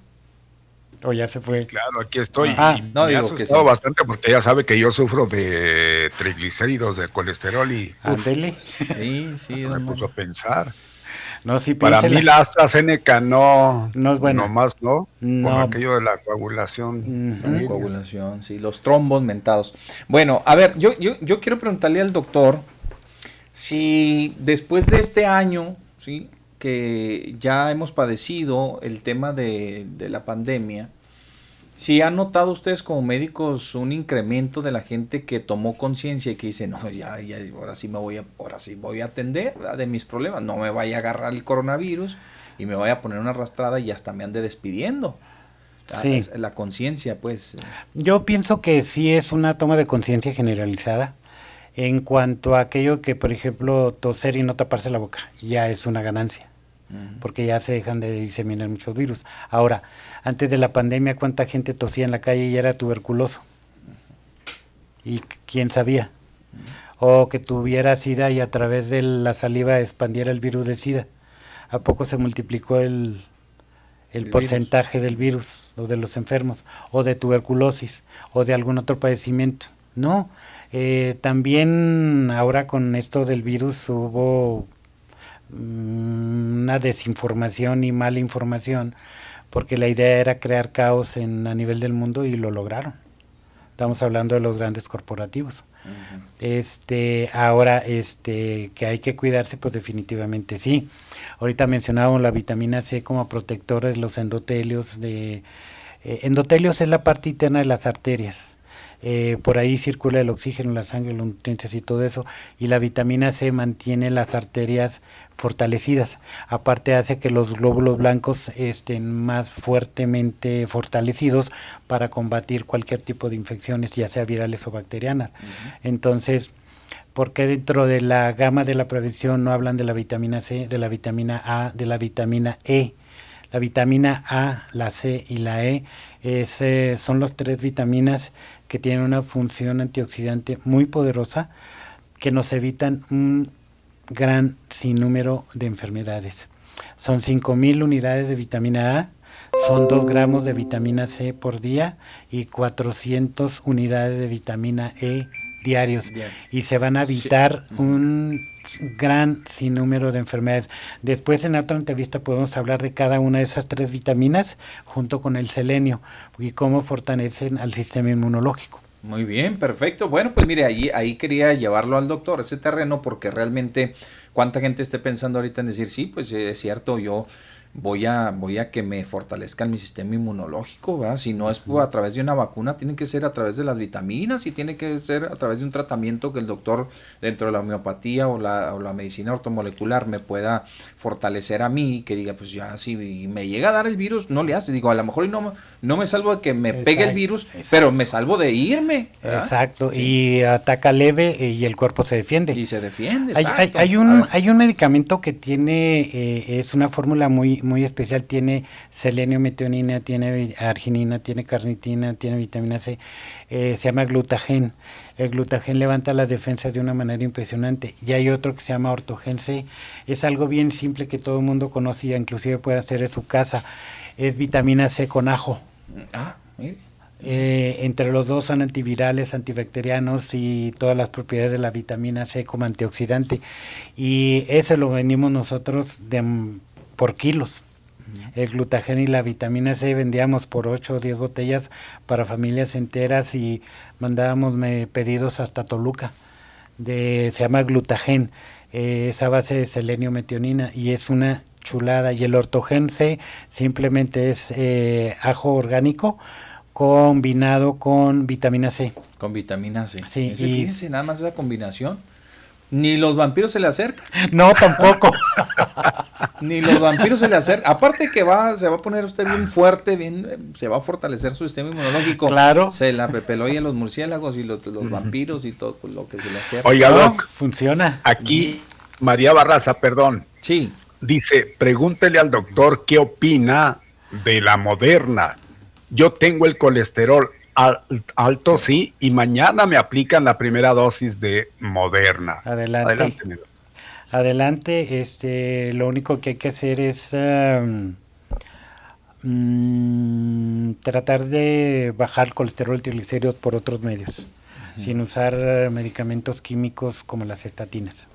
O ya se fue. Claro, aquí estoy. Ah, no, digo que sí. bastante porque ya sabe que yo sufro de triglicéridos, de colesterol y. Ándele. Sí, sí. me puso a pensar. No, sí, Para mí la AstraZeneca no, no es bueno. más no, no. aquello de la coagulación. La coagulación, sí, los trombos mentados. Bueno, a ver, yo, yo, yo quiero preguntarle al doctor si después de este año, ¿sí? que ya hemos padecido el tema de, de la pandemia, si han notado ustedes como médicos un incremento de la gente que tomó conciencia y que dice, no, ya, ya, ahora sí me voy a, ahora sí voy a atender de mis problemas, no me vaya a agarrar el coronavirus y me vaya a poner una arrastrada y hasta me ande despidiendo. Ah, sí. La conciencia, pues. Yo pienso que sí es una toma de conciencia generalizada en cuanto a aquello que, por ejemplo, toser y no taparse la boca, ya es una ganancia, porque ya se dejan de diseminar muchos virus. Ahora, antes de la pandemia, cuánta gente tosía en la calle y era tuberculoso. Y quién sabía. O que tuviera SIDA y a través de la saliva expandiera el virus de SIDA. ¿A poco se multiplicó el, el, porcentaje del virus o de los enfermos? O de tuberculosis o de algún otro padecimiento. No. Eh, también ahora con esto del virus hubo mm, una desinformación y mala información porque la idea era crear caos en, a nivel del mundo y lo lograron. Estamos hablando de los grandes corporativos. Este, ahora, este, que hay que cuidarse, pues definitivamente sí. Ahorita mencionábamos la vitamina C como protectora de los endotelios. De, eh, endotelios es la parte interna de las arterias. Eh, por ahí circula el oxígeno, la sangre, los nutrientes y todo eso, y la vitamina C mantiene las arterias fortalecidas. Aparte hace que los glóbulos blancos estén más fuertemente fortalecidos para combatir cualquier tipo de infecciones, ya sea virales o bacterianas. Entonces, ¿por qué dentro de la gama de la prevención no hablan de la vitamina C, de la vitamina A, de la vitamina E? La vitamina A, la C y la E eh, son las tres vitaminas que tienen una función antioxidante muy poderosa que nos evitan un gran sinnúmero de enfermedades. Son 5.000 unidades de vitamina A, son 2 gramos de vitamina C por día y 400 unidades de vitamina E diarios. Y se van a evitar un gran sinnúmero de enfermedades. Después en otra entrevista podemos hablar de cada una de esas tres vitaminas junto con el selenio y cómo fortalecen al sistema inmunológico. Muy bien, perfecto. Bueno, pues mire, ahí, ahí quería llevarlo al doctor, ese terreno, porque realmente cuánta gente esté pensando ahorita en decir, sí, pues es cierto, yo voy a, voy a que me fortalezcan mi sistema inmunológico, ¿verdad? Si no es a través de una vacuna, tiene que ser a través de las vitaminas y tiene que ser a través de un tratamiento que el doctor dentro de la homeopatía o la, o la medicina ortomolecular me pueda fortalecer a mí, que diga, pues ya si me llega a dar el virus, no le hace. Digo, a lo mejor no, no me salvo de que me pegue el virus, pero me salvo de irme. Exacto, y ataca leve y el cuerpo se defiende. Y se defiende. Hay, hay, un, hay un medicamento que tiene, eh, es una fórmula muy muy, especial, tiene selenio, metionina, tiene arginina, tiene carnitina, tiene vitamina C, eh, se llama glutagen. El glutagen levanta las defensas de una manera impresionante. Y hay otro que se llama ortogen C. Es algo bien simple que todo el mundo conoce y inclusive puede hacer en su casa. Es vitamina C con ajo. Ah, eh, entre los dos son antivirales, antibacterianos y todas las propiedades de la vitamina C como antioxidante. Y ese lo venimos nosotros de, por kilos. El glutagen y la vitamina C vendíamos por 8 o 10 botellas para familias enteras y mandábamos pedidos hasta Toluca. De, se llama glutagen, eh, esa base de selenio metionina y es una chulada. Y el ortogen C simplemente es eh, ajo orgánico combinado con vitamina C. Con vitamina C. Sí, y fíjense nada más esa combinación ni los vampiros se le acercan. No, tampoco. Ni los vampiros se le acercan. Aparte que va, se va a poner usted bien fuerte, bien, se va a fortalecer su sistema inmunológico. Claro. Se la y los murciélagos y los, vampiros y todo lo que se le acerca. Oiga, Doc. Funciona. Aquí, María Barraza, perdón. Sí. Dice, pregúntele al doctor qué opina de la moderna. Yo tengo el colesterol alto, sí, y mañana me aplican la primera dosis de Moderna. Adelante. Adelante, este, lo único que hay que hacer es mm, tratar de bajar el colesterol triglicéridos por otros medios, sin usar medicamentos químicos como las estatinas.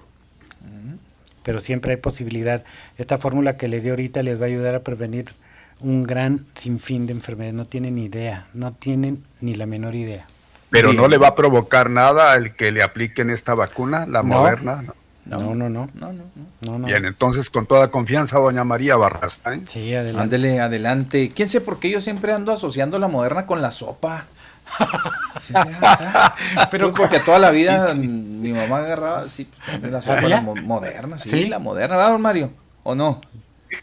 Pero siempre hay posibilidad. Esta fórmula que les di ahorita les va a ayudar a prevenir un gran sinfín de enfermedades. No tienen ni idea, no tienen ni la menor idea. Pero no le va a provocar nada el que le apliquen esta vacuna, la moderna. No, no, no. no, no, Bien, entonces con toda confianza, doña María Barrasta. Sí, adelante. Ándele, adelante. ¿Quién sé por qué yo siempre ando asociando la moderna con la sopa? pero porque toda la vida mi mamá agarraba sí, la sopa moderna, sí, la moderna, ¿verdad, don Mario? ¿O no?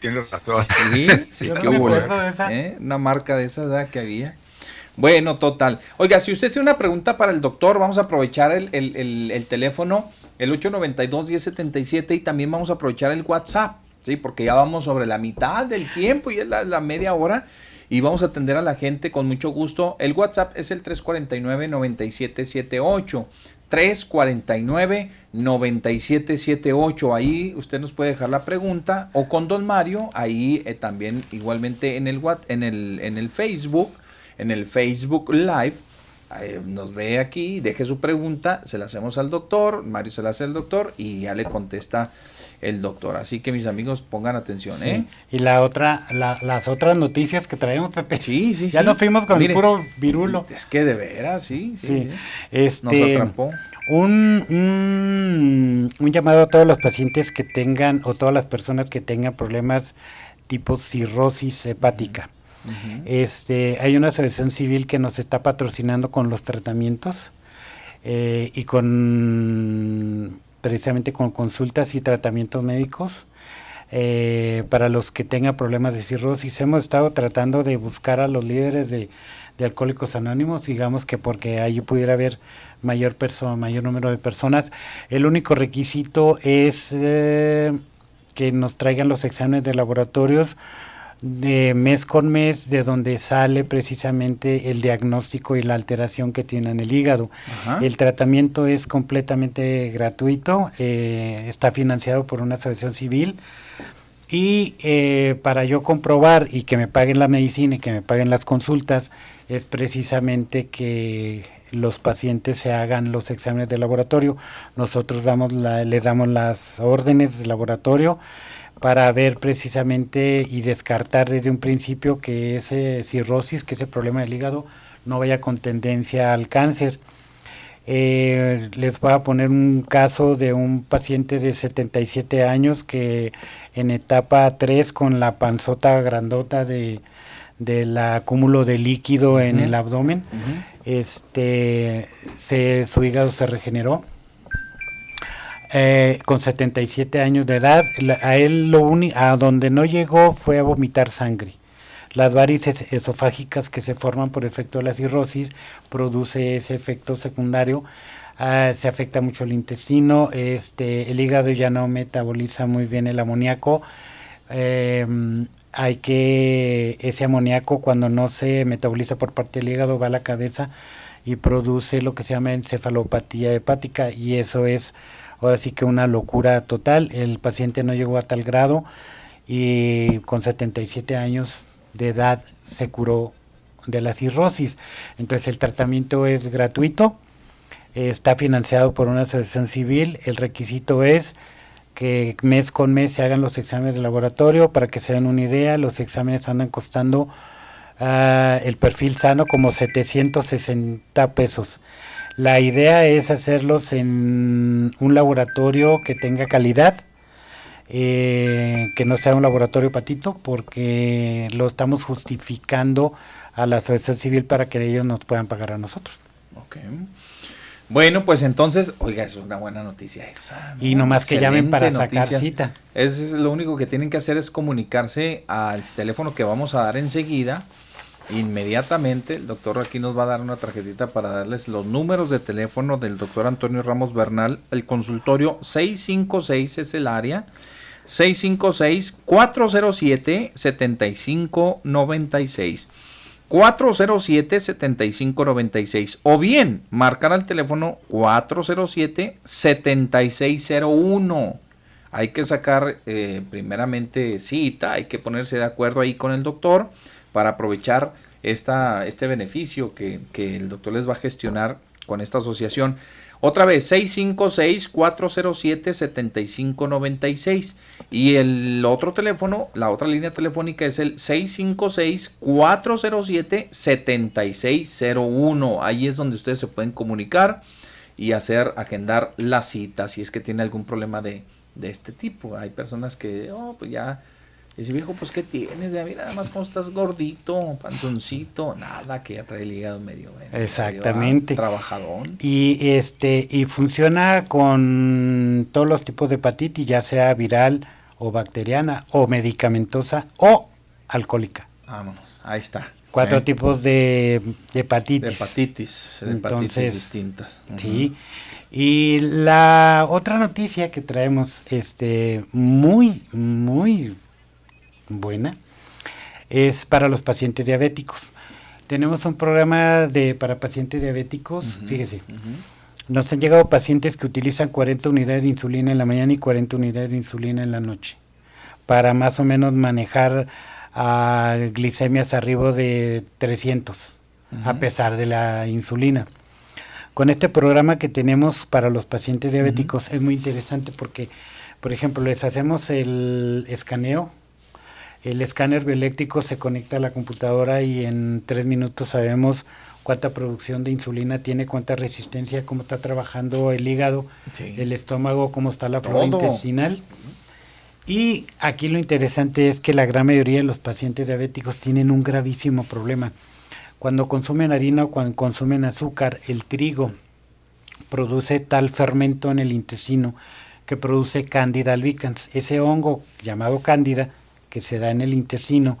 Tienes razón. Sí, sí, qué hubo. ¿eh? Una marca de esas que había. Bueno, total. Oiga, si usted tiene una pregunta para el doctor, vamos a aprovechar el, el, el, teléfono, el 892-1077, y también vamos a aprovechar el WhatsApp, ¿sí? Porque ya vamos sobre la mitad del tiempo y es la, la media hora y vamos a atender a la gente con mucho gusto. El WhatsApp es el 349-9778. 349-9778. Ahí usted nos puede dejar la pregunta o con Don Mario, ahí eh, también igualmente en el, en, el, en el Facebook, en el Facebook Live. nos ve aquí, deje su pregunta, se la hacemos al doctor, Mario se la hace al doctor y ya le contesta el doctor. Así que mis amigos pongan atención, ¿eh? Y la otra, las otras noticias que traemos, Pepe. Sí, sí, ya nos fuimos con el puro virulo. Es que de veras, sí, sí. Este, nos atrapó. Un, un, llamado a todos los pacientes que tengan, o todas las personas que tengan problemas tipo cirrosis hepática. Este, hay una asociación civil que nos está patrocinando con los tratamientos eh, y con precisamente con consultas y tratamientos médicos. Eh, para los que tengan problemas de cirrosis, hemos estado tratando de buscar a los líderes de, Alcohólicos Anónimos, digamos que porque ahí pudiera haber mayor, mayor número de personas. El único requisito es eh, que nos traigan los exámenes de laboratorios de mes con mes de donde sale precisamente el diagnóstico y la alteración que tiene en el hígado. El tratamiento es completamente gratuito, eh, está financiado por una asociación civil y eh, para yo comprobar y que me paguen la medicina y que me paguen las consultas es precisamente que los pacientes se hagan los exámenes de laboratorio. Nosotros damos les damos las órdenes de laboratorio para ver precisamente y descartar desde un principio que ese cirrosis, que ese problema del hígado no vaya con tendencia al cáncer. Eh, les voy a poner un caso de un paciente de 77 años que en etapa 3 con la panzota grandota de del acúmulo de líquido en el abdomen, este se, su hígado se regeneró eh, con 77 años de edad. a él lo único, a donde no llegó fue a vomitar sangre. Las varices esofágicas que se forman por efecto de la cirrosis produce ese efecto secundario. Ah, se afecta mucho el intestino, este, el hígado ya no metaboliza muy bien el amoníaco. Em, hay que ese amoníaco cuando no se metaboliza por parte del hígado va a la cabeza y produce lo que se llama encefalopatía hepática y eso es ahora sí que una locura total. El paciente no llegó a tal grado y con 77 años de edad se curó de la cirrosis. Entonces el tratamiento es gratuito, está financiado por una asociación civil, el requisito es que mes con mes se hagan los exámenes de laboratorio para que se den una idea, los exámenes andan costando ah, el perfil sano como 760 pesos. La idea es hacerlos en un laboratorio que tenga calidad, eh, que no sea un laboratorio patito, porque lo estamos justificando a la asociación civil para que ellos nos puedan pagar a nosotros. Okay. Bueno, pues entonces, oiga, eso es una buena noticia esa. Y nomás que llamen para sacar cita. Es lo único que tienen que hacer es comunicarse al teléfono que vamos a dar enseguida Inmediatamente el doctor aquí nos va a dar una tarjetita para darles los números de teléfono del doctor Antonio Ramos Bernal. El consultorio 656 es el área. 656-407-7596. 407-7596. O bien marcar al teléfono 407-7601. Hay que sacar eh, primeramente cita, hay que ponerse de acuerdo ahí con el doctor para aprovechar esta, este beneficio que, el doctor les va a gestionar con esta asociación. Otra vez, 656-407-7596. Y el otro teléfono, la otra línea telefónica es el 656-407-7601. Ahí es donde ustedes se pueden comunicar y hacer, agendar la cita si es que tiene algún problema de, de este tipo. Hay personas que, oh, pues ya Dice, viejo, pues ¿qué tienes? Ya mira, nada más como estás gordito, panzoncito, nada, que ya trae el hígado medio. Exactamente. trabajadón. Y este, y funciona con todos los tipos de hepatitis, ya sea viral o bacteriana, o medicamentosa, o alcohólica. Vámonos, ahí está. Cuatro tipos de, hepatitis. De hepatitis, de hepatitis distintas. Sí. Y la otra noticia que traemos, este, muy, muy buena es para los pacientes diabéticos. Tenemos un programa de para pacientes diabéticos, fíjese. Nos han llegado pacientes que utilizan 40 unidades de insulina en la mañana y 40 unidades de insulina en la noche para más o menos manejar a glicemias arriba de 300 a pesar de la insulina. Con este programa que tenemos para los pacientes diabéticos es muy interesante porque, por ejemplo, les hacemos el escaneo el escáner bioeléctrico se conecta a la computadora y en tres minutos sabemos cuánta producción de insulina tiene, cuánta resistencia, cómo está trabajando el hígado, el estómago, cómo está la flora intestinal. Y aquí lo interesante es que la gran mayoría de los pacientes diabéticos tienen un gravísimo problema. Cuando consumen harina o cuando consumen azúcar, el trigo produce tal fermento en el intestino que produce Candida albicans. Ese hongo llamado Candida que se da en el intestino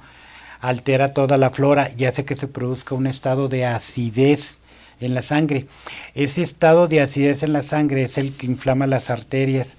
altera toda la flora y hace que se produzca un estado de acidez en la sangre. Ese estado de acidez en la sangre es el que inflama las arterias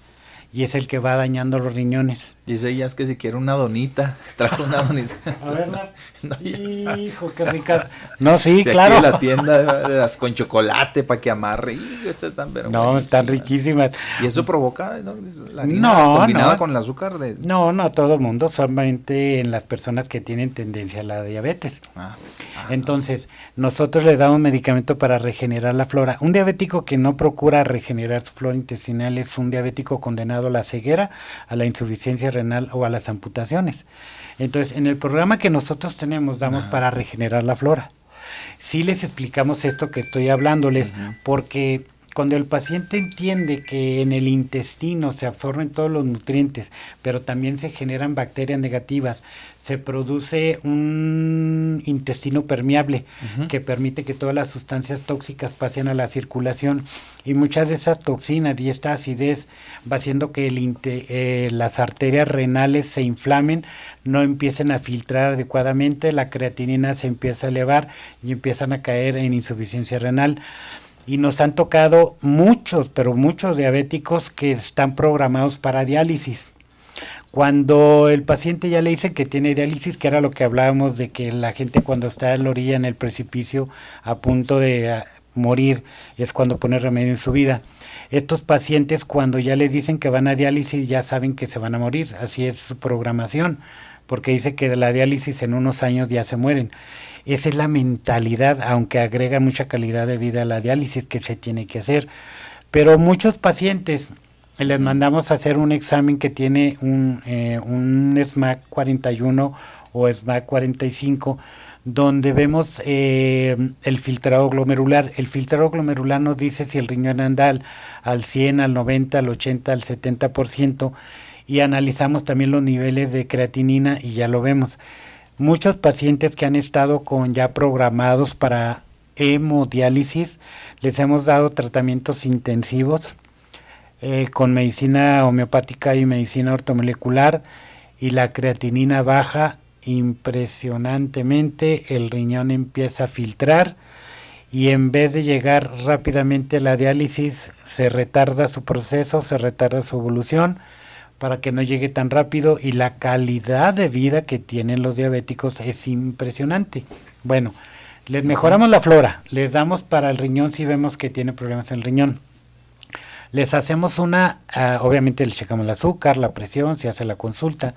y es el que va dañando los riñones. Dice ella es que si quiere una donita, trajo una donita. A verla. Hijo, qué ricas. No, sí, claro. la tienda de las con chocolate para que amarre. estas están pero No, están riquísimas. ¿Y eso provoca la harina no, combinada con el azúcar? De... No, no, todo el mundo, solamente en las personas que tienen tendencia a la diabetes. Ah, ah, Entonces, nosotros les damos medicamento para regenerar la flora. Un diabético que no procura regenerar su flora intestinal es un diabético condenado a la ceguera, a la insuficiencia renal o a las amputaciones. Entonces, en el programa que nosotros tenemos, damos para regenerar la flora. Sí les explicamos esto que estoy hablándoles, porque cuando el paciente entiende que en el intestino se absorben todos los nutrientes, pero también se generan bacterias negativas, se produce un intestino permeable que permite que todas las sustancias tóxicas pasen a la circulación. Y muchas de esas toxinas y esta acidez va haciendo que el eh, las arterias renales se inflamen, no empiecen a filtrar adecuadamente, la creatinina se empieza a elevar y empiezan a caer en insuficiencia renal y nos han tocado muchos, pero muchos diabéticos que están programados para diálisis. Cuando el paciente ya le dice que tiene diálisis, que era lo que hablábamos de que la gente cuando está en la orilla en el precipicio a punto de ah, morir es cuando pone remedio en su vida. Estos pacientes cuando ya les dicen que van a diálisis ya saben que se van a morir, así es su programación, porque dice que de la diálisis en unos años ya se mueren. Esa es la mentalidad, aunque agrega mucha calidad de vida a la diálisis que se tiene que hacer. Pero muchos pacientes les mandamos a hacer un examen que tiene un, eh, un SMAC 41 o SMAC 45 donde vemos eh, el filtrado glomerular. El filtrado glomerular nos dice si el riñón anda al, 100, al 90, al 80, al 70% y analizamos también los niveles de creatinina y ya lo vemos muchos pacientes que han estado con ya programados para hemodiálisis, les hemos dado tratamientos intensivos eh, con medicina homeopática y medicina ortomolecular y la creatinina baja impresionantemente, el riñón empieza a filtrar y en vez de llegar rápidamente a la diálisis se retarda su proceso, se retarda su evolución para que no llegue tan rápido y la calidad de vida que tienen los diabéticos es impresionante. Bueno, les mejoramos la flora, les damos para el riñón si vemos que tiene problemas en el riñón. Les hacemos una, ah, obviamente les checamos el azúcar, la presión, se hace la consulta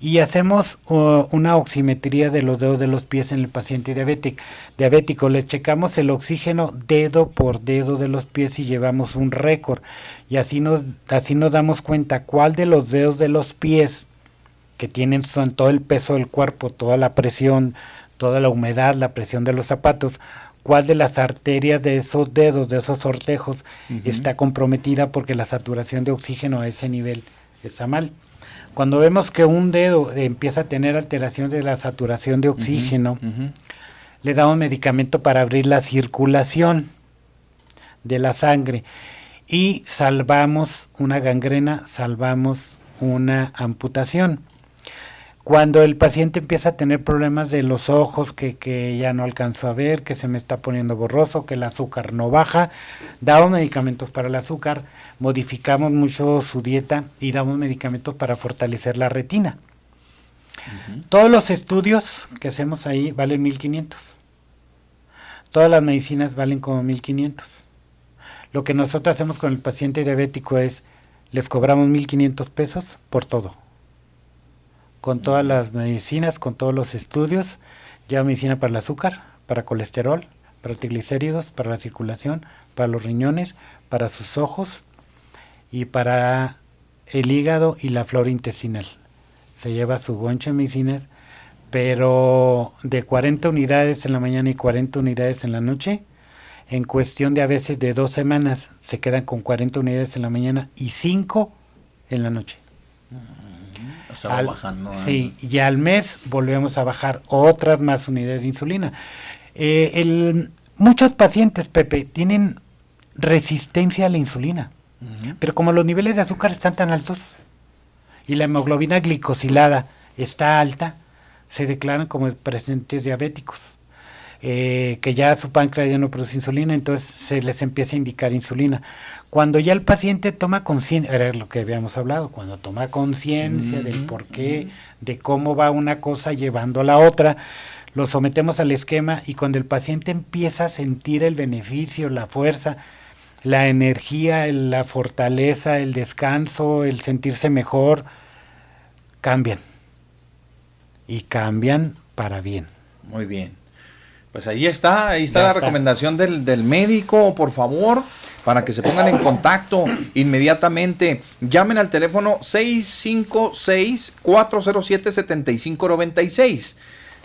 y hacemos uh, una oximetría de los dedos de los pies en el paciente diabético. diabético. Les checamos el oxígeno dedo por dedo de los pies y llevamos un récord. Y así nos, así nos damos cuenta cuál de los dedos de los pies que tienen son todo el peso del cuerpo, toda la presión, toda la humedad, la presión de los zapatos, cuál de las arterias de esos dedos, de esos sortejos, está comprometida porque la saturación de oxígeno a ese nivel está mal. Cuando vemos que un dedo empieza a tener alteración de la saturación de oxígeno, le damos medicamento para abrir la circulación de la sangre y salvamos una gangrena, salvamos una amputación. Cuando el paciente empieza a tener problemas de los ojos, que, ya no alcanzo a ver, que se me está poniendo borroso, que el azúcar no baja, damos medicamentos para el azúcar, modificamos mucho su dieta y damos medicamentos para fortalecer la retina. Todos los estudios que hacemos ahí valen 1500. Todas las medicinas valen como 1500. Lo que nosotros hacemos con el paciente diabético es les cobramos 1500 pesos por todo con todas las medicinas, con todos los estudios, ya medicina para el azúcar, para colesterol, para triglicéridos, para la circulación, para los riñones, para sus ojos y para el hígado y la flora intestinal. Se lleva su bonche de medicinas, pero de 40 unidades en la mañana y 40 unidades en la noche, en cuestión de a veces de dos semanas se quedan con 40 unidades en la mañana y 5 en la noche. O sea, bajando. Sí, y al mes volvemos a bajar otras más unidades de insulina. Eh, el, muchos pacientes, Pepe, tienen resistencia a la insulina, pero como los niveles de azúcar están tan altos y la hemoglobina glicosilada está alta, se declaran como pacientes diabéticos. Eh, que ya su páncreas ya no produce insulina, entonces se les empieza a indicar insulina. Cuando ya el paciente toma conciencia, era lo que habíamos hablado, cuando toma conciencia del por qué, de cómo va una cosa llevando a la otra, lo sometemos al esquema y cuando el paciente empieza a sentir el beneficio, la fuerza, la energía, la fortaleza, el descanso, el sentirse mejor, cambian. Y cambian para bien. Muy bien. Pues ahí está, ahí está la recomendación del, del médico, por favor para que se pongan en contacto inmediatamente. Llamen al teléfono 656-407-7596.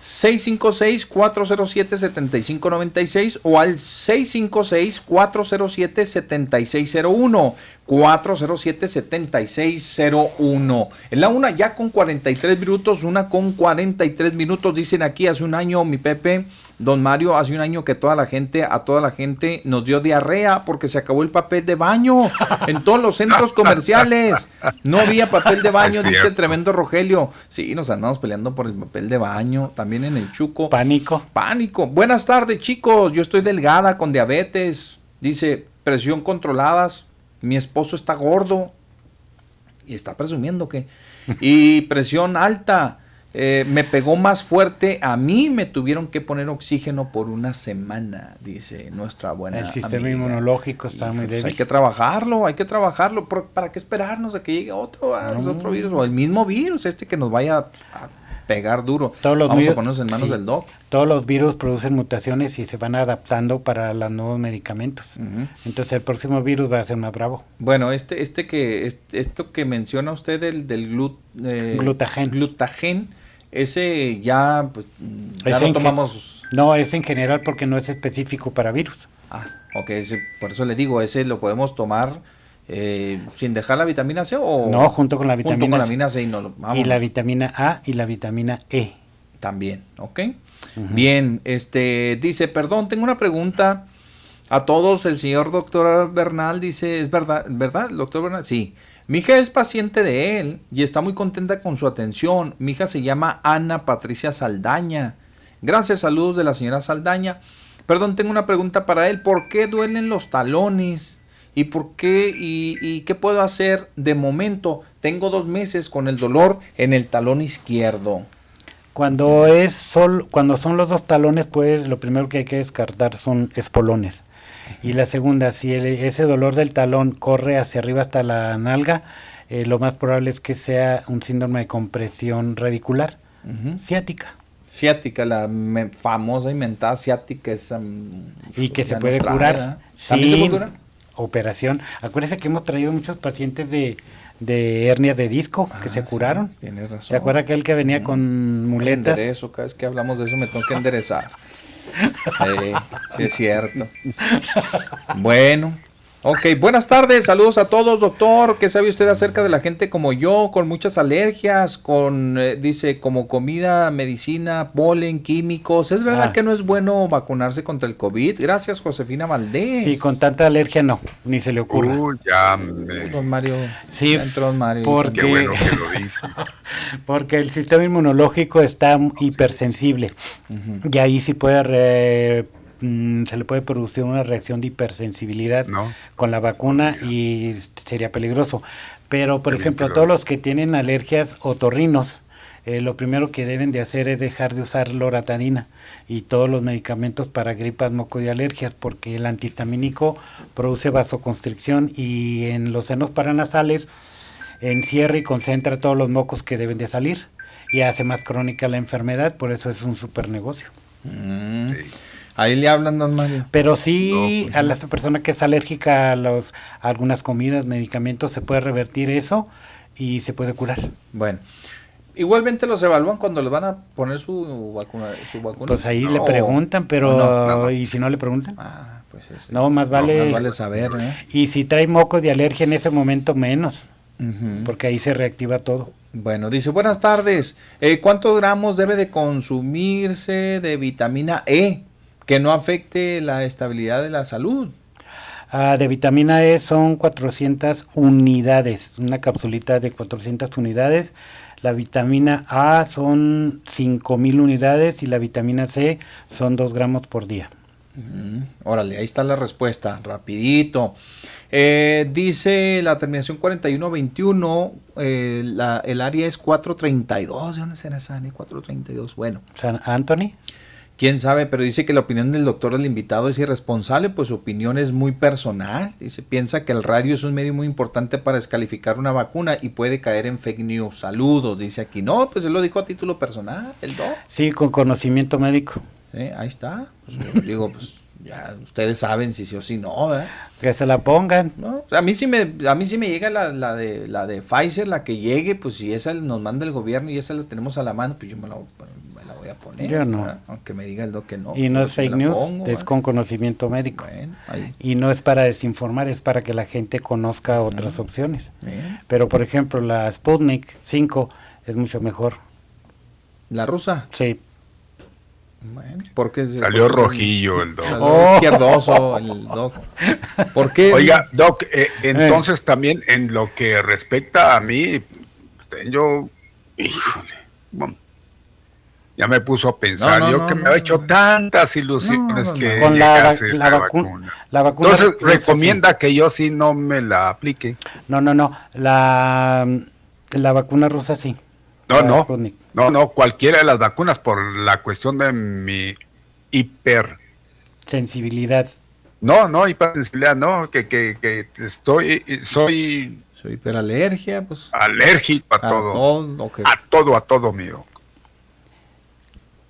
656-407-7596 o al 656-407-7601. 407-7601. En la una ya con 43 minutos, una con 43 minutos. Dicen aquí hace un año, mi Pepe, don Mario, hace un año que toda la gente, a toda la gente nos dio diarrea porque se acabó el papel de baño en todos los centros comerciales. No había papel de baño, dice el tremendo Rogelio. Sí, nos andamos peleando por el papel de baño, también en el Chuco. Pánico. Pánico. Buenas tardes, chicos. Yo estoy delgada con diabetes. Dice, presión controladas mi esposo está gordo y está presumiendo que... Y presión alta, eh, me pegó más fuerte, a mí me tuvieron que poner oxígeno por una semana, dice nuestra buena. El sistema inmunológico está muy pues, débil. Hay que trabajarlo, hay que trabajarlo. ¿Para qué esperarnos a que llegue otro, ah, otro virus o el mismo virus, este que nos vaya a pegar duro. Todos los Vamos a ponernos en manos del doc. Todos los virus producen mutaciones y se van adaptando para los nuevos medicamentos. Entonces el próximo virus va a ser más bravo. Bueno, este, este que, esto que menciona usted del, del eh, glutagen. glutagen, ese ya, pues, ya lo tomamos. No, es en general porque no es específico para virus. Ah, ok, por eso le digo, ese lo podemos tomar eh, sin dejar la vitamina C o no junto con la vitamina, la vitamina C y, no, y la vitamina A y la vitamina E. También ok. Bien este dice perdón tengo una pregunta a todos. El señor doctor Bernal dice es verdad verdad doctor Bernal sí. Mi hija es paciente de él y está muy contenta con su atención. Mi hija se llama Ana Patricia Saldaña. Gracias saludos de la señora Saldaña. Perdón tengo una pregunta para él. ¿por qué duelen los talones ¿Y por qué? Y, qué puedo hacer? De momento, tengo dos meses con el dolor en el talón izquierdo. Cuando es sol, cuando son los dos talones, pues lo primero que hay que descartar son espolones. Y la segunda, si ese dolor del talón corre hacia arriba hasta la nalga, eh, lo más probable es que sea un síndrome de compresión radicular ciática. Ciática, la famosa inventada ciática es... y que se puede curar. ¿También se puede curar? Operación. Acuérdese que hemos traído muchos pacientes de, de hernias de disco que se ah, curaron. razón. ¿Se acuerda aquel que venía con muletas? Eso, cada vez que hablamos de eso me tengo que enderezar. sí es cierto. Bueno, Ok, buenas tardes, saludos a todos, doctor. ¿Qué sabe usted acerca de la gente como yo, con muchas alergias, con, eh, dice, como comida, medicina, polen, químicos? ¿Es verdad ah. que no es bueno vacunarse contra el COVID? Gracias, Josefina Valdés. Sí, con tanta alergia no, ni se le ocurre. Uy, ya me... Don Mario, sí, Mario. Porque, Qué bueno que lo dice. porque el sistema inmunológico está hipersensible y ahí sí puede Mm, se le puede producir una reacción de hipersensibilidad con la vacuna y sería peligroso. Pero, por ejemplo, todos los que tienen alergias otorrinos, eh, lo primero que deben de hacer es dejar de usar loratadina y todos los medicamentos para gripas, moco y alergias, porque el antihistamínico produce vasoconstricción y en los senos paranasales encierra y concentra todos los mocos que deben de salir y hace más crónica la enfermedad, por eso es un super negocio. Mm. Ahí le hablan, don Mario. Pero sí, pues a la persona que es alérgica a, los, algunas comidas, medicamentos, se puede revertir eso y se puede curar. Bueno. Igualmente los evalúan cuando les van a poner su vacuna. Su vacuna. Pues ahí le preguntan, pero ¿y si no le preguntan? Ah, pues ese. No, más vale, más vale saber. ¿eh? Y si trae moco de alergia en ese momento, menos. Porque ahí se reactiva todo. Bueno, dice, buenas tardes. Eh, ¿Cuántos gramos debe de consumirse de vitamina E que no afecte la estabilidad de la salud. Ah, de vitamina E son 400 unidades, una capsulita de 400 unidades. La vitamina A son 5000 unidades y la vitamina C son 2 gramos por día. órale, ahí está la respuesta, rapidito. Eh, dice la terminación 4121, eh, la, el área es 432. ¿De dónde será esa 432? Bueno. San Anthony quién sabe, pero dice que la opinión del doctor del invitado es irresponsable, pues su opinión es muy personal. Dice, piensa que el radio es un medio muy importante para descalificar una vacuna y puede caer en fake news. Saludos, dice aquí. No, pues él lo dijo a título personal, el doc. Sí, con conocimiento médico. ahí está. Pues, digo, pues ya ustedes saben si sí o si no, ¿eh? Que se la pongan. ¿No? a mí sí me, a mí sí me llega la, la, de la de Pfizer, la que llegue, pues si esa nos manda el gobierno y esa la tenemos a la mano, pues yo me la, voy a poner. Yo no. Aunque me diga el doc que no. Y no es fake news, es con conocimiento médico. y no es para desinformar, es para que la gente conozca otras opciones. Pero por ejemplo, la Sputnik 5 es mucho mejor. ¿La rusa? Sí. Bueno, porque salió rojillo el doc. Oh. izquierdoso el doc. ¿Por qué? Oiga, doc, eh, entonces también en lo que respecta a mí, yo, híjole, bueno, ya me puso a pensar, yo que me ha hecho tantas ilusiones que con la, la, vacuna, la, vacuna. Entonces recomienda que yo sí no me la aplique. No, no, no, la, la vacuna rusa sí. No, no, no, no, cualquiera de las vacunas por la cuestión de mi hiper... Sensibilidad. No, no, hipersensibilidad, no, que, que, que estoy, soy... Soy hiperalergia, pues... Alérgico a, todo. A todo, a todo mío.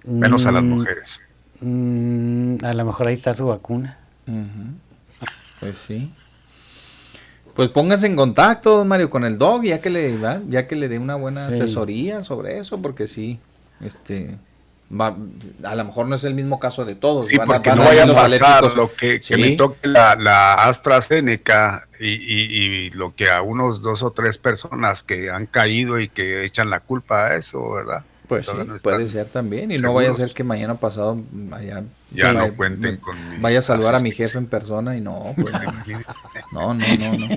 Menos a las mm, mujeres. Mm, a lo mejor ahí está su vacuna. Pues sí. Pues póngase en contacto, Mario, con el dog, ya que le ya que le dé una buena asesoría sobre eso, porque sí, este a lo mejor no es el mismo caso de todos. Sí, porque no vaya a pasar lo que, me toque la, AstraZeneca y, y, lo que a unos dos o tres personas que han caído y que echan la culpa a eso, ¿verdad? Pues sí, puede ser también. Y no vaya a ser que mañana pasado vaya, ya no cuenten con vaya a saludar a mi jefe en persona y no, pues, no, no, no, no.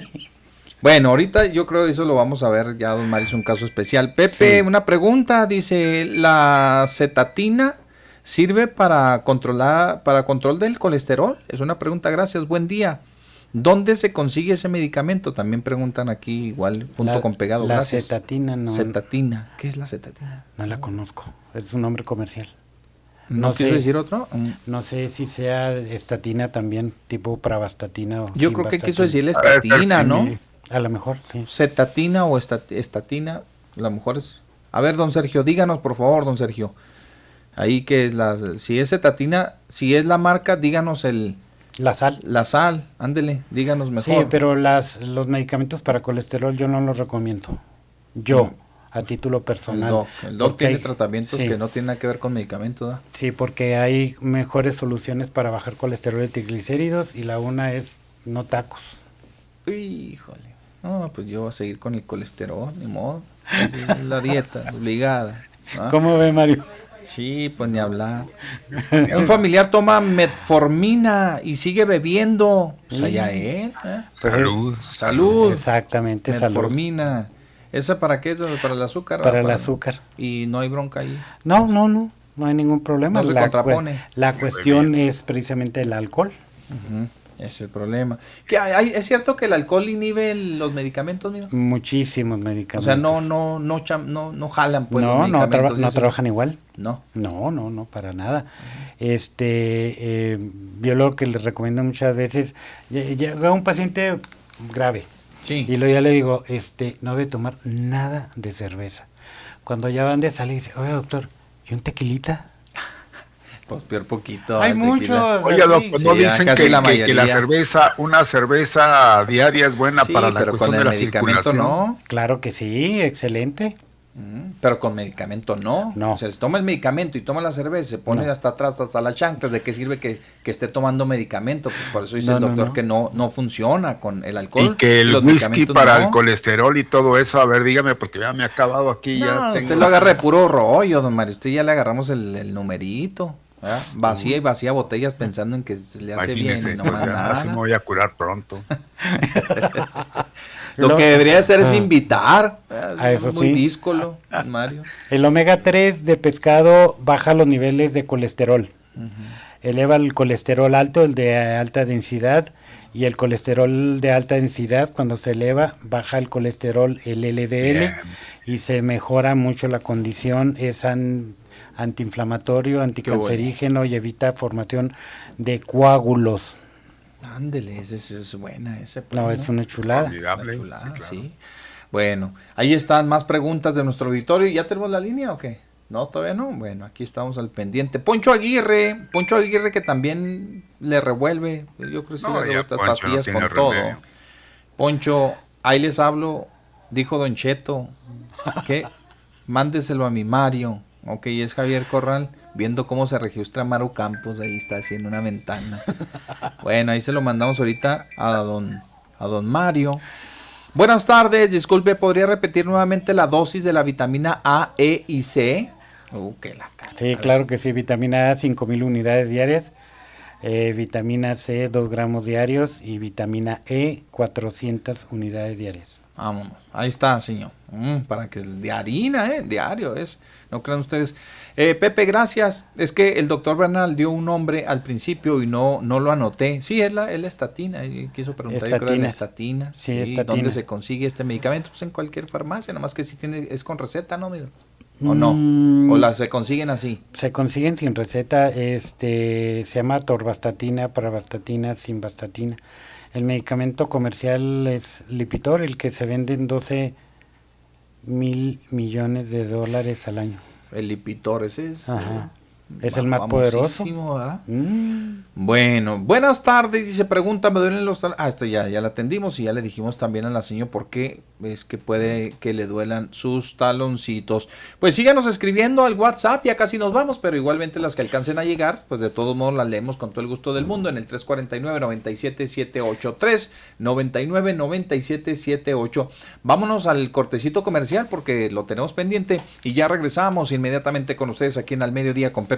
Bueno, ahorita yo creo que eso lo vamos a ver, ya don Mario es un caso especial. Pepe, una pregunta, dice, ¿la cetatina sirve para controlar, para control del colesterol? Es una pregunta, gracias, buen día. ¿Dónde se consigue ese medicamento? También preguntan aquí, igual, punto con pegado. La cetatina, no. Cetatina. ¿Qué es la cetatina? No la conozco. Es un nombre comercial. ¿No, quiso decir otro? Mm. No sé si sea estatina también, tipo pravastatina. O Yo creo que quiso decir estatina, ¿no? A lo mejor, sí. Cetatina o estatina, a lo mejor es... A ver, don Sergio, díganos, por favor, don Sergio. Ahí que es la... Si es cetatina, si es la marca, díganos el la sal. La sal, ándele, díganos mejor. Sí, pero las, los medicamentos para colesterol yo no los recomiendo. Yo. a título personal. El doc, el doc tiene tratamientos que no tienen nada que ver con medicamentos. ¿no? Sí, porque hay mejores soluciones para bajar colesterol y triglicéridos y la una es no tacos. Híjole. No, pues yo voy a seguir con el colesterol, ni modo. Es la dieta, obligada. ¿Cómo ve Mario? Sí, pues ni hablar. Un familiar toma metformina y sigue bebiendo. Pues allá él. ¿eh? Salud. Salud. Exactamente, metformina. ¿Esa para qué es? ¿Para el azúcar? Para, el azúcar. ¿Y no hay bronca ahí? No, no, no. No hay ningún problema. No se la, contrapone. La cuestión es precisamente el alcohol. Es el problema. ¿Que hay, ¿Es cierto que el alcohol inhibe los medicamentos, mira? Muchísimos medicamentos. O sea, no, no, no, no, no jalan pues no, los medicamentos. No, no trabajan igual. No. No, no, no, para nada. Este, eh, yo lo que les recomiendo muchas veces, llega un paciente grave. Sí. Y luego ya le digo, este, no debe tomar nada de cerveza. Cuando ya van de salir, dice, oye doctor, ¿y un tequilita? Pues peor poquito. Hay muchos. Oye, no dicen que la, que, la, cerveza, una cerveza diaria es buena para la pero cuestión con el de la medicamento no. Claro que sí, excelente. Pero con medicamento no. No. O sea, si toma el medicamento y toma la cerveza, se pone hasta atrás, hasta la chancla, ¿de qué sirve que, esté tomando medicamento? Pues por eso dice el doctor que no, no funciona con el alcohol. Y que el whisky para el colesterol y todo eso, a ver, dígame, porque ya me ha acabado aquí. ya usted lo agarra de puro rollo, don Mario. Usted ya le agarramos el, numerito. Vacía y vacía botellas pensando en que se le hace bien y no más nada. Así me voy a curar pronto. Lo que debería hacer es invitar. A eso muy sí. díscolo, Mario. El omega 3 de pescado baja los niveles de colesterol. Eleva el colesterol alto, el de alta densidad, y el colesterol de alta densidad, cuando se eleva, baja el colesterol, el LDL, y se mejora mucho la condición, es antiinflamatorio, anticancerígeno y evita formación de coágulos. Ándele, ese, es buena ese No, es una chulada. Una chulada sí, Bueno, ahí están más preguntas de nuestro auditorio. ¿Ya tenemos la línea o qué? No, todavía no. Bueno, aquí estamos al pendiente. Poncho Aguirre, Poncho Aguirre que también le revuelve. Yo creo que sí le revuelve pastillas con todo. Poncho, ahí les hablo, dijo Don Cheto, que mándeselo a mi Mario. Ok, es Javier Corral viendo cómo se registra Maru Campos, ahí está así en una ventana. Bueno, ahí se lo mandamos ahorita a don, a don Mario. Buenas tardes, disculpe, ¿podría repetir nuevamente la dosis de la vitamina A, E y C? Uh, qué la sí, claro que sí, vitamina A 5000 unidades diarias, eh, vitamina C 2 gramos diarios y vitamina E 400 unidades diarias. Vámonos, ahí está, señor. Mm, para que de harina, ¿eh? Diario es. No crean ustedes. Eh, Pepe, gracias. Es que el doctor Bernal dio un nombre al principio y no, no lo anoté. Sí, es la, es la estatina. Quiso preguntar, yo creo, la estatina. Sí, estatina. ¿Dónde se consigue este medicamento? Pues en cualquier farmacia, nada más que si tiene, es con receta, ¿no? ¿O no? Mm. ¿O la, se consiguen así? Se consiguen sin receta. Este, se llama torvastatina, paravastatina, simvastatina. El medicamento comercial es Lipitor, el que se vende en 12 mil millones de dólares al año. El Lipitor, ese es. Ajá. Es el más poderoso. Mm. Bueno, buenas tardes. Se pregunta, me duelen los... Ah, esto ya, ya la atendimos y ya le dijimos también a la señora por qué es que puede que le duelan sus taloncitos. Pues síganos escribiendo al WhatsApp, ya casi nos vamos, pero igualmente las que alcancen a llegar, pues de todos modos las leemos con todo el gusto del mundo en el 349-97783, 99-9778. Vámonos al cortecito comercial porque lo tenemos pendiente y ya regresamos inmediatamente con ustedes aquí en Al Mediodía con Pepe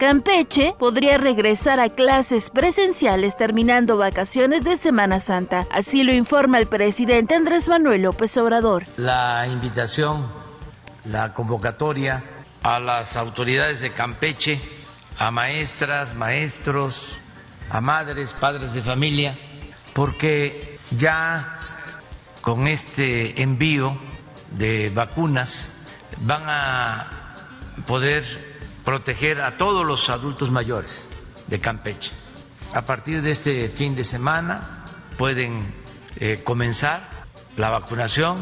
Campeche podría regresar a clases presenciales terminando vacaciones de Semana Santa. Así lo informa el presidente Andrés Manuel López Obrador. La invitación, la convocatoria a las autoridades de Campeche, a maestras, maestros, a madres, padres de familia, porque ya con este envío de vacunas van a poder proteger a todos los adultos mayores de Campeche. A partir de este fin de semana pueden eh, comenzar la vacunación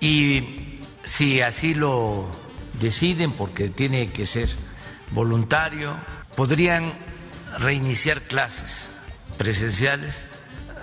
y si así lo deciden, porque tiene que ser voluntario, podrían reiniciar clases presenciales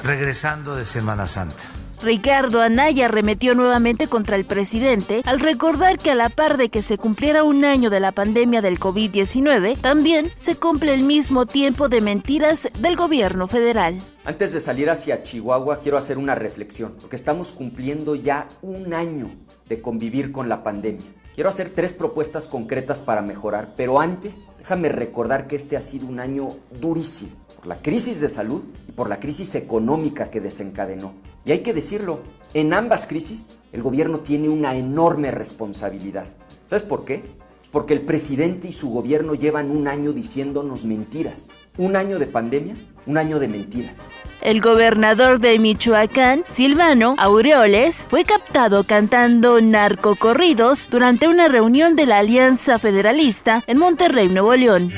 regresando de Semana Santa. Ricardo Anaya arremetió nuevamente contra el presidente al recordar que a la par de que se cumpliera un año de la pandemia del COVID-19, también se cumple el mismo tiempo de mentiras del gobierno federal. Antes de salir hacia Chihuahua quiero hacer una reflexión, porque estamos cumpliendo ya un año de convivir con la pandemia. Quiero hacer tres propuestas concretas para mejorar, pero antes déjame recordar que este ha sido un año durísimo por la crisis de salud y por la crisis económica que desencadenó. Y hay que decirlo, en ambas crisis el gobierno tiene una enorme responsabilidad. ¿Sabes por qué? Porque el presidente y su gobierno llevan un año diciéndonos mentiras. Un año de pandemia, un año de mentiras. El gobernador de Michoacán, Silvano Aureoles, fue captado cantando narcocorridos durante una reunión de la Alianza Federalista en Monterrey, Nuevo León.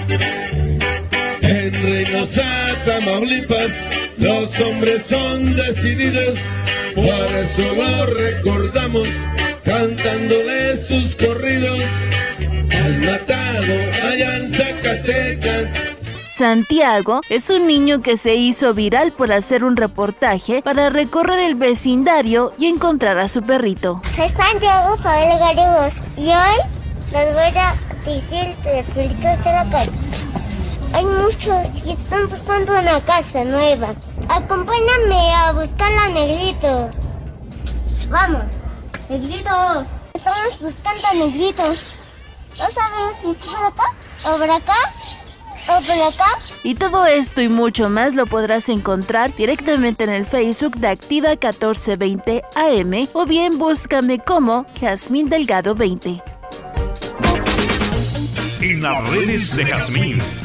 En Reynosa, Tamaulipas, los hombres son decididos, por eso lo recordamos, cantándole sus corridos. Al matado allá en Zacatecas. Santiago es un niño que se hizo viral por hacer un reportaje para recorrer el vecindario y encontrar a su perrito. Soy Santiago Pavel Garibos y hoy les voy a decir de pelitos de la calle. Hay muchos y están buscando una casa nueva. Acompáñame a buscarla, Negrito. Vamos, Negrito. Estamos buscando a Negrito. No sabemos si es por acá o por acá o por acá. Y todo esto y mucho más lo podrás encontrar directamente en el Facebook de Activa 1420 AM o bien búscame como Jazmín Delgado 20. En las redes de Jazmín,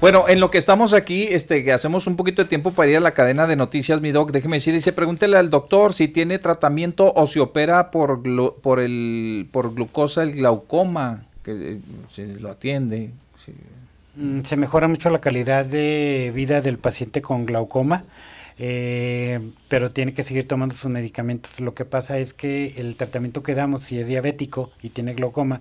Bueno, en lo que estamos aquí, este, que hacemos un poquito de tiempo para ir a la cadena de noticias, mi doc, déjeme decir, dice, pregúntele al doctor si tiene tratamiento o si opera por, por, el, por glucosa el glaucoma, que eh, si lo atiende. Mm, Se mejora mucho la calidad de vida del paciente con glaucoma, eh, pero tiene que seguir tomando sus medicamentos. Lo que pasa es que el tratamiento que damos, si es diabético y tiene glaucoma,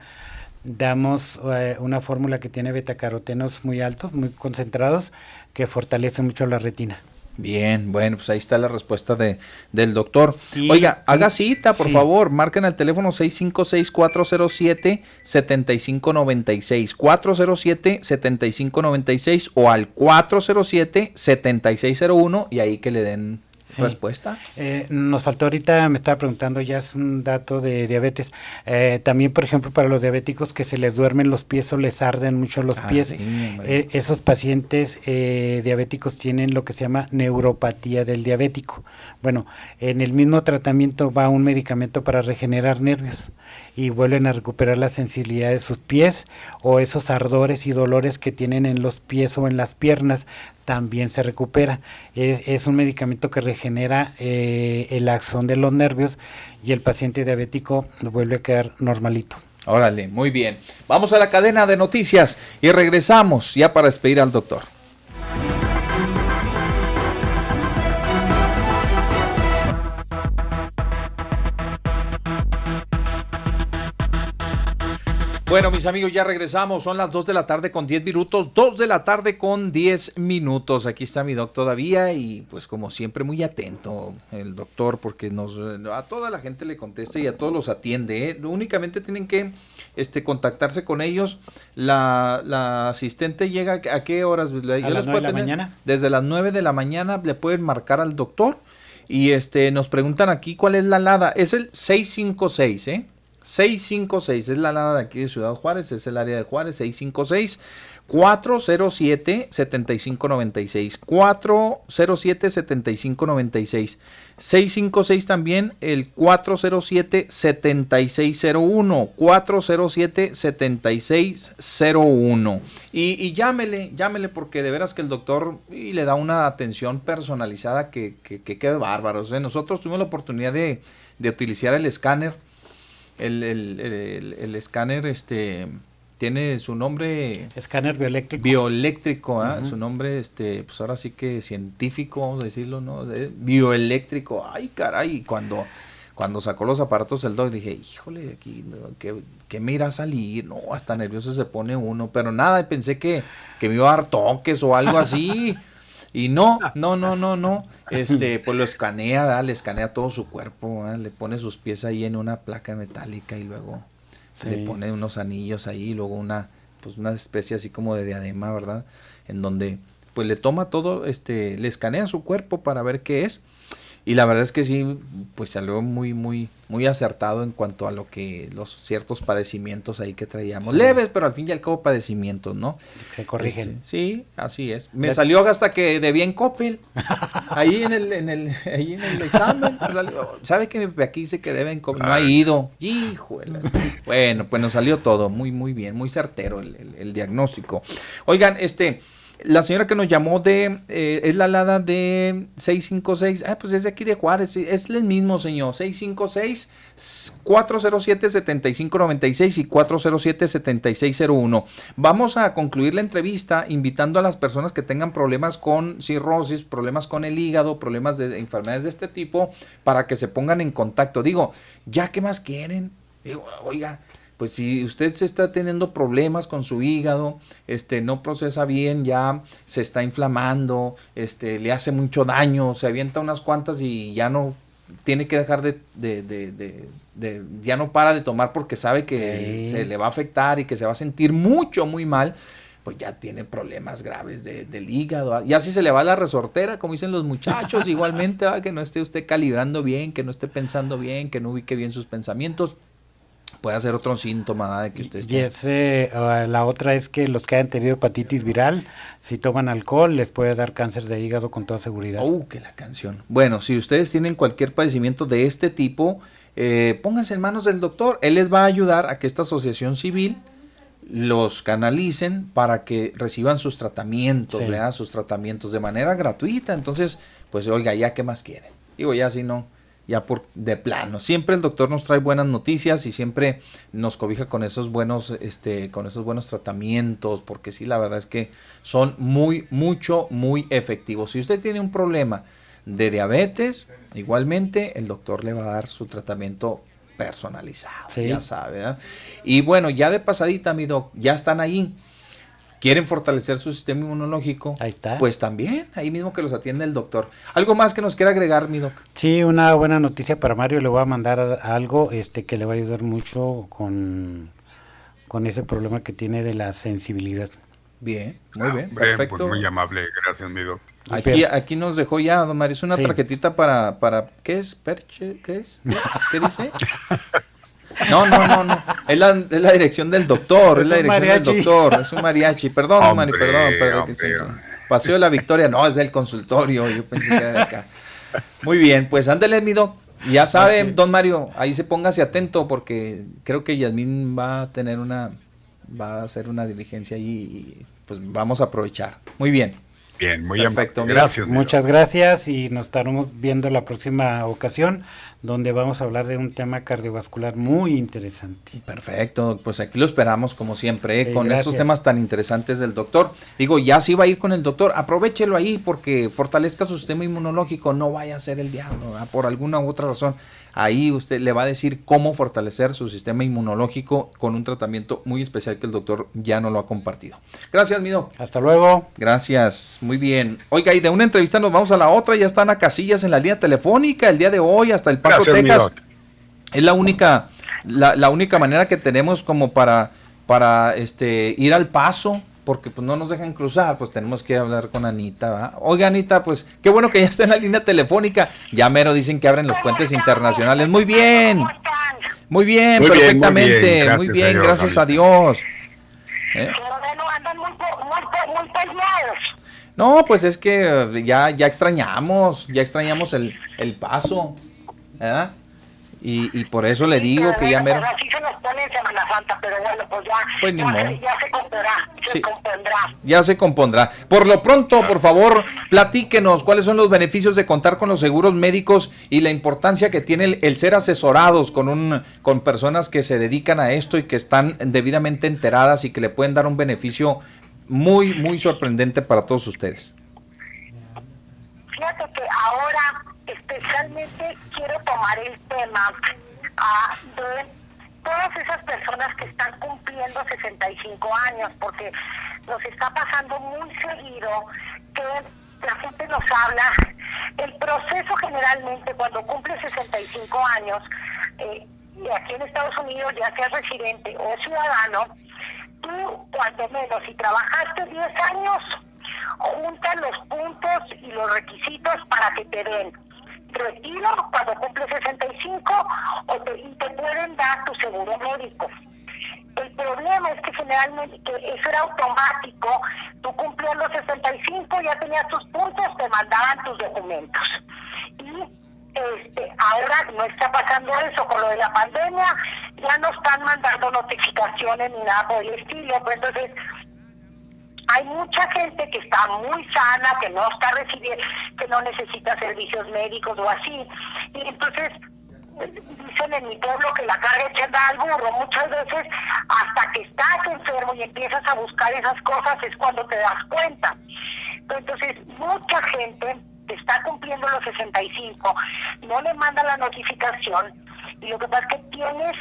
damos eh, una fórmula que tiene betacarotenos muy altos, muy concentrados, que fortalece mucho la retina. Bien, bueno, pues ahí está la respuesta de, del doctor. Oiga, haga cita, por sí. favor, marquen al teléfono 656-407-7596, 407-7596 o al 407-7601 y ahí que le den Sí. respuesta. Eh, nos faltó ahorita, me estaba preguntando, ya es un dato de diabetes. Eh, también, por ejemplo, para los diabéticos que se les duermen los pies o les arden mucho los Ah, pies, sí, eh, esos pacientes eh, diabéticos tienen lo que se llama neuropatía del diabético. Bueno, en el mismo tratamiento va un medicamento para regenerar nervios y vuelven a recuperar la sensibilidad de sus pies o esos ardores y dolores que tienen en los pies o en las piernas también se recupera. Es, un medicamento que regenera eh, el axón de los nervios y el paciente diabético vuelve a quedar normalito. Órale, muy bien. Vamos a la cadena de noticias y regresamos ya para despedir al doctor. Bueno, mis amigos, ya regresamos. Son las 2 de la tarde con 10 minutos. 2 de la tarde con 10 minutos. Aquí está mi doc todavía y pues como siempre muy atento el doctor porque nos a toda la gente le contesta y a todos los atiende. ¿eh? Únicamente tienen que este, contactarse con ellos. La, la asistente llega a qué horas? Yo las les nueve puedo de la mañana. Desde las 9 de la mañana le pueden marcar al doctor y este nos preguntan aquí cuál es la alada. Es el 656, ¿eh? 656 es la alada de aquí de Ciudad Juárez, es el área de Juárez, 656 407-7596. 407-7596. 656 también el 407-7601. 407-7601. Y, y llámele, llámele porque de veras que el doctor y le da una atención personalizada que, que, que, bárbaro. nosotros tuvimos la oportunidad de, de utilizar el escáner. El, el, el, el escáner, este tiene su nombre escáner bioeléctrico. bioeléctrico ¿ah? su nombre este pues ahora sí que científico vamos a decirlo no bioeléctrico. Ay caray. Cuando cuando sacó los aparatos el doc dije híjole aquí que, me irá a salir no hasta nervioso se pone uno. Pero nada pensé que, que me iba a dar toques o algo así y no no no no no. Este pues lo escanea le escanea todo su cuerpo le pone sus pies ahí en una placa metálica y luego le pone unos anillos ahí, luego una, pues una especie así como de diadema, ¿verdad? En donde pues le toma todo, este, le escanea su cuerpo para ver qué es y la verdad es que sí, pues salió muy, muy, muy acertado en cuanto a lo que los ciertos padecimientos ahí que traíamos. Leves, pero al fin y al cabo padecimientos, ¿no? Se corrigen. Este, sí, así es. Me salió hasta que debía en Coppel. ahí en el, en el, ahí en el examen. ¿Sabe que aquí dice que debe en Coppel? No ha ido. Híjole. Bueno, pues nos salió todo muy, muy bien, muy certero el, el diagnóstico. Oigan, este. La señora que nos llamó de, eh, es la alada de 656, ah, pues es de aquí de Juárez, es el mismo señor, 656 407-7596 y 407-7601. Vamos a concluir la entrevista invitando a las personas que tengan problemas con cirrosis, problemas con el hígado, problemas de enfermedades de este tipo, para que se pongan en contacto. Digo, ¿ya qué más quieren? Digo, oiga, pues si usted se está teniendo problemas con su hígado, este, no procesa bien, ya se está inflamando, este, le hace mucho daño, se avienta unas cuantas y ya no tiene que dejar de, de, de, de ya no para de tomar porque sabe que se le va a afectar y que se va a sentir mucho, muy mal, pues ya tiene problemas graves del hígado. Y así se le va la resortera, como dicen los muchachos, igualmente, que no esté usted calibrando bien, que no esté pensando bien, que no ubique bien sus pensamientos puede ser otro síntoma de que usted esté... Y ese, ah, la otra es que los que han tenido hepatitis viral, si toman alcohol, les puede dar cáncer de hígado con toda seguridad. ¡Uh, que la canción! Bueno, si ustedes tienen cualquier padecimiento de este tipo, eh, pónganse en manos del doctor. Él les va a ayudar a que esta asociación civil los canalicen para que reciban sus tratamientos, sí. sus tratamientos de manera gratuita. Entonces, pues oiga, ya qué más quieren. Digo, ya si no, ya por de plano. Siempre el doctor nos trae buenas noticias y siempre nos cobija con esos buenos, este, con esos buenos tratamientos, porque sí, la verdad es que son muy, mucho, muy efectivos. Si usted tiene un problema de diabetes, igualmente el doctor le va a dar su tratamiento personalizado, ya sabe. Y bueno, ya de pasadita, mi doc, ya están ahí quieren fortalecer su sistema inmunológico, ahí está. pues también, ahí mismo que los atiende el doctor. ¿Algo más que nos quiera agregar, mi doc? Sí, una buena noticia para Mario, le voy a mandar algo este que le va a ayudar mucho con, con ese problema que tiene de la sensibilidad. Bien, muy bien, pues perfecto. muy amable, gracias, mi doc. Aquí, aquí nos dejó ya, don Mario, es una tarjetita para, para, ¿qué es? ¿Perche? ¿Qué es? ¿Qué dice? No, no, no, no. Es la, es la dirección del doctor, es, la dirección del doctor, es un mariachi. Perdón, hombre, perdón, perdón. Que sí, Paseo de la Victoria, no, es del consultorio, yo pensé que era de acá. Muy bien, pues ándale, mi doc. Ya sabe, don Mario, ahí se póngase atento porque creo que Yasmín va a tener una, va a hacer una diligencia ahí y pues vamos a aprovechar. Muy bien. Bien, muy perfecto. Gracias. Muchas gracias y nos estaremos viendo la próxima ocasión donde vamos a hablar de un tema cardiovascular muy interesante. Perfecto, pues aquí lo esperamos como siempre, ¿eh? con estos temas tan interesantes del doctor. Digo, ya si va a ir con el doctor, aprovechelo ahí porque fortalezca su sistema inmunológico, no vaya a ser el diablo, por alguna u otra razón. Ahí usted le va a decir cómo fortalecer su sistema inmunológico con un tratamiento muy especial que el doctor ya no lo ha compartido. Gracias, Mido. Hasta luego. Gracias, muy bien. Oiga, y de una entrevista nos vamos a la otra, ya están a casillas en la línea telefónica el día de hoy hasta el Paso, Texas. Es la única, la, la, única manera que tenemos como para, para este, ir al paso porque pues no nos dejan cruzar, pues tenemos que hablar con Anita. ¿va? Oiga, Anita, pues qué bueno que ya está en la línea telefónica. Ya mero dicen que abren los puentes internacionales. Muy bien. Muy bien, perfectamente. muy bien, gracias, a Dios. ¿Eh? No, pues es que eh, ya, ya extrañamos, ya extrañamos el, el paso, ¿verdad? Y, y por eso le digo que ya me... Pues así se nos pone en Semana Santa, pero bueno, pues ya, Pues ni ya, modo. se, ya se compondrá, Sí. se compondrá. Ya se compondrá. Por lo pronto, por favor, platíquenos cuáles son los beneficios de contar con los seguros médicos y la importancia que tiene el, el ser asesorados con un con personas que se dedican a esto y que están debidamente enteradas y que le pueden dar un beneficio muy muy sorprendente para todos ustedes. Fíjate que ahora especialmente quiero tomar el tema ah, de todas esas personas que están cumpliendo 65 años, porque nos está pasando muy seguido que la gente nos habla, el proceso generalmente cuando cumple 65 años, eh, y aquí en Estados Unidos, ya seas residente o ciudadano, tú cuando menos si trabajaste 10 años, juntas los puntos y los requisitos para que te den retiro cuando cumples 65 o te, y te pueden dar tu seguro médico. El problema es que generalmente que eso era automático, tú cumplías los 65, ya tenías tus puntos, te mandaban tus documentos. Y este, ahora no está pasando eso con lo de la pandemia, ya no están mandando notificaciones ni nada por el estilo, pues entonces hay mucha gente que está muy sana, que no está recibiendo, que no necesita servicios médicos o así. Y entonces dicen en mi pueblo que la carga echa al burro. Muchas veces hasta que estás enfermo y empiezas a buscar esas cosas es cuando te das cuenta. Entonces mucha gente está cumpliendo los 65 no le manda la notificación y lo que pasa es que tienes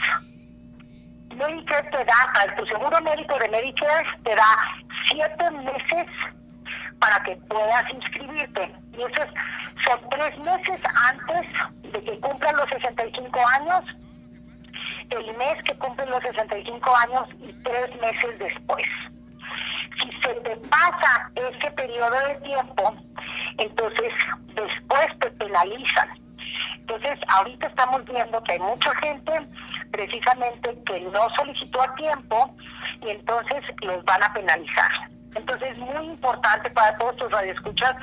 Medicare te da, tu seguro médico de Medicare te da siete meses para que puedas inscribirte. Y eso es- son tres meses antes de que cumplan los 65 años, el mes que cumplen los 65 años y tres meses después. Si se te pasa ese periodo de tiempo, entonces después te penalizan. Entonces, ahorita estamos viendo que hay mucha gente precisamente que no solicitó a tiempo y entonces los van a penalizar. Entonces, es muy importante para todos tus radioescuchas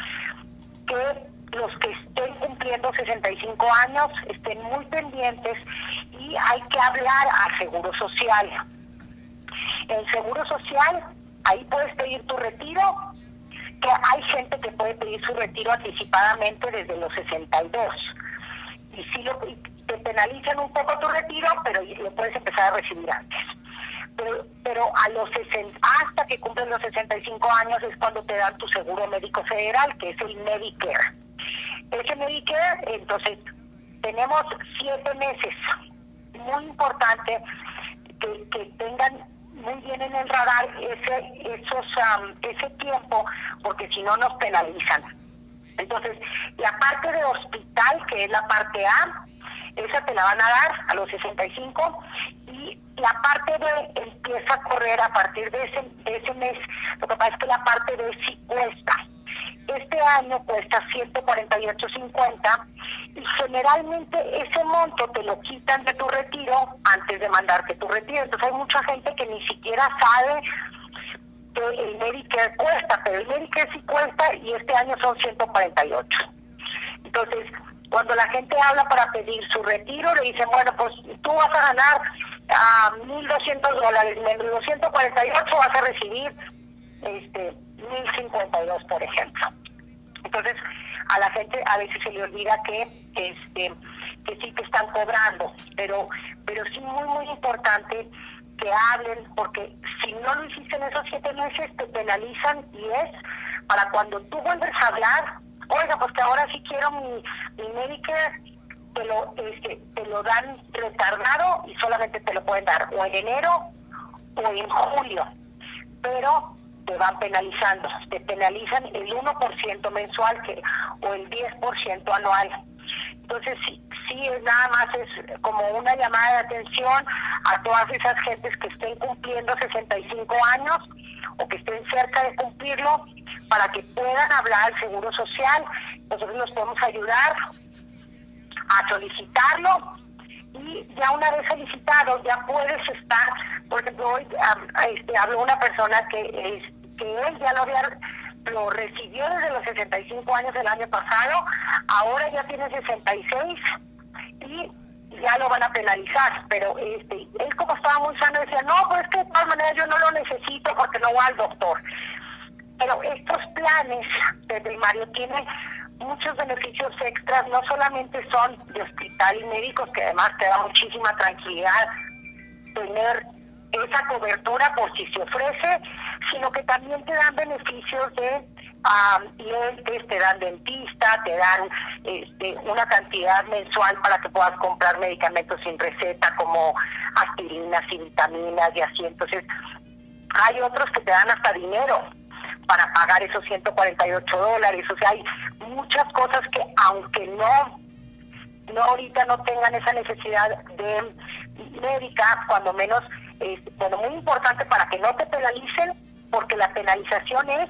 que los que estén cumpliendo 65 años estén muy pendientes y hay que hablar al Seguro Social. El Seguro Social, ahí puedes pedir tu retiro, que hay gente que puede pedir su retiro anticipadamente desde los 62 y sí lo, te penalizan un poco tu retiro, pero lo puedes empezar a recibir antes. Pero, pero a los 60, hasta que cumplen los 65 años es cuando te dan tu seguro médico federal, que es el Medicare. Ese Medicare, entonces, tenemos siete meses. Muy importante que, que tengan muy bien en el radar ese, esos, am, ese tiempo, porque si no nos penalizan. Entonces, la parte de hospital, que es la parte A, esa te la van a dar a los 65 y la parte B empieza a correr a partir de ese, de ese mes. Lo que pasa es que la parte B sí cuesta. Este año cuesta 148.50 y generalmente ese monto te lo quitan de tu retiro antes de mandarte tu retiro. Entonces hay mucha gente que ni siquiera sabe que el Medicare cuesta, pero el Medicare sí cuesta y este año son 148. Entonces, cuando la gente habla para pedir su retiro, le dicen, bueno, pues tú vas a ganar a 1.200 dólares, menos 248 vas a recibir este 1.052, por ejemplo. Entonces, a la gente a veces se le olvida que este que sí que están cobrando, pero pero sí muy muy importante que hablen, porque si no lo hiciste en esos siete meses te penalizan y es para cuando tú vuelves a hablar, oiga, pues que ahora sí quiero mi, mi Medicare, te lo, este, te lo dan retardado y solamente te lo pueden dar o en enero o en julio, pero te van penalizando, te penalizan el 1% mensual que, o el 10% anual. Entonces, sí, es nada más es como una llamada de atención a todas esas gentes que estén cumpliendo 65 años o que estén cerca de cumplirlo para que puedan hablar al Seguro Social. Nosotros los podemos ayudar a solicitarlo y ya una vez solicitado ya puedes estar, por ejemplo, hoy um, este, habló una persona que, que él ya lo había lo recibió desde los 65 años del año pasado, ahora ya tiene 66 y ya lo van a penalizar, pero este, él como estaba muy sano decía, no, pues es que de todas maneras yo no lo necesito porque no voy al doctor. Pero estos planes de primario tienen muchos beneficios extras, no solamente son de hospital y médicos, que además te da muchísima tranquilidad tener esa cobertura por si se ofrece, sino que también te dan beneficios de lentes, te dan dentista, te dan este, una cantidad mensual para que puedas comprar medicamentos sin receta como aspirinas y vitaminas y así. Entonces, hay otros que te dan hasta dinero para pagar esos 148 dólares. O sea, hay muchas cosas que aunque no, no ahorita no tengan esa necesidad de médica, cuando menos, es, bueno, muy importante para que no te penalicen, porque la penalización es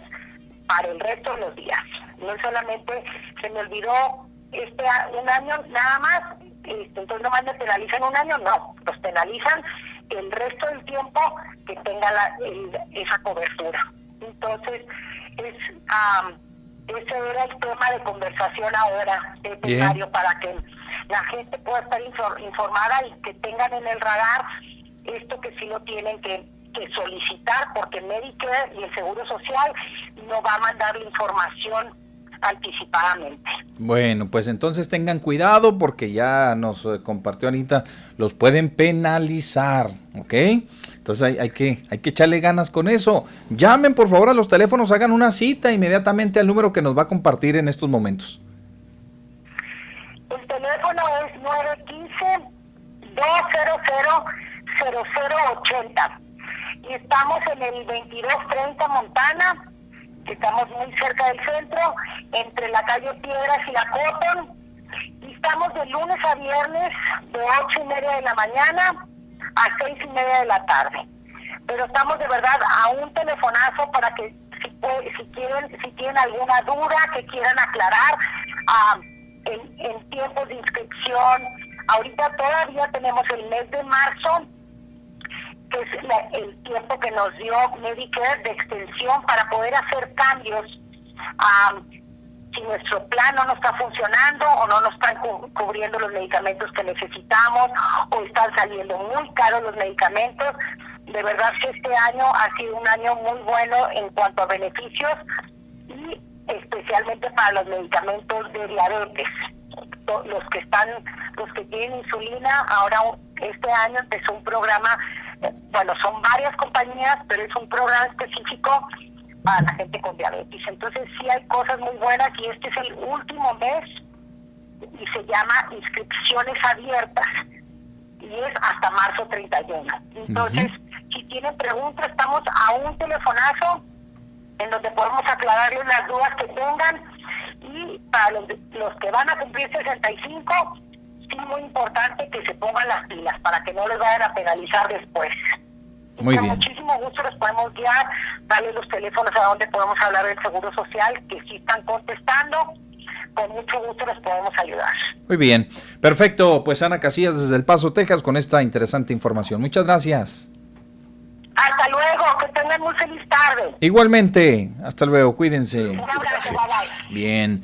para el resto de los días. No solamente se me olvidó este un año nada más, este, entonces nomás me penalizan un año, no, los penalizan el resto del tiempo que tenga la, esa cobertura. Entonces, es, ese era el tema de conversación ahora, de para que la gente pueda estar informada y que tengan en el radar esto que sí lo tienen que que solicitar porque Medicare y el Seguro Social no va a mandar la información anticipadamente. Bueno, pues entonces tengan cuidado porque ya nos eh, compartió Anita, los pueden penalizar, ¿ok? Entonces hay, hay, que, hay que echarle ganas con eso. Llamen por favor a los teléfonos, hagan una cita inmediatamente al número que nos va a compartir en estos momentos. El teléfono es 915 200 0080 y estamos en el 2230 Montana, que estamos muy cerca del centro, entre la calle Piedras y la Cotton, y estamos de lunes a viernes de ocho y media de la mañana a seis y media de la tarde. Pero estamos de verdad a un telefonazo para que si, quieren si tienen alguna duda que quieran aclarar ah, en, en tiempos de inscripción. Ahorita todavía tenemos el mes de marzo que es el tiempo que nos dio Medicare de extensión para poder hacer cambios si nuestro plan no está funcionando o no nos están cubriendo los medicamentos que necesitamos o están saliendo muy caros los medicamentos. De verdad que este año ha sido un año muy bueno en cuanto a beneficios especialmente para los medicamentos de diabetes. Los que están, los que tienen insulina, ahora este año empezó un programa bueno, son varias compañías, pero es un programa específico para la gente con diabetes. Entonces sí hay cosas muy buenas y este es el último mes y se llama inscripciones abiertas y es hasta marzo 31. Entonces, si tienen preguntas, estamos a un telefonazo en donde podemos aclararles las dudas que tengan y para los, los que van a cumplir 65 sí muy importante que se pongan las pilas para que no les vayan a penalizar después. Muy con muchísimo gusto les podemos guiar, darle los teléfonos a donde podemos hablar del Seguro Social, que sí están contestando. Con mucho gusto les podemos ayudar. Muy bien, perfecto. Pues Ana Casillas desde El Paso, Texas, con esta interesante información. Muchas gracias. Hasta luego, que tengan muy feliz tarde. Igualmente, hasta luego, cuídense. Un abrazo, bye, Bien,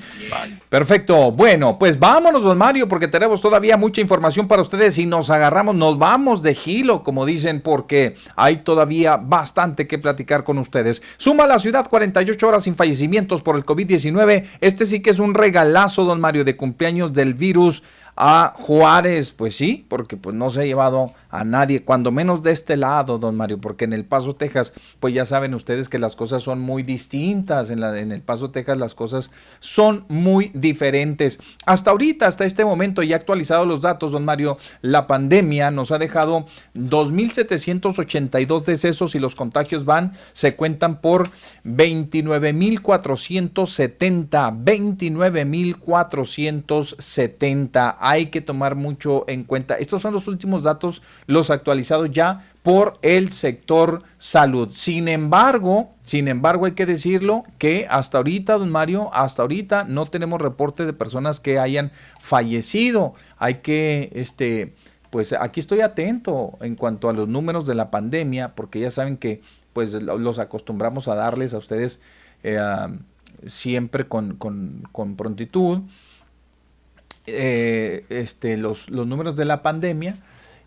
perfecto. Bueno, pues vámonos, don Mario, porque tenemos todavía mucha información para ustedes y nos agarramos, nos vamos de gilo, como dicen, porque hay todavía bastante que platicar con ustedes. Suma la ciudad 48 horas sin fallecimientos por el COVID-19. Este sí que es un regalazo, don Mario, de cumpleaños del virus a Juárez, pues sí, porque pues no se ha llevado a nadie, cuando menos de este lado, don Mario, porque en El Paso, Texas, pues ya saben ustedes que las cosas son muy distintas, en, la, en El Paso, Texas las cosas son muy diferentes. Hasta ahorita, hasta este momento, ya actualizado los datos, don Mario, la pandemia nos ha dejado 2.782 decesos y los contagios van, se cuentan por 29.470, 29.470 hay que tomar mucho en cuenta. Estos son los últimos datos, los actualizados ya por el sector salud. Sin embargo, sin embargo, hay que decirlo que hasta ahorita, don Mario, hasta ahorita no tenemos reporte de personas que hayan fallecido. Hay que, este, pues aquí estoy atento en cuanto a los números de la pandemia, porque ya saben que pues los acostumbramos a darles a ustedes eh, siempre con, prontitud eh, este, los, los números de la pandemia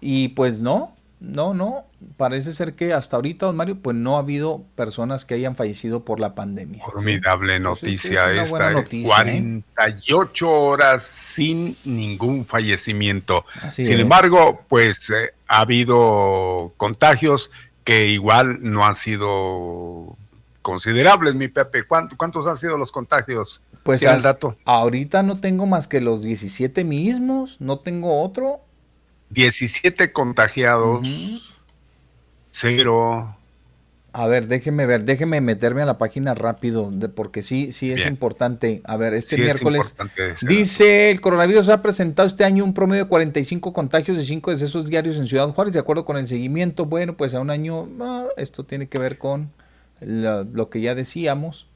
y pues no, no, no, parece ser que hasta ahorita, don Mario, pues no ha habido personas que hayan fallecido por la pandemia. Formidable noticia esta, 48 ¿eh? horas sin ningún fallecimiento. sin embargo, pues eh, ha habido contagios que igual no han sido considerables, mi Pepe. ¿Cuántos han sido los contagios? Pues al dato? ahorita no tengo más que los 17 mismos, no tengo otro. 17 contagiados, cero. A ver, déjeme ver, déjeme meterme a la página rápido, de, porque sí, sí es importante. A ver, este miércoles dice, el coronavirus ha presentado este año un promedio de 45 contagios y 5 decesos diarios en Ciudad Juárez, de acuerdo con el seguimiento. Bueno, pues a un año, ah, esto tiene que ver con lo, que ya decíamos,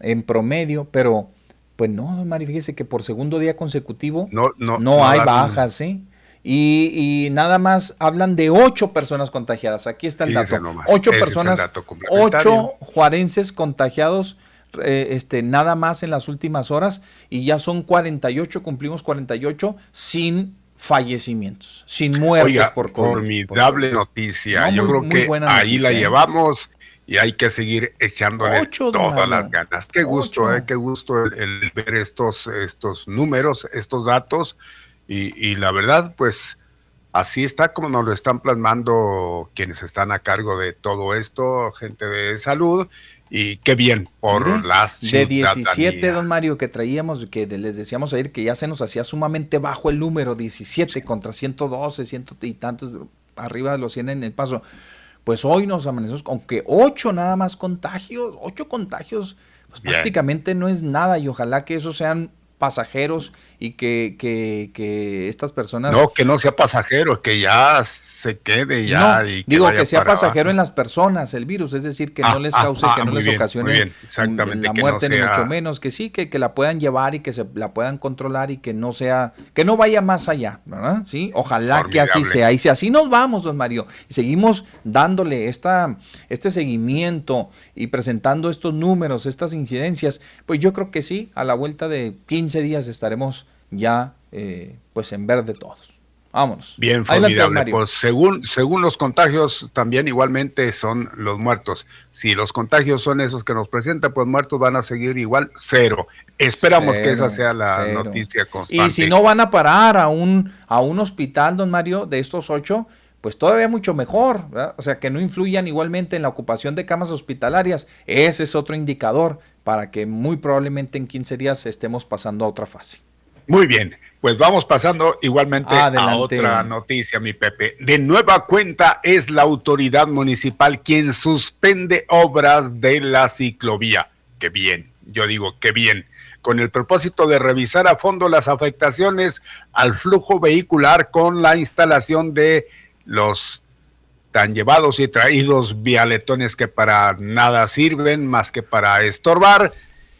en promedio, pero pues no, Mari, fíjese que por segundo día consecutivo no, no, no hay bajas, ¿sí? Y, nada más hablan de ocho personas contagiadas. Aquí está el dato. ocho personas, ocho juarenses contagiados eh, este, nada más en las últimas horas y ya son 48, cumplimos 48 sin fallecimientos, sin muertes por COVID. Formidable noticia. Yo creo que ahí la llevamos y hay que seguir echándole todas las ganas. Qué gusto, eh, qué gusto el, ver estos, estos números, estos datos. Y, la verdad, pues así está como nos lo están plasmando quienes están a cargo de todo esto, gente de salud, y qué bien por las De 17, don Mario, que traíamos, que les decíamos ayer que ya se nos hacía sumamente bajo el número, 17 contra 112, ciento y tantos, arriba de los 100 en el paso. Pues hoy nos amanecemos, aunque 8 nada más contagios, 8 contagios, pues prácticamente no es nada y ojalá que esos sean pasajeros y que, que, que, estas personas... No, que no sea pasajero, que ya se quede ya. digo que sea pasajero en las personas el virus, es decir, que no ah, les ah, cause, que ah, no les ocasione la muerte, ni mucho menos, que sí, que, que, la puedan llevar y que se la puedan controlar y que no sea, que no vaya más allá, ¿verdad? Sí, ojalá que así sea. Y si así nos vamos, don Mario, y seguimos dándole esta, este seguimiento y presentando estos números, estas incidencias, pues yo creo que sí, a la vuelta de 15 días estaremos ya eh, pues en verde todos. Vámonos. Bien, formidable. Pues según, según los contagios, también igualmente son los muertos. Si los contagios son esos que nos presentan, pues muertos van a seguir igual cero. Esperamos que esa sea la noticia constante. Y si no van a parar a un, a un hospital, don Mario, de estos ocho, pues todavía mucho mejor. O sea, que no influyan igualmente en la ocupación de camas hospitalarias. Ese es otro indicador para que muy probablemente en 15 días estemos pasando a otra fase. Muy bien, pues vamos pasando igualmente a otra noticia, mi Pepe. De nueva cuenta es la autoridad municipal quien suspende obras de la ciclovía. Qué bien, yo digo, qué bien. Con el propósito de revisar a fondo las afectaciones al flujo vehicular con la instalación de los tan llevados y traídos vialetones que para nada sirven más que para estorbar.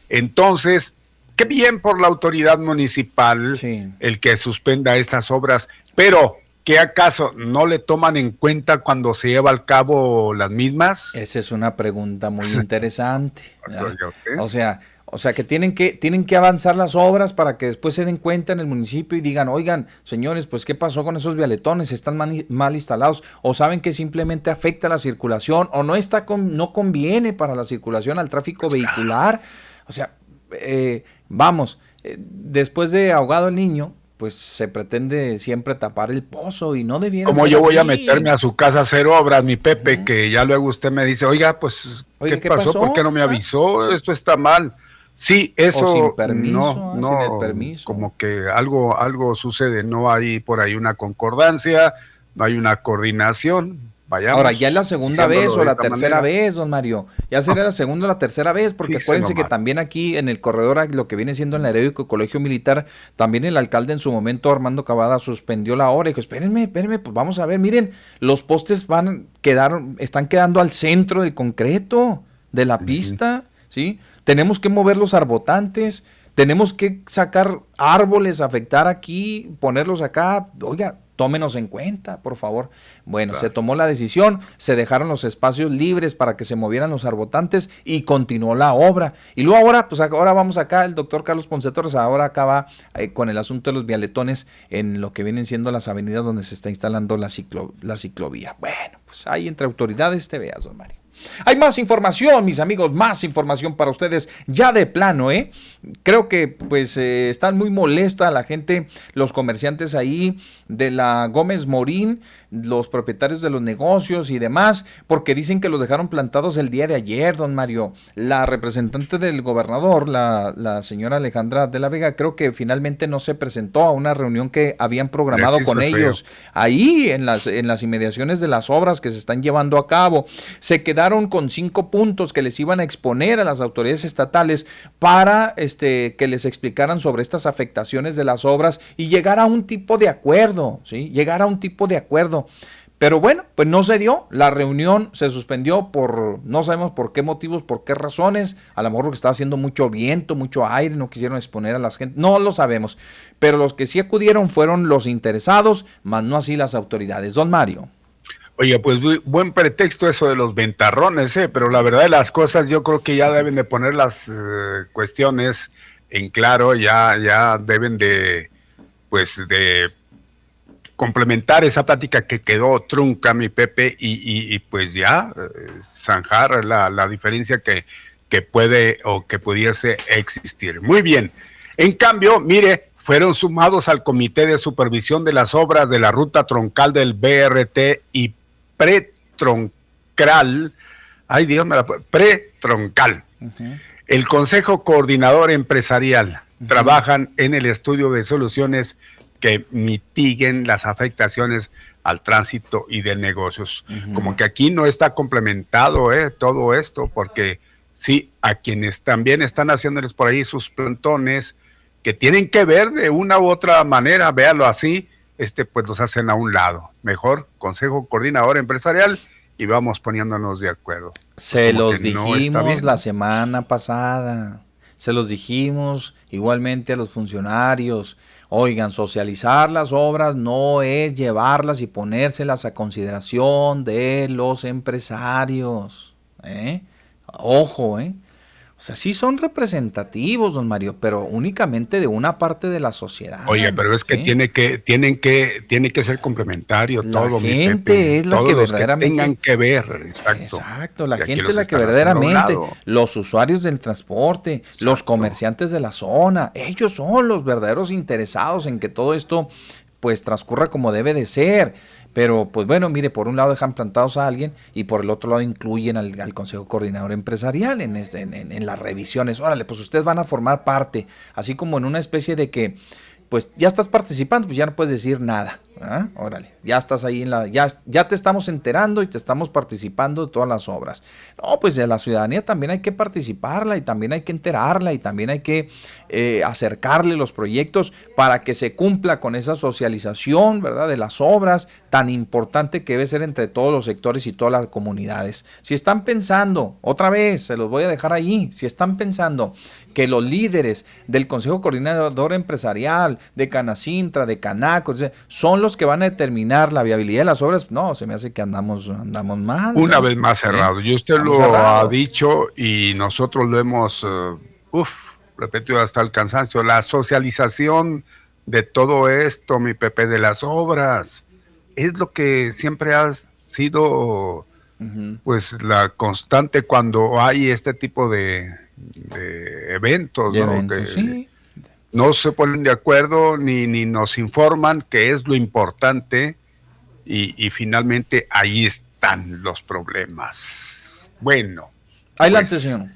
Entonces, qué bien por la autoridad municipal el que suspenda estas obras, pero ¿qué acaso no le toman en cuenta cuando se lleva al cabo las mismas? Esa es una pregunta muy interesante. o sea, o sea que tienen que tienen que avanzar las obras para que después se den cuenta en el municipio y digan, oigan, señores, pues qué pasó con esos vialetones, están mal, instalados, o saben que simplemente afecta la circulación, o no está con, no conviene para la circulación al tráfico pues vehicular. O sea, eh, vamos, eh, después de ahogado el niño, pues se pretende siempre tapar el pozo y no debiera Como yo voy a meterme a su casa a hacer obras, mi Pepe, que ya luego usted me dice, oiga, pues, ¿qué, pasó? ¿Por qué no me ah, avisó? Esto está mal. Sí, eso sin permiso, no, sin el permiso. como que algo, algo sucede, no hay por ahí una concordancia, no hay una coordinación. Ahora, ya es la segunda vez o la tercera vez, don Mario. Ya sería la segunda o la tercera vez, porque acuérdense que también aquí en el corredor, lo que viene siendo en el heroico colegio militar, también el alcalde en su momento, Armando Cavada, suspendió la hora y dijo, espérenme, espérenme, pues vamos a ver, miren, los postes van, quedaron, están quedando al centro del concreto de la pista, ¿sí? Tenemos que mover los arbotantes, tenemos que sacar árboles, afectar aquí, ponerlos acá. Oiga, tómenos en cuenta, por favor. Bueno, se tomó la decisión, se dejaron los espacios libres para que se movieran los arbotantes y continuó la obra. Y luego ahora, pues ahora vamos acá, el doctor Carlos Ponce Torres ahora acaba eh, con el asunto de los vialetones en lo que vienen siendo las avenidas donde se está instalando la, ciclo, la ciclovía. Bueno, pues ahí entre autoridades te veas, don Mario. Hay más información, mis amigos, más información para ustedes ya de plano, ¿eh? Creo que pues eh, están muy molesta la gente, los comerciantes ahí de la Gómez Morín, los propietarios de los negocios y demás, porque dicen que los dejaron plantados el día de ayer, don Mario. La representante del gobernador, la, la señora Alejandra de la Vega, creo que finalmente no se presentó a una reunión que habían programado con ellos ahí en las, en las inmediaciones de las obras que se están llevando a cabo. Se quedaron con cinco puntos que les iban a exponer a las autoridades estatales para este, que les explicaran sobre estas afectaciones de las obras y llegar a un tipo de acuerdo, ¿sí? Llegar a un tipo de acuerdo. Pero bueno, pues no se dio. La reunión se suspendió por no sabemos por qué motivos, por qué razones. A lo mejor porque estaba haciendo mucho viento, mucho aire, no quisieron exponer a las gente. No lo sabemos. Pero los que sí acudieron fueron los interesados, más no así las autoridades. Don Mario. Oye, pues buen pretexto eso de los ventarrones, ¿eh? pero la verdad de las cosas yo creo que ya deben de poner las eh, cuestiones en claro, ya, ya deben de, pues, de complementar esa plática que quedó trunca, mi Pepe, y, pues ya eh, zanjar la, la diferencia que, que puede o que pudiese existir. Muy bien. En cambio, mire, fueron sumados al Comité de Supervisión de las Obras de la Ruta Troncal del BRT y pretroncal, ay Dios me la pretroncal. El Consejo Coordinador Empresarial trabajan en el estudio de soluciones que mitiguen las afectaciones al tránsito y de negocios. Como que aquí no está complementado eh, todo esto, porque sí, a quienes también están haciéndoles por ahí sus plantones, que tienen que ver de una u otra manera, véalo así, este pues los hacen a un lado. Mejor Consejo Coordinador Empresarial y vamos poniéndonos de acuerdo. Se los dijimos la semana pasada, se los dijimos igualmente a los funcionarios. Oigan, socializar las obras no es llevarlas y ponérselas a consideración de los empresarios. ¿eh? Ojo, ¿eh? O sea, sí son representativos, don Mario, pero únicamente de una parte de la sociedad. Oye, pero es que tiene que tiene que tiene que ser complementario la todo. La gente es la que verdaderamente tengan que ver, exacto. Exacto, la gente es la que verdaderamente los usuarios del transporte, los comerciantes de la zona, ellos son los verdaderos interesados en que todo esto pues transcurra como debe de ser. Pero pues bueno, mire, por un lado dejan plantados a alguien y por el otro lado incluyen al, Consejo Coordinador Empresarial en, en, en, las revisiones. Órale, pues ustedes van a formar parte, así como en una especie de que pues ya estás participando, pues ya no puedes decir nada. ¿ah? Órale, ya estás ahí en la, ya, ya te estamos enterando y te estamos participando de todas las obras. No, pues de la ciudadanía también hay que participarla y también hay que enterarla y también hay que eh, acercarle los proyectos para que se cumpla con esa socialización, ¿verdad? De las obras tan importante que debe ser entre todos los sectores y todas las comunidades. Si están pensando, otra vez, se los voy a dejar ahí, si están pensando que los líderes del Consejo Coordinador Empresarial, de Canacintra, de Canaco, son los que van a determinar la viabilidad de las obras, no, se me hace que andamos, andamos mal. Una vez más cerrado. Y usted lo ha dicho y nosotros lo hemos, uh, uff, repetido hasta el cansancio, la socialización de todo esto, mi Pepe, de las obras, es lo que siempre ha sido, pues, la constante cuando hay este tipo de, eventos, ¿no? no se ponen de acuerdo ni, ni nos informan qué es lo importante y, finalmente ahí están los problemas. Bueno. Adelante, pues, señor.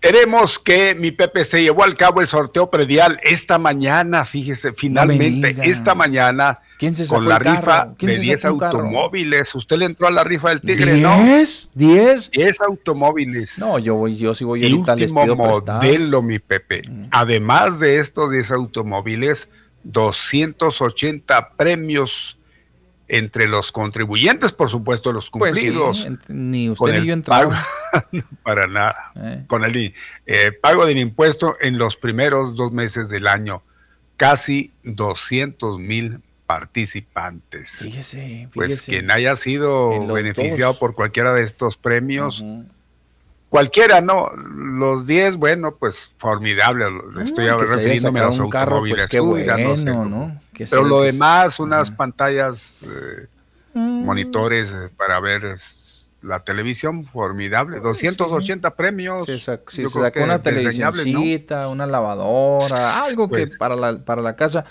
Queremos que mi Pepe se llevó al cabo el sorteo predial esta mañana, fíjese, finalmente, esta mañana, con la rifa de 10 automóviles. Usted le entró a la rifa del Tigre, ¿no? ¿10? ¿10? 10 automóviles. No, yo voy, yo sí voy el ahorita, último les pido modelo, mi Pepe. Mm. Además de estos 10 automóviles, 280 premios entre los contribuyentes, por supuesto, los Pues cumplidos. ni usted ni yo el entramos. pago- para nada. Eh. Con el eh, pago del impuesto en los primeros dos meses del año. Casi 200 mil participantes. Fíjese, fíjese. Pues quien haya sido beneficiado dos. por cualquiera de estos premios, cualquiera, ¿no? Los 10, bueno, pues formidable. Estoy Ah, haya refiriéndome a los un carro, pues qué ya bueno, sé ¿no? Pero lo demás, unas pantallas, eh, Mm. monitores eh, para ver es, la televisión, formidable. 280 premios. Se sac- sacó una desdeñables, ¿no? televisioncita, una lavadora, algo que Pues. para la, para la casa.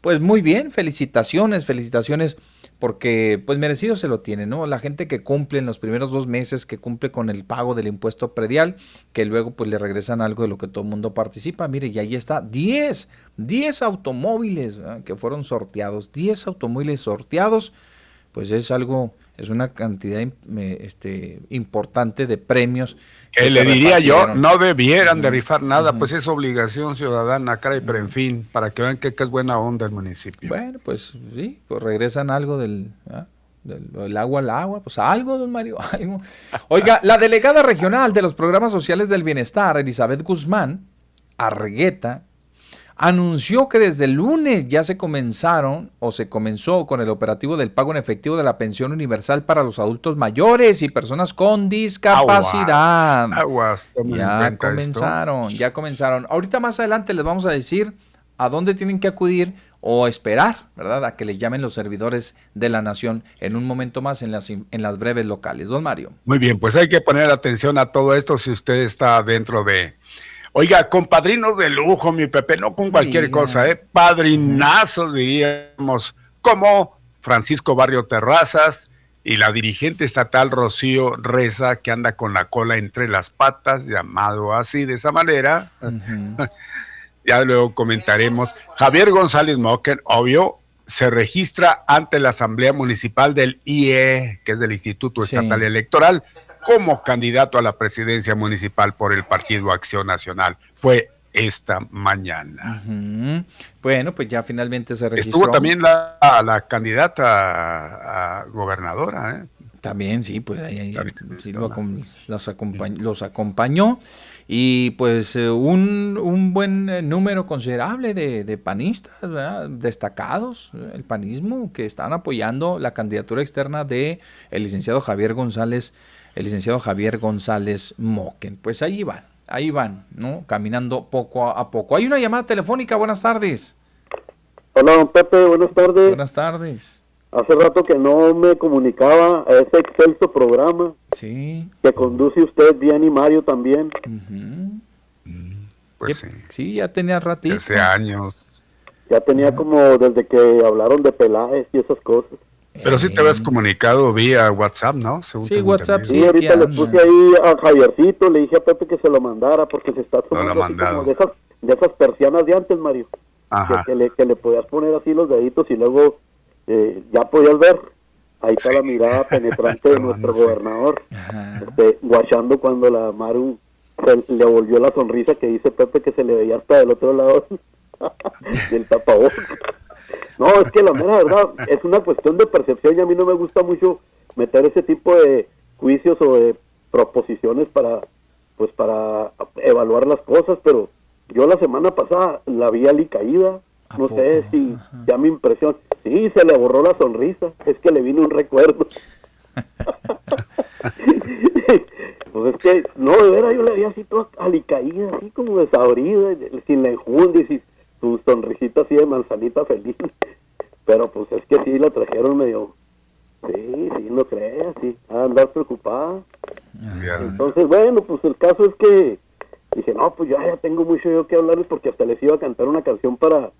Pues muy bien, felicitaciones, felicitaciones, porque pues merecido se lo tiene, ¿no? La gente que cumple en los primeros dos meses, que cumple con el pago del impuesto predial, que luego pues le regresan algo de lo que todo el mundo participa. Mire, y ahí está, 10, 10 automóviles que fueron sorteados, 10 automóviles sorteados, pues es algo, es una cantidad este, importante de premios. Que le diría yo, no debieran de Ujú, rifar nada, ujú. pues es obligación ciudadana, caray, pero en fin, para que vean que, que es buena onda el municipio. Bueno, pues sí, pues regresan algo del, ¿ah? del, del agua al agua, pues algo, don Mario, algo. Oiga, la delegada regional de los programas sociales del bienestar, Elizabeth Guzmán, Argueta, anunció que desde el lunes ya se comenzaron o se comenzó con el operativo del pago en efectivo de la pensión universal para los adultos mayores y personas con discapacidad. Aguas, Ya esto. comenzaron, ya comenzaron. Ahorita más adelante les vamos a decir a dónde tienen que acudir o esperar, ¿verdad? A que les llamen los servidores de la nación en un momento más en las, en las breves locales. Don Mario. Muy bien, pues hay que poner atención a todo esto si usted está dentro de... Oiga, con padrinos de lujo, mi Pepe, no con cualquier cosa, ¿eh? Padrinazos, diríamos, como Francisco Barrio Terrazas y la dirigente estatal Rocío Reza, que anda con la cola entre las patas, llamado así de esa manera. ya luego comentaremos. Javier González Moquen, obvio, se registra ante la Asamblea Municipal del IE, que es del Instituto Sí. Estatal Electoral, como candidato a la presidencia municipal por el Partido Acción Nacional. Fue esta mañana. Bueno, pues ya finalmente se registró. Estuvo también la, la candidata a, a gobernadora, ¿eh? También, sí, pues ahí, sí, lo los, acompañ- los acompañó y pues eh, un, un buen eh, número considerable de, de panistas ¿verdad? destacados, eh, el panismo, que están apoyando la candidatura externa de el licenciado Javier González, el licenciado Javier González Moquen. Pues ahí van, ahí van, ¿no? Caminando poco a, poco. Hay una llamada telefónica, buenas tardes. Hola, don Pepe, buenas tardes. Buenas tardes. Hace rato que no me comunicaba a ese excelso programa Sí. que conduce usted, bien y Mario también. ujú. Pues ¿Qué- sí, Sí, ya tenía ratito. hace años. Ya tenía como desde que hablaron de Peláez y esas cosas. Pero sí te habías comunicado vía WhatsApp, ¿no? Según Sí, WhatsApp. Sí, ahorita le puse ahí a Javiercito, le dije a Pepe que se lo mandara porque se está tomando como de esas, de esas persianas de antes, Mario. Que, Ajá. que le, que le podías poner así los deditos y luego eh, ya podías ver. Ahí está la mirada penetrante de nuestro gobernador. Ajá. este, guachando cuando la Maru se le volvió la sonrisa que dice Pepe que se le veía hasta del otro lado del tapabocas. No, es que la mera verdad es una cuestión de percepción y a mí no me gusta mucho meter ese tipo de juicios o de proposiciones para pues para evaluar las cosas, pero yo la semana pasada la vi alicaída, ¿A no sé si ya mi impresión, sí, se le borró la sonrisa, es que le vino un recuerdo. pues es que, no, de veras, yo la vi así toda alicaída, así como desabrida, sin la enjundia y sin su sonrisita así de manzanita feliz. Pero pues es que sí la trajeron medio, sí, sí, no creas, sí, a andar preocupada. Entonces, bueno, pues el caso es que dije, no, pues ya, ya tengo mucho yo que hablarles porque hasta les iba a cantar una canción para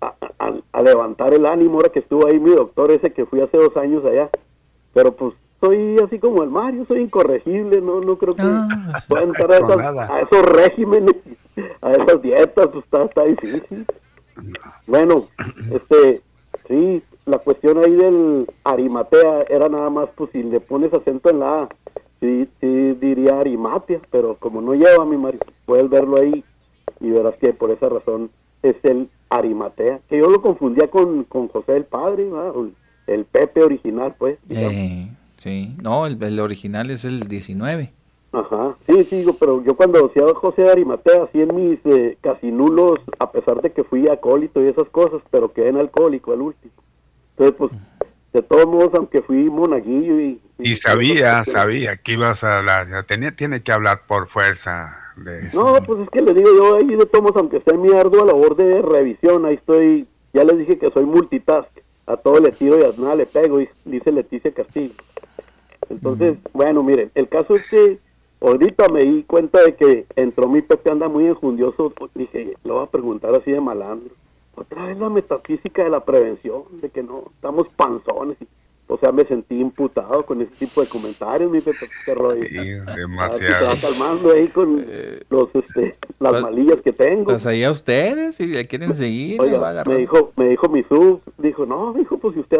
a, a- a levantar el ánimo ahora que estuvo ahí mi doctor ese que fui hace dos años allá. Pero pues soy así como el Mario, soy incorregible, no no creo que Ah, pueda entrar a, esas- esos regímenes, a esas dietas, pues está, está difícil. Bueno, este, sí, la cuestión ahí del Arimatea era nada más, pues si le pones acento en la A, sí, sí diría Arimatea, pero como no lleva mi Mario, puedes verlo ahí y verás que por esa razón es el Arimatea, que yo lo confundía con, con José el Padre, el, Pepe original, pues. Eh, sí, no, el, el, original es el 19. Ajá, sí, sí, pero yo cuando decía José Arimatea, así en mis eh, casi nulos, a pesar de que fui acólito y esas cosas, pero quedé en alcohólico al último. Entonces, pues, de todos modos, aunque fui monaguillo y... Y, sabía, sabía que ibas a hablar, tenía, tiene que hablar por fuerza de eso. No, pues es que le digo yo ahí de todos modos, aunque en mi ardua labor de revisión, ahí estoy, ya les dije que soy multitask, a todo le tiro y a nada le pego, y dice Leticia Castillo. Entonces, bueno, miren, el caso es que ahorita me di cuenta de que entró mi Pepe, anda muy enjundioso, dije, lo voy a preguntar así de malandro otra vez la metafísica de la prevención, de que no estamos panzones. o sea, me sentí imputado con ese tipo de comentarios, mi Pepe, Sí, demasiado. Calmando ahí con eh, los, este, las pues, malillas que tengo. Pues ahí a ustedes, si le quieren seguir. me dijo, me dijo mi sub, dijo, no, dijo, pues si usted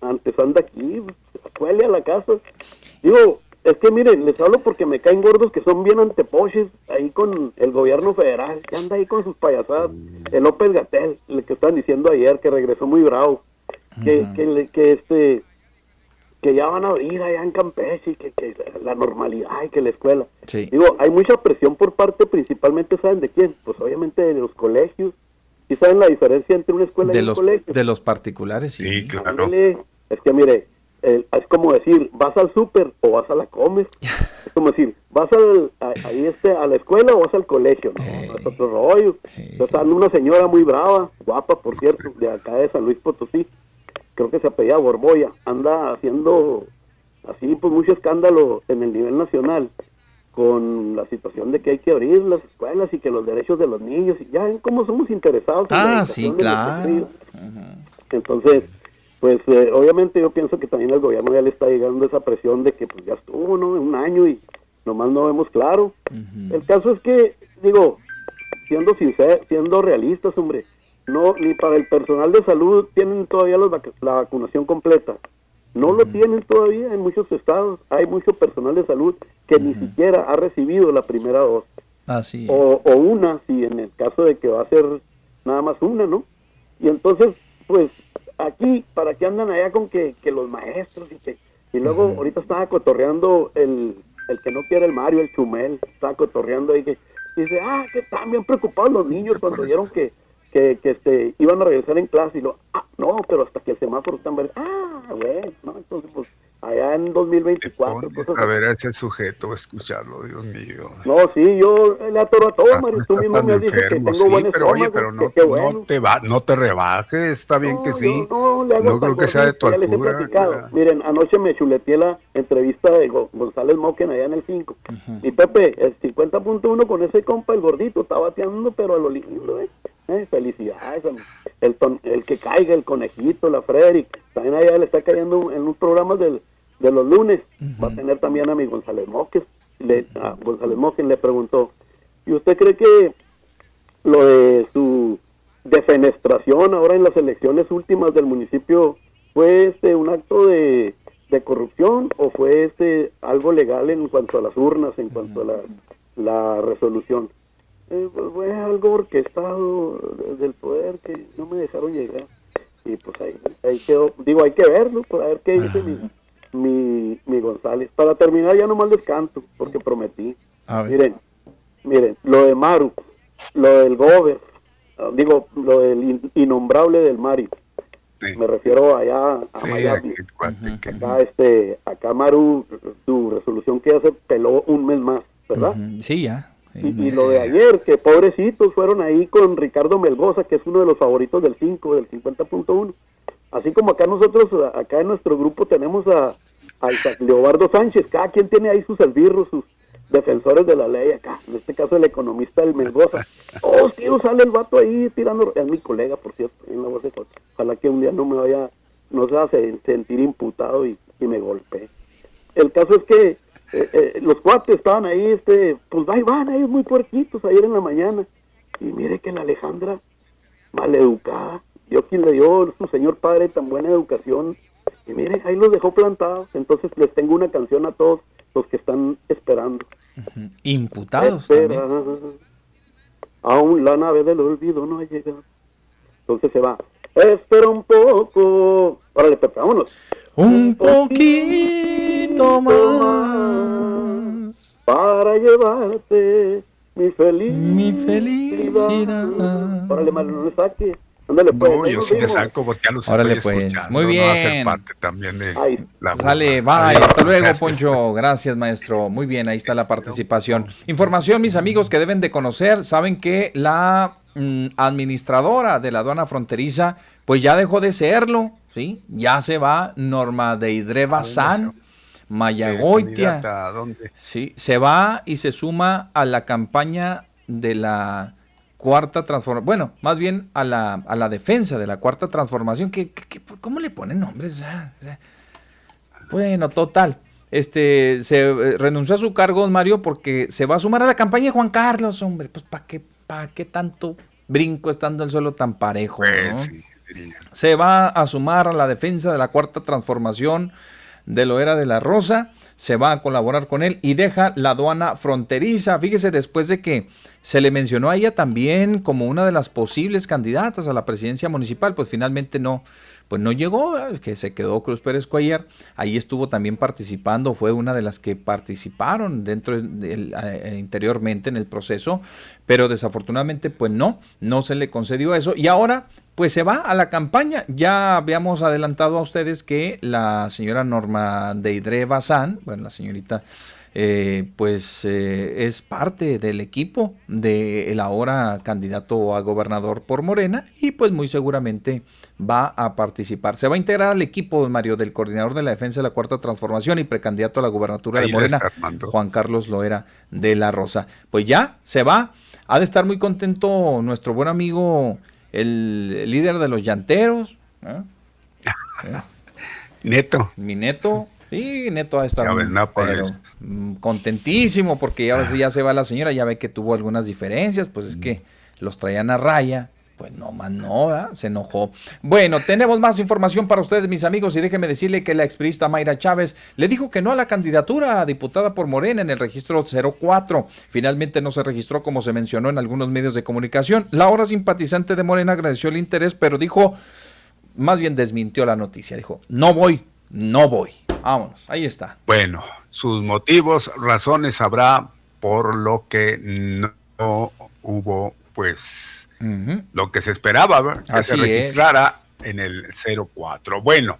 antes anda aquí, cuele a la casa. Digo, es que miren, les hablo porque me caen gordos que son bien antepoches ahí con el gobierno federal, que anda ahí con sus payasadas. El López Gatel, el que estaban diciendo ayer, que regresó muy bravo, que, que, que, este que ya van a abrir allá en Campeche y que, que la normalidad y que la escuela. Digo, hay mucha presión por parte principalmente, ¿saben de quién? Pues obviamente de los colegios. ¿Y saben la diferencia entre una escuela y un los, colegio? De los particulares, sí. claro. es que mire, es como decir, vas al súper o vas a la comes. Es como decir, vas al, a, ahí este, a la escuela o vas al colegio. No, eh, es otro rollo. Está una señora muy brava, guapa, por cierto, de acá de San Luis Potosí. Creo que se apellida Borboya. Anda haciendo así, pues, mucho escándalo en el nivel nacional con la situación de que hay que abrir las escuelas y que los derechos de los niños, y ya ven cómo somos interesados. ah, sí, claro. Entonces, pues eh, obviamente yo pienso que también el gobierno ya le está llegando esa presión de que pues ya estuvo, ¿no? Un año y nomás no vemos claro. El caso es que, digo, siendo sincero, siendo realistas, hombre, no ni para el personal de salud tienen todavía la vacunación completa. No lo tienen todavía en muchos estados. Hay mucho personal de salud que ni siquiera ha recibido la primera dosis. Así o, o una, si en el caso de que va a ser nada más una, ¿no? Y entonces, pues aquí, ¿para qué andan allá con que, que los maestros y que... Y luego ahorita estaba cotorreando el, el que no quiere el Mario, el Chumel, estaba cotorreando ahí que dice, ah, que están bien preocupados los niños cuando vieron que, que, que este, iban a regresar en clase y lo, ah, no, pero hasta que el semáforo está en verde, ah, bueno, ¿no? Entonces, pues, allá en 2024. Pues, a ver a ese sujeto, escucharlo, Dios mío. No, sí, yo le atoro a todo, Mario. Tú mismo me dices que tengo sí, buen pero oye, pero no, no, te va, no te rebajes, está bien que sí. No, no creo que sea de tu altura. Miren, anoche me chuleteé la entrevista de González Moquen allá en el 5. Y Pepe, el 50.1 con ese compa, el gordito, está bateando, pero a lo lindo, ¿eh? ¿Eh? Felicidades, el, el que caiga, el conejito, la Frederick, también allá le está cayendo en un programa del, de los lunes. Va a tener también a mi González Moques. Le, a González Moques le preguntó, ¿y usted cree que lo de su defenestración ahora en las elecciones últimas del municipio fue este un acto de, de corrupción o fue este algo legal en cuanto a las urnas, en cuanto a la, la resolución? Eh, pues fue algo orquestado del poder que no me dejaron llegar. Y pues ahí, ahí quedó, digo, hay que verlo, para ver qué dice mi, mi, González. Para terminar ya nomás les canto, porque prometí. Miren, miren, lo de Maru, lo del Gober, ah, digo, lo del innombrable del Mario. Me refiero allá a Miami. Acá, este, acá Maru, su resolución que hace peló un mes más, ¿verdad? Sí, ya. Y, lo de ayer, que pobrecitos fueron ahí con Ricardo Melgoza, que es uno de los favoritos del 5, del 50.1. Así como acá nosotros, acá en nuestro grupo tenemos a, a Leobardo Sánchez, cada quien tiene ahí sus albirros, sus defensores de la ley acá, en este caso el economista del Melgoza. Oh, tío, sale el vato ahí tirando, es mi colega, por cierto, en la voz de Ojalá que un día no me vaya, no se hace sentir imputado y, y me golpee. El caso es que eh, eh, los cuates estaban ahí, este, pues ahí van, ahí muy puerquitos ayer en la mañana. Y mire que la Alejandra, maleducada, yo quien le dio su señor padre tan buena educación, y mire, ahí los dejó plantados. Entonces les tengo una canción a todos los que están esperando. Imputados Aún la nave del olvido no ha llegado. Entonces se va. Espera un poco. Órale, Pepe, vámonos. Un poquito más para llevarte mi feliz mi felicidad. Órale, Mario, no le saque. Ándale, pues. No, yo sí le saco porque ya los Órale, estoy pues. escuchando, Muy bien. parte también de Ay. la Sale, bye, hasta luego, Gracias. Poncho. Gracias, maestro. Muy bien, ahí está la participación. Información, mis amigos, que deben de conocer. Saben que la mm, administradora de la aduana fronteriza, pues ya dejó de serlo, ¿sí? Ya se va Norma Deidre Bazán, Mayagoitia. Candidata, ¿a dónde? Sí, se va y se suma a la campaña de la cuarta transformación, bueno, más bien a la, a la defensa de la cuarta transformación. ¿Qué, qué- qué- cómo le ponen nombres? Ah. Bueno, total. Este, se eh, renunció a su cargo, don Mario, porque se va a sumar a la campaña de Juan Carlos, hombre. Pues, ¿para qué, pa' qué tanto brinco estando el suelo tan parejo? Pues, no? sí, se va a sumar a la defensa de la cuarta transformación de Loera de la Rosa, se va a colaborar con él y deja la aduana fronteriza. Fíjese, después de que se le mencionó a ella también como una de las posibles candidatas a la presidencia municipal, pues finalmente no, pues no llegó, que se quedó Cruz Pérez Cuellar. Ahí estuvo también participando, fue una de las que participaron dentro del, eh, interiormente en el proceso, pero desafortunadamente pues no, no se le concedió eso y ahora pues se va a la campaña. Ya habíamos adelantado a ustedes que la señora Norma Deidre Bazán, bueno, la señorita, eh, pues eh, es parte del equipo del ahora candidato a gobernador por Morena y pues muy seguramente va a participar. Se va a integrar al equipo, Mario, del coordinador de la defensa de la Cuarta Transformación y precandidato a la gubernatura Ahí de Morena. Juan Carlos Loera de la Rosa. Pues ya, se va. Ha de estar muy contento nuestro buen amigo, el líder de los llanteros, ¿eh? Neto. mi neto. Sí, neto ha pues. pero, mm, contentísimo porque ya, ya se va la señora, ya ve que tuvo algunas diferencias, pues es que los traían a raya. Pues no más no, se enojó. Bueno, tenemos más información para ustedes, mis amigos, y déjenme decirle que la expriista Mayra Chávez le dijo que no a la candidatura a diputada por Morena en el registro 04. Finalmente no se registró como se mencionó en algunos medios de comunicación. La ahora simpatizante de Morena agradeció el interés, pero dijo, más bien desmintió la noticia. Dijo, no voy, no voy. Vámonos, ahí está. Bueno, sus motivos, razones habrá por lo que no hubo, pues, lo que se esperaba, que Así se es. registrara en el 04. Bueno,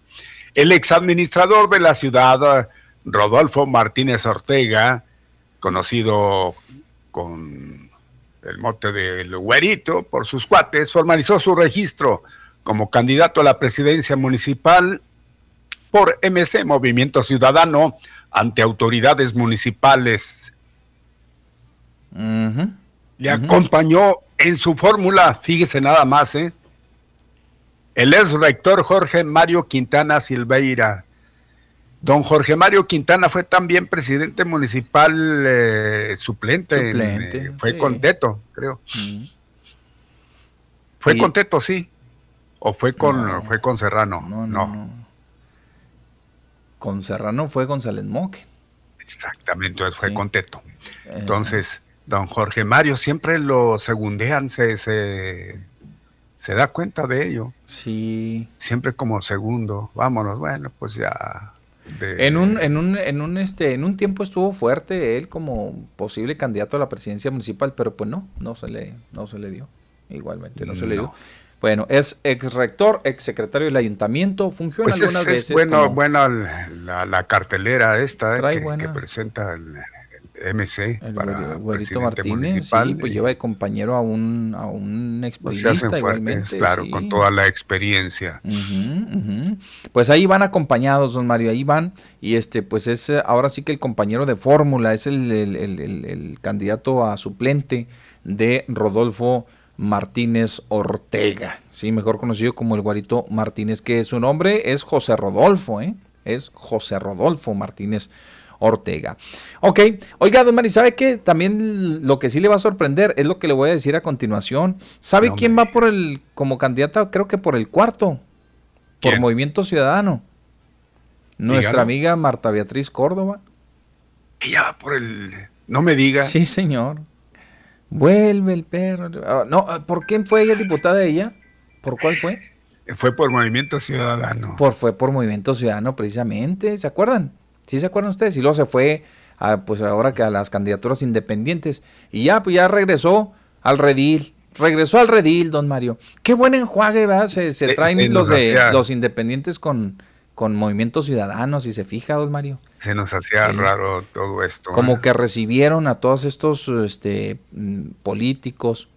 el exadministrador de la ciudad, Rodolfo Martínez Ortega, conocido con el mote del güerito por sus cuates, formalizó su registro como candidato a la presidencia municipal por MC, Movimiento Ciudadano, ante autoridades municipales. Le acompañó en su fórmula, fíjese nada más, ¿eh? el ex rector Jorge Mario Quintana Silveira. Don Jorge Mario Quintana fue también presidente municipal eh, suplente. en, Suplente, eh, fue sí. con Teto, creo. Mm. Fue Y- con Teto, sí. O fue con, No. fue con Serrano. No, no, no. Con Serrano fue González Moque. Exactamente, fue Sí. con Teto. Eh, Entonces, don Jorge Mario siempre lo segundean, se, se, se da cuenta de ello. sí. Siempre como segundo. Vámonos, bueno, pues ya. de- En un, en un, en un, este, en un tiempo estuvo fuerte él como posible candidato a la presidencia municipal, pero pues no, no se le, no se le dio. Igualmente, no se le dio. No. Bueno, es ex rector, ex secretario del ayuntamiento, fungió Pues en es, algunas es veces. bueno, como- buena la, la cartelera esta eh, que, buena. que presenta el, el MC El para Martínez, municipal. sí, pues y, lleva de compañero a un, a un pues, fuertes, igualmente. claro, sí. con toda la experiencia. Pues ahí van acompañados, don Mario, ahí van. Y este, pues es eh, ahora sí que el compañero de fórmula, es el- el candidato a suplente de Rodolfo Martínez Ortega, sí, mejor conocido como el Guarito Martínez, que su nombre es José Rodolfo, ¿eh? Es José Rodolfo Martínez Ortega. Ok, oiga, don Mari, ¿sabe qué? También lo que sí le va a sorprender es lo que le voy a decir a continuación. ¿Sabe No, quién va por el, como candidata, creo que por el cuarto? Por. Movimiento Ciudadano. Nuestra Dígalo. amiga Marta Beatriz Córdoba. Ella va por el. No me diga. Sí, señor. Vuelve el perro. Ah, No, ah, ¿por qué fue ella diputada ella? ¿Por cuál fue? Fue por Movimiento Ciudadano. Por, fue por Movimiento Ciudadano, precisamente. ¿Se acuerdan? ¿Sí se acuerdan ustedes? Y luego se fue, a, pues ahora que a las candidaturas independientes. Y ya, pues ya regresó al redil. Regresó al redil, don Mario. Qué buen enjuague, ¿verdad? Se, se traen los de los independientes con, con Movimiento Ciudadano, si se fija, don Mario. Se nos hacía raro todo esto. Como ¿eh? que recibieron a todos estos este, políticos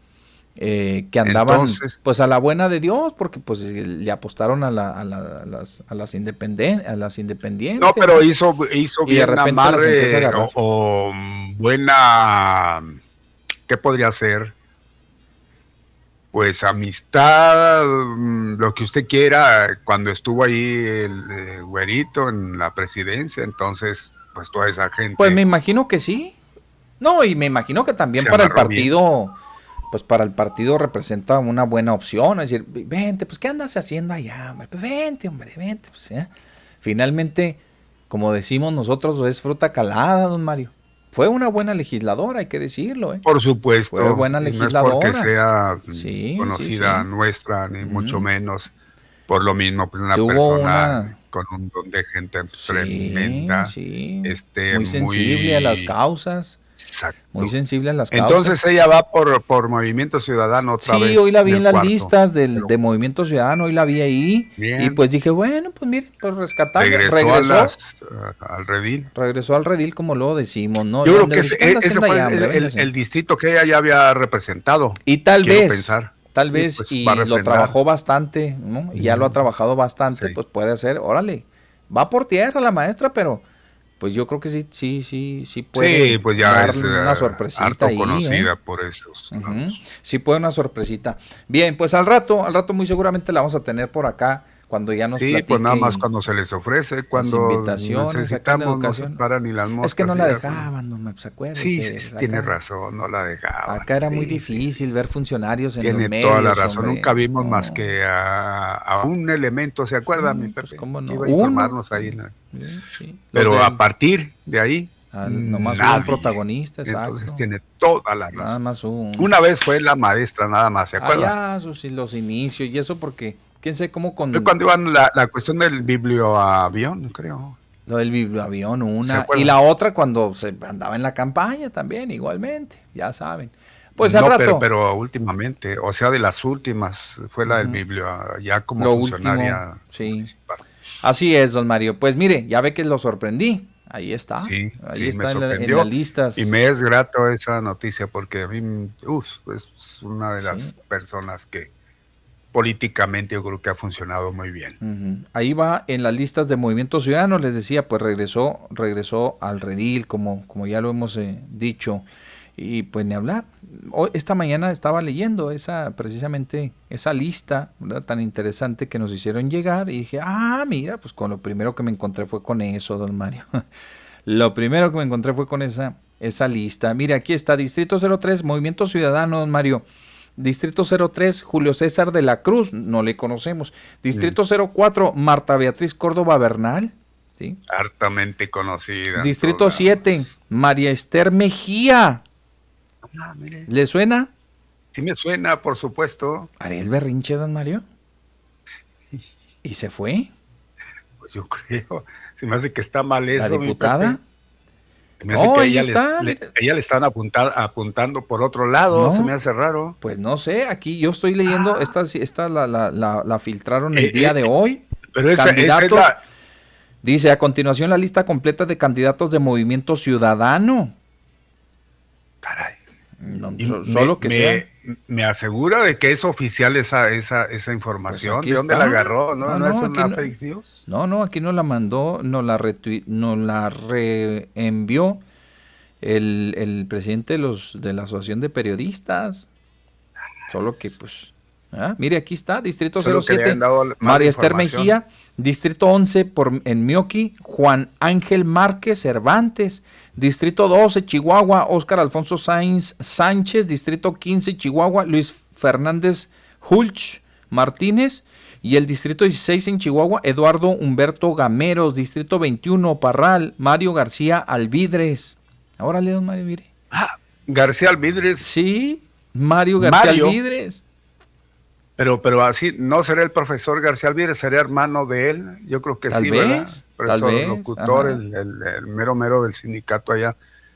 eh, que andaban pues a la buena de Dios, porque pues le apostaron a, la, a, las, a, las, independen a las independientes. No, pero hizo, hizo bien amarre o, o, buena, ¿qué podría ser? Pues amistad, mm, lo que usted quiera, cuando estuvo ahí el eh, güerito en la presidencia, entonces pues toda esa gente. Pues me imagino que sí. No, y me imagino que también para el partido pues para el partido representa una buena opción. Es decir, vente, pues ¿qué andas haciendo allá? Hombre? Pues vente, hombre, vente. Pues, Finalmente, como decimos nosotros, es fruta calada, don Mario. Fue una buena legisladora, hay que decirlo. ¿eh? Por supuesto. Fue buena legisladora. No es porque sea conocida nuestra, ni mucho menos. Por lo mismo, pues una persona con un don de gente tremenda. Este, muy sensible a las causas. Muy sensible a las causas. Entonces ella va por, por Movimiento Ciudadano otra vez. Sí, hoy la vi en, las listas del, de Movimiento Ciudadano, hoy la vi ahí. Y pues dije, bueno, pues mire, pues rescatar. Regresó, al redil. Regresó al redil, como lo decimos, ¿no? Yo creo que ese, fue el, distrito que ella ya había representado. Y tal vez. Tal vez, pues, y, lo trabajó bastante, ¿no? Y ya lo ha trabajado bastante, pues puede ser, órale, va por tierra la maestra, pero pues yo creo que sí, sí, sí, sí puede sí, pues ya dar una sorpresita ahí, conocida ¿eh? por eso. Sí puede una sorpresita. Bien, pues al rato, al rato muy seguramente la vamos a tener por acá cuando ya nos sí, pues nada más cuando se les ofrece, cuando necesitamos, no se paran ni las moscas. Es que no la dejaban, no me acuerdo. Sí, sí tiene razón, no la dejaban. Acá era muy difícil ver funcionarios en tiene los medios. toda la razón, nunca vimos más que a, un elemento, ¿se acuerda, mi pues? ¿cómo no? Iba a informarnos ahí. sí, Pero a partir de ahí, Ah, nomás un protagonista, exacto. Entonces tiene toda la razón. Nada más un... Una vez fue la maestra, nada más, ¿se acuerda? Ah, ya, los inicios y eso porque quién sabe cómo con... cuando iban la, la cuestión del biblioavión, creo. Lo del biblioavión, una. Y la otra cuando se andaba en la campaña también, igualmente, ya saben. Pues al rato. Pero, últimamente, o sea, de las últimas, fue la del biblio, ya como funcionaria. sí. Así es, don Mario. Pues mire, ya ve que lo sorprendí. Ahí está. Sí, ahí está en, las listas. Y me es grato esa noticia porque a mí, uff, es una de las personas que políticamente yo creo que ha funcionado muy bien. Ahí va en las listas de Movimiento Ciudadano, les decía, pues regresó, regresó al redil, como, como ya lo hemos eh, dicho, y pues ni hablar. Hoy, esta mañana estaba leyendo esa, precisamente esa lista tan interesante que nos hicieron llegar y dije, ah, mira, pues con lo primero que me encontré fue con eso, don Mario. lo primero que me encontré fue con esa, esa lista. Mira, aquí está, Distrito 03, Movimiento Ciudadano, don Mario. Distrito 03, Julio César de la Cruz, no le conocemos. Distrito 04, Marta Beatriz Córdoba Bernal. ¿sí? Hartamente conocida. Distrito 7, María Esther Mejía. Ah, ¿Le suena? Sí me suena, por supuesto. ¿Ariel Berrinche, don Mario? ¿Y se fue? Pues yo creo. Se me hace que está mal eso. ¿La diputada? Me hace que ella, está. Le, ella le están apuntando por otro lado, se me hace raro. Pues no sé, aquí yo estoy leyendo, ah. esta, esta la, la, la, filtraron el eh, día eh, de hoy. Pero esa, candidatos, Dice, a continuación la lista completa de candidatos de Movimiento Ciudadano. Caray. solo que me, sea. Me asegura de que es oficial esa, esa, esa información. Pues ¿De dónde la agarró? ¿No, no, es una fake news? No, no, aquí no la mandó, no la, no la reenvió el, el presidente de, los, de la Asociación de Periodistas. Solo que, pues, ¿ah? mire, aquí está, Distrito 07, María Esther Mejía, Distrito 11 por, en Mioqui, Juan Ángel Márquez Cervantes, Distrito 12, Chihuahua, Óscar Alfonso Sainz Sánchez. Distrito 15, Chihuahua, Luis Fernández Hulch Martínez. Y el Distrito 16 en Chihuahua, Eduardo Humberto Gameros. Distrito 21, Parral, Mario García Alvidres. Ahora le don Mario, mire. Ah, García Alvidres. Sí, Mario García Alvidres. Pero, pero así, ¿no será el profesor García Alvírez? ¿Sería hermano de él? Yo creo que Tal sí, vez, ¿verdad? Tal vez, locutor, ajá. el, el- el mero mero del sindicato allá.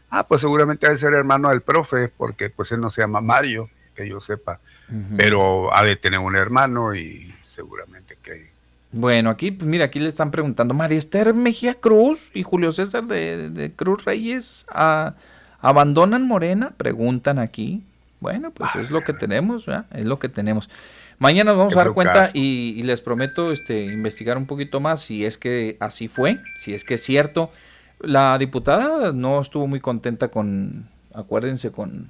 Ah, pues seguramente debe ser hermano del profe, porque pues él no se llama Mario, que yo sepa. Ujú. Pero ha de tener un hermano y seguramente que... Bueno, aquí, pues mira, aquí le están preguntando, María Esther Mejía Cruz y Julio César de, de Cruz Reyes ah, abandonan Morena, preguntan aquí. Bueno, pues es lo que tenemos, ¿verdad? es lo que tenemos. Mañana nos vamos Qué a dar cuenta y les prometo este, investigar un poquito más si es que así fue, si es que es cierto. La diputada no estuvo muy contenta con, acuérdense, con,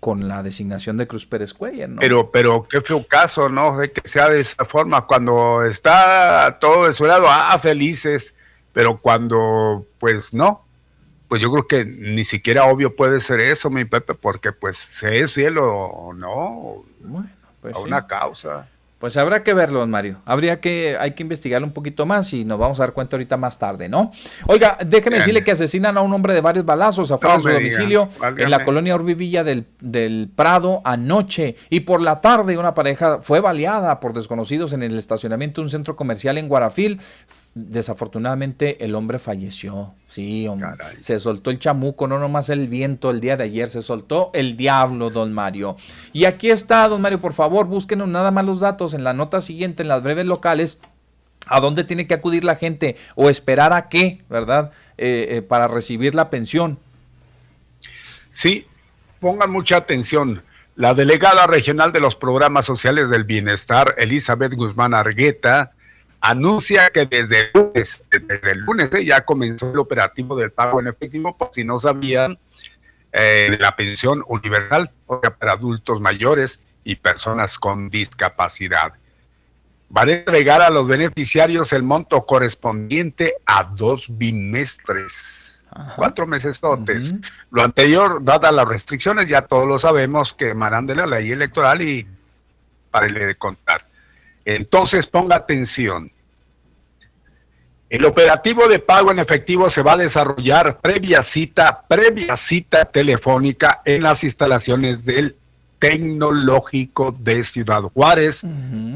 con la designación de Cruz Pérez Cuellar, ¿no? Pero, pero qué feo caso, ¿no? De que sea de esa forma. Cuando está todo de su lado, ah, felices. Pero cuando, pues no. Pues yo creo que ni siquiera obvio puede ser eso, mi Pepe, porque pues se es fiel o no Bueno, pues a sí. una causa. Pues habrá que verlo, don Mario. Habría que, hay que investigarlo un poquito más y nos vamos a dar cuenta ahorita más tarde, ¿no? Oiga, déjeme Bien. decirle que asesinan a un hombre de varios balazos afuera No de su domicilio en la colonia Urbivilla del, del Prado anoche. Y por la tarde una pareja fue baleada por desconocidos en el estacionamiento de un centro comercial en Guarafil. Desafortunadamente el hombre falleció. Sí, hombre. Caray. Se soltó el chamuco, no nomás el viento el día de ayer, se soltó el diablo, don Mario. Y aquí está, don Mario, por favor, búsquenos nada más los datos en la nota siguiente, en las breves locales. ¿A dónde tiene que acudir la gente o esperar a qué, verdad? Eh, eh, para recibir la pensión. Sí, pongan mucha atención. La delegada regional de los programas sociales del bienestar, Elizabeth Guzmán Argueta, anuncia que desde el lunes, desde el lunes eh, ya comenzó el operativo del pago en efectivo, por si no sabían, eh, de la pensión universal para adultos mayores y personas con discapacidad. Van a entregar a los beneficiarios el monto correspondiente a dos bimestres, cuatro meses totes. Ujú. Lo anterior, dadas las restricciones, ya todos lo sabemos que emanan de la ley electoral y para de contar. Entonces, ponga atención. El operativo de pago en efectivo se va a desarrollar previa cita, previa cita telefónica en las instalaciones del Tecnológico de Ciudad Juárez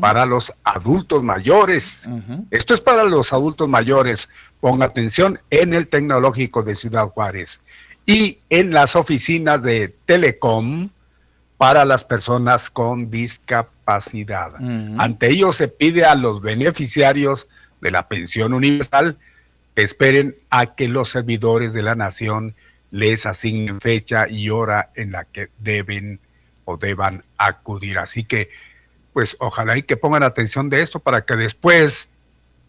para los adultos mayores. Esto es para los adultos mayores. Ponga atención en el Tecnológico de Ciudad Juárez y en las oficinas de Telecom para las personas con discapacidad. Ante ello se pide a los beneficiarios de la pensión universal que esperen a que los servidores de la nación les asignen fecha y hora en la que deben o deban acudir. Así que, pues ojalá y que pongan atención de esto para que después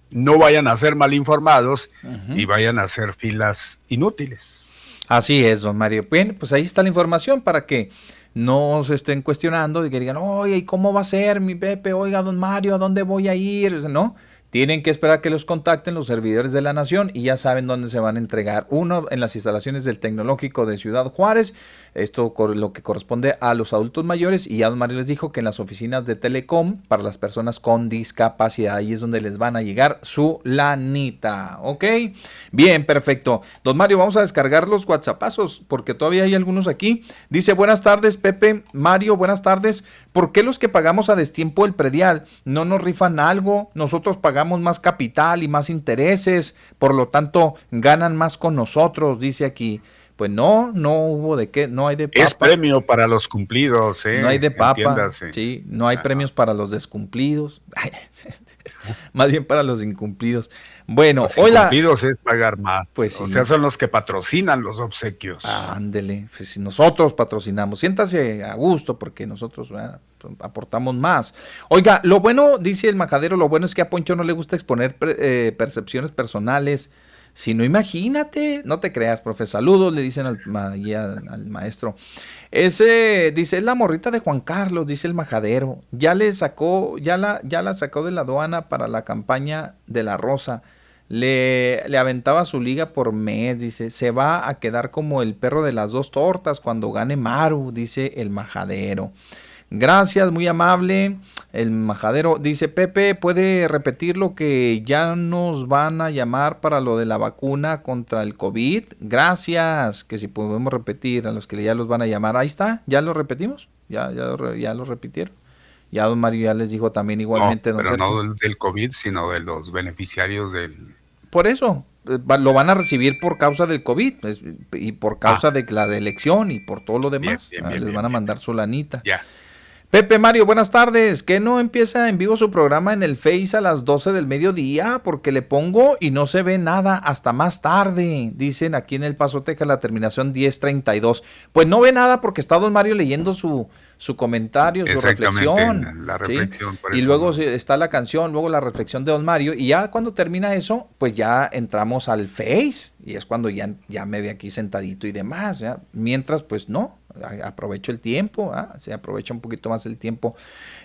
no vayan a ser mal informados y vayan a hacer filas inútiles. Así es, don Mario. Bien, pues ahí está la información para que no se estén cuestionando y que digan, oye, ¿y cómo va a ser mi Pepe? Oiga, don Mario, ¿a dónde voy a ir? No, tienen que esperar que los contacten los servidores de la nación y ya saben dónde se van a entregar. Uno en las instalaciones del Tecnológico de Ciudad Juárez, esto lo que corresponde a los adultos mayores y Mario les dijo que en las oficinas de Telecom para las personas con discapacidad, ahí es donde les van a llegar su lanita, ¿ok? Bien, perfecto. Don Mario, vamos a descargar los WhatsAppazos porque todavía hay algunos aquí. Dice, buenas tardes, Pepe. Mario, buenas tardes. ¿Por qué los que pagamos a destiempo el predial no nos rifan algo? Nosotros pagamos más capital y más intereses, por lo tanto ganan más con nosotros, dice aquí. Pues no, no hubo de qué, no hay de Es papa. premio para los cumplidos, ¿eh? No hay de papa. Entiéndase. Sí, no hay Ah. premios para los descumplidos. Más bien para los incumplidos. Bueno, Los hola. incumplidos es pagar más. Pues O sí. sea, son los que patrocinan los obsequios. Ándele, pues si nosotros patrocinamos, siéntase a gusto porque nosotros ¿verdad? aportamos más. Oiga, lo bueno, dice el majadero, lo bueno es que a Poncho no le gusta exponer eh, percepciones personales. Si no, imagínate, no te creas, profe. Saludos, le dicen al, ma- al maestro. Ese, dice, es la morrita de Juan Carlos, dice el majadero. Ya le sacó, ya la, ya la sacó de la aduana para la campaña de la rosa. Le, le aventaba su liga por mes, dice, se va a quedar como el perro de las dos tortas cuando gane Maru, dice el majadero. Gracias, muy amable. El majadero dice, Pepe, ¿puede repetir lo que ya nos van a llamar para lo de la vacuna contra el COVID? Gracias, que si podemos repetir a los que ya los van a llamar. Ahí está, ya lo repetimos, ya, ya, ya lo repitieron. Ya don Mario ya les dijo también igualmente. No, pero no del, COVID, sino de los beneficiarios del... Por eso, eh, lo van a recibir por causa del COVID pues, y por causa ah. de la elección y por todo lo demás. Ah, les van a mandar su lanita. Ya. Pepe Mario, buenas tardes. ¿Qué no empieza en vivo su programa en el Face a las 12 del mediodía? Porque le pongo y no se ve nada hasta más tarde. Dicen aquí en El Paso, Texas, la terminación 1032. Pues no ve nada porque está don Mario leyendo su, su comentario, su reflexión. La reflexión y luego está la canción, luego la reflexión de Don Mario. Y ya cuando termina eso, pues ya entramos al Face. Y es cuando ya, ya me ve aquí sentadito y demás. Mientras, pues no, aprovecho el tiempo. ¿ah? Se aprovecha un poquito más el tiempo.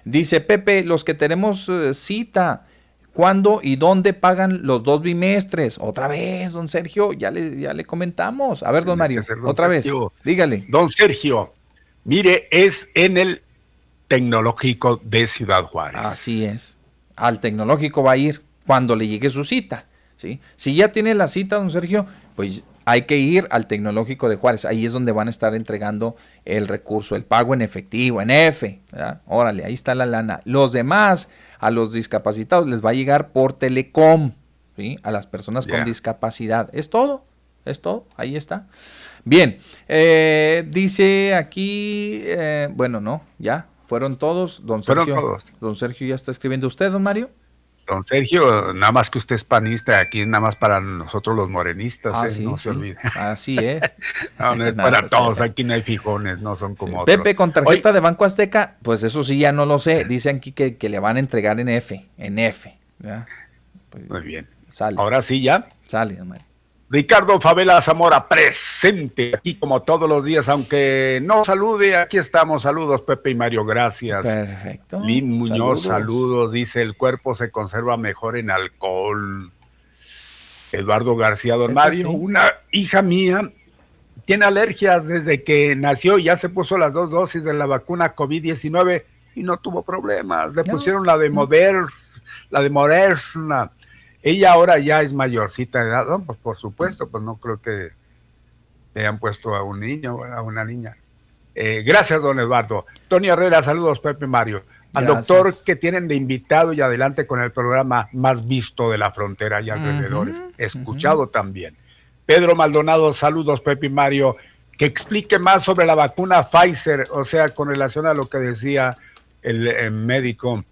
Dice Pepe, los que tenemos eh, cita. ¿Cuándo y dónde pagan los dos bimestres? Otra vez, don Sergio, ya le, ya le comentamos. A ver, don Mario, otra vez, dígale. Don Sergio, Mire, es en el tecnológico de Ciudad Juárez. Así es. Al tecnológico va a ir cuando le llegue su cita. ¿sí? Si ya tiene la cita, don Sergio, pues hay que ir al tecnológico de Juárez. Ahí es donde van a estar entregando el recurso, el pago en efectivo, en F. Órale, ahí está la lana. Los demás, a los discapacitados, les va a llegar por telecom. ¿sí? A las personas con discapacidad. Es todo. Es todo. Ahí está. Bien, eh, dice aquí, eh, bueno, no, ya, fueron todos. Don Sergio, fueron todos. Don Sergio ya está escribiendo. ¿Usted, don Mario? Don Sergio, nada más que usted es panista, aquí es nada más para nosotros los morenistas, ah, ¿eh? no se olvide. Así es. no, es para todos, aquí no hay fijones, no son como otros. Pepe, con tarjeta de Banco Azteca, pues eso sí ya no lo sé. Dicen aquí que, que le van a entregar en F, en F. Pues, Muy bien. Sale. Ahora sí ya. Sale, Mario. Ricardo Favela Zamora presente aquí como todos los días, aunque no salude, aquí estamos. Saludos, Pepe y Mario, gracias. Perfecto. Lin Muñoz, saludos. Dice: el cuerpo se conserva mejor en alcohol. Eduardo García Don Mario, una hija mía tiene alergias desde que nació, ya se puso las dos dosis de la vacuna COVID-19 y no tuvo problemas. Le pusieron la de Moder, la de Moderna ella ahora ya es mayorcita de edad, pues por supuesto, pues no creo que le hayan puesto a un niño a una niña. Eh, gracias, don Eduardo. Tony Herrera, saludos, Pepe Mario. Al doctor que tienen de invitado y adelante con el programa más visto de la frontera y alrededores. Escuchado también. Pedro Maldonado, saludos, Pepe Mario. Que explique más sobre la vacuna Pfizer, o sea, con relación a lo que decía el médico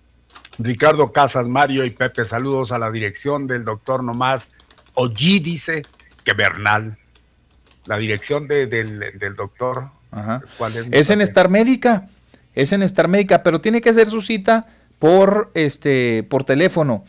Ricardo Casas, Mario y Pepe, saludos a la dirección del doctor Nomás. Ollí dice que Bernal. La dirección del, doctor. es? en Star Médica. Es en Star Médica, pero tiene que hacer su cita por, este, por teléfono.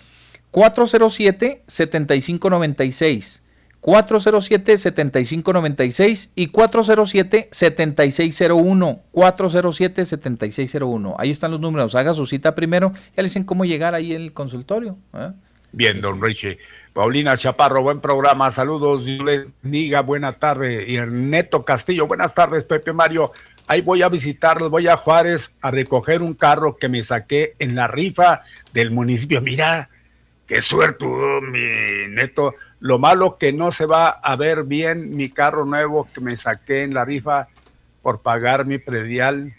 407-7596. 407-7596 y 407-7601. 407-7601. Ahí están los números. Haga su cita primero. Ya le dicen cómo llegar ahí en el consultorio. ¿eh? Bien, don Richie. Paulina Chaparro, buen programa. Saludos. Dios les diga buena tarde. Y Ernesto Castillo, buenas tardes, Pepe Mario. Ahí voy a visitarlos, voy a Juárez a recoger un carro que me saqué en la rifa del municipio. Mira, qué suerte, mi neto. Lo malo que no se va a ver bien mi carro nuevo que me saqué en la rifa por pagar mi predial.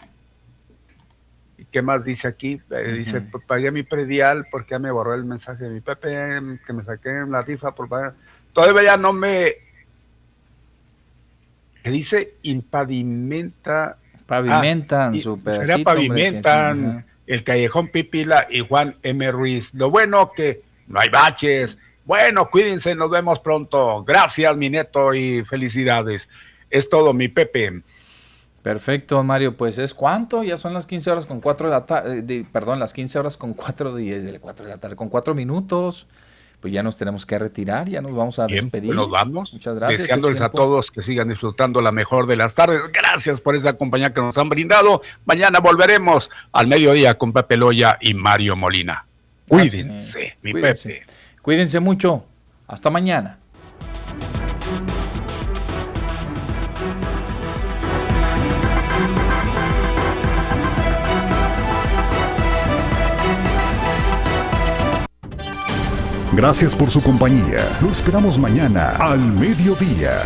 ¿Y qué más dice aquí? Eh, dice, pues pagué mi predial porque ya me borró el mensaje de mi Pepe que me saqué en la rifa por pagar. Todavía ya no me... Que dice impavimenta... Pavimentan ah, su pedacito. pavimentan el Callejón Pipila y Juan M. Ruiz. Lo bueno que no hay baches, bueno, cuídense, nos vemos pronto. Gracias, mi neto, y felicidades. Es todo, mi Pepe. Perfecto, Mario. Pues es cuánto? Ya son las 15 horas con 4 de la tarde. Eh, perdón, las 15 horas con 4 de, 4 de la tarde, con 4 minutos. Pues ya nos tenemos que retirar, ya nos vamos a pues despedir. nos vamos. Muchas gracias. Deseándoles a todos que sigan disfrutando la mejor de las tardes. Gracias por esa compañía que nos han brindado. Mañana volveremos al mediodía con Pepe Loya y Mario Molina. Cuídense, mi Pepe. Cuídense mucho. Hasta mañana. Gracias por su compañía. Lo esperamos mañana al mediodía.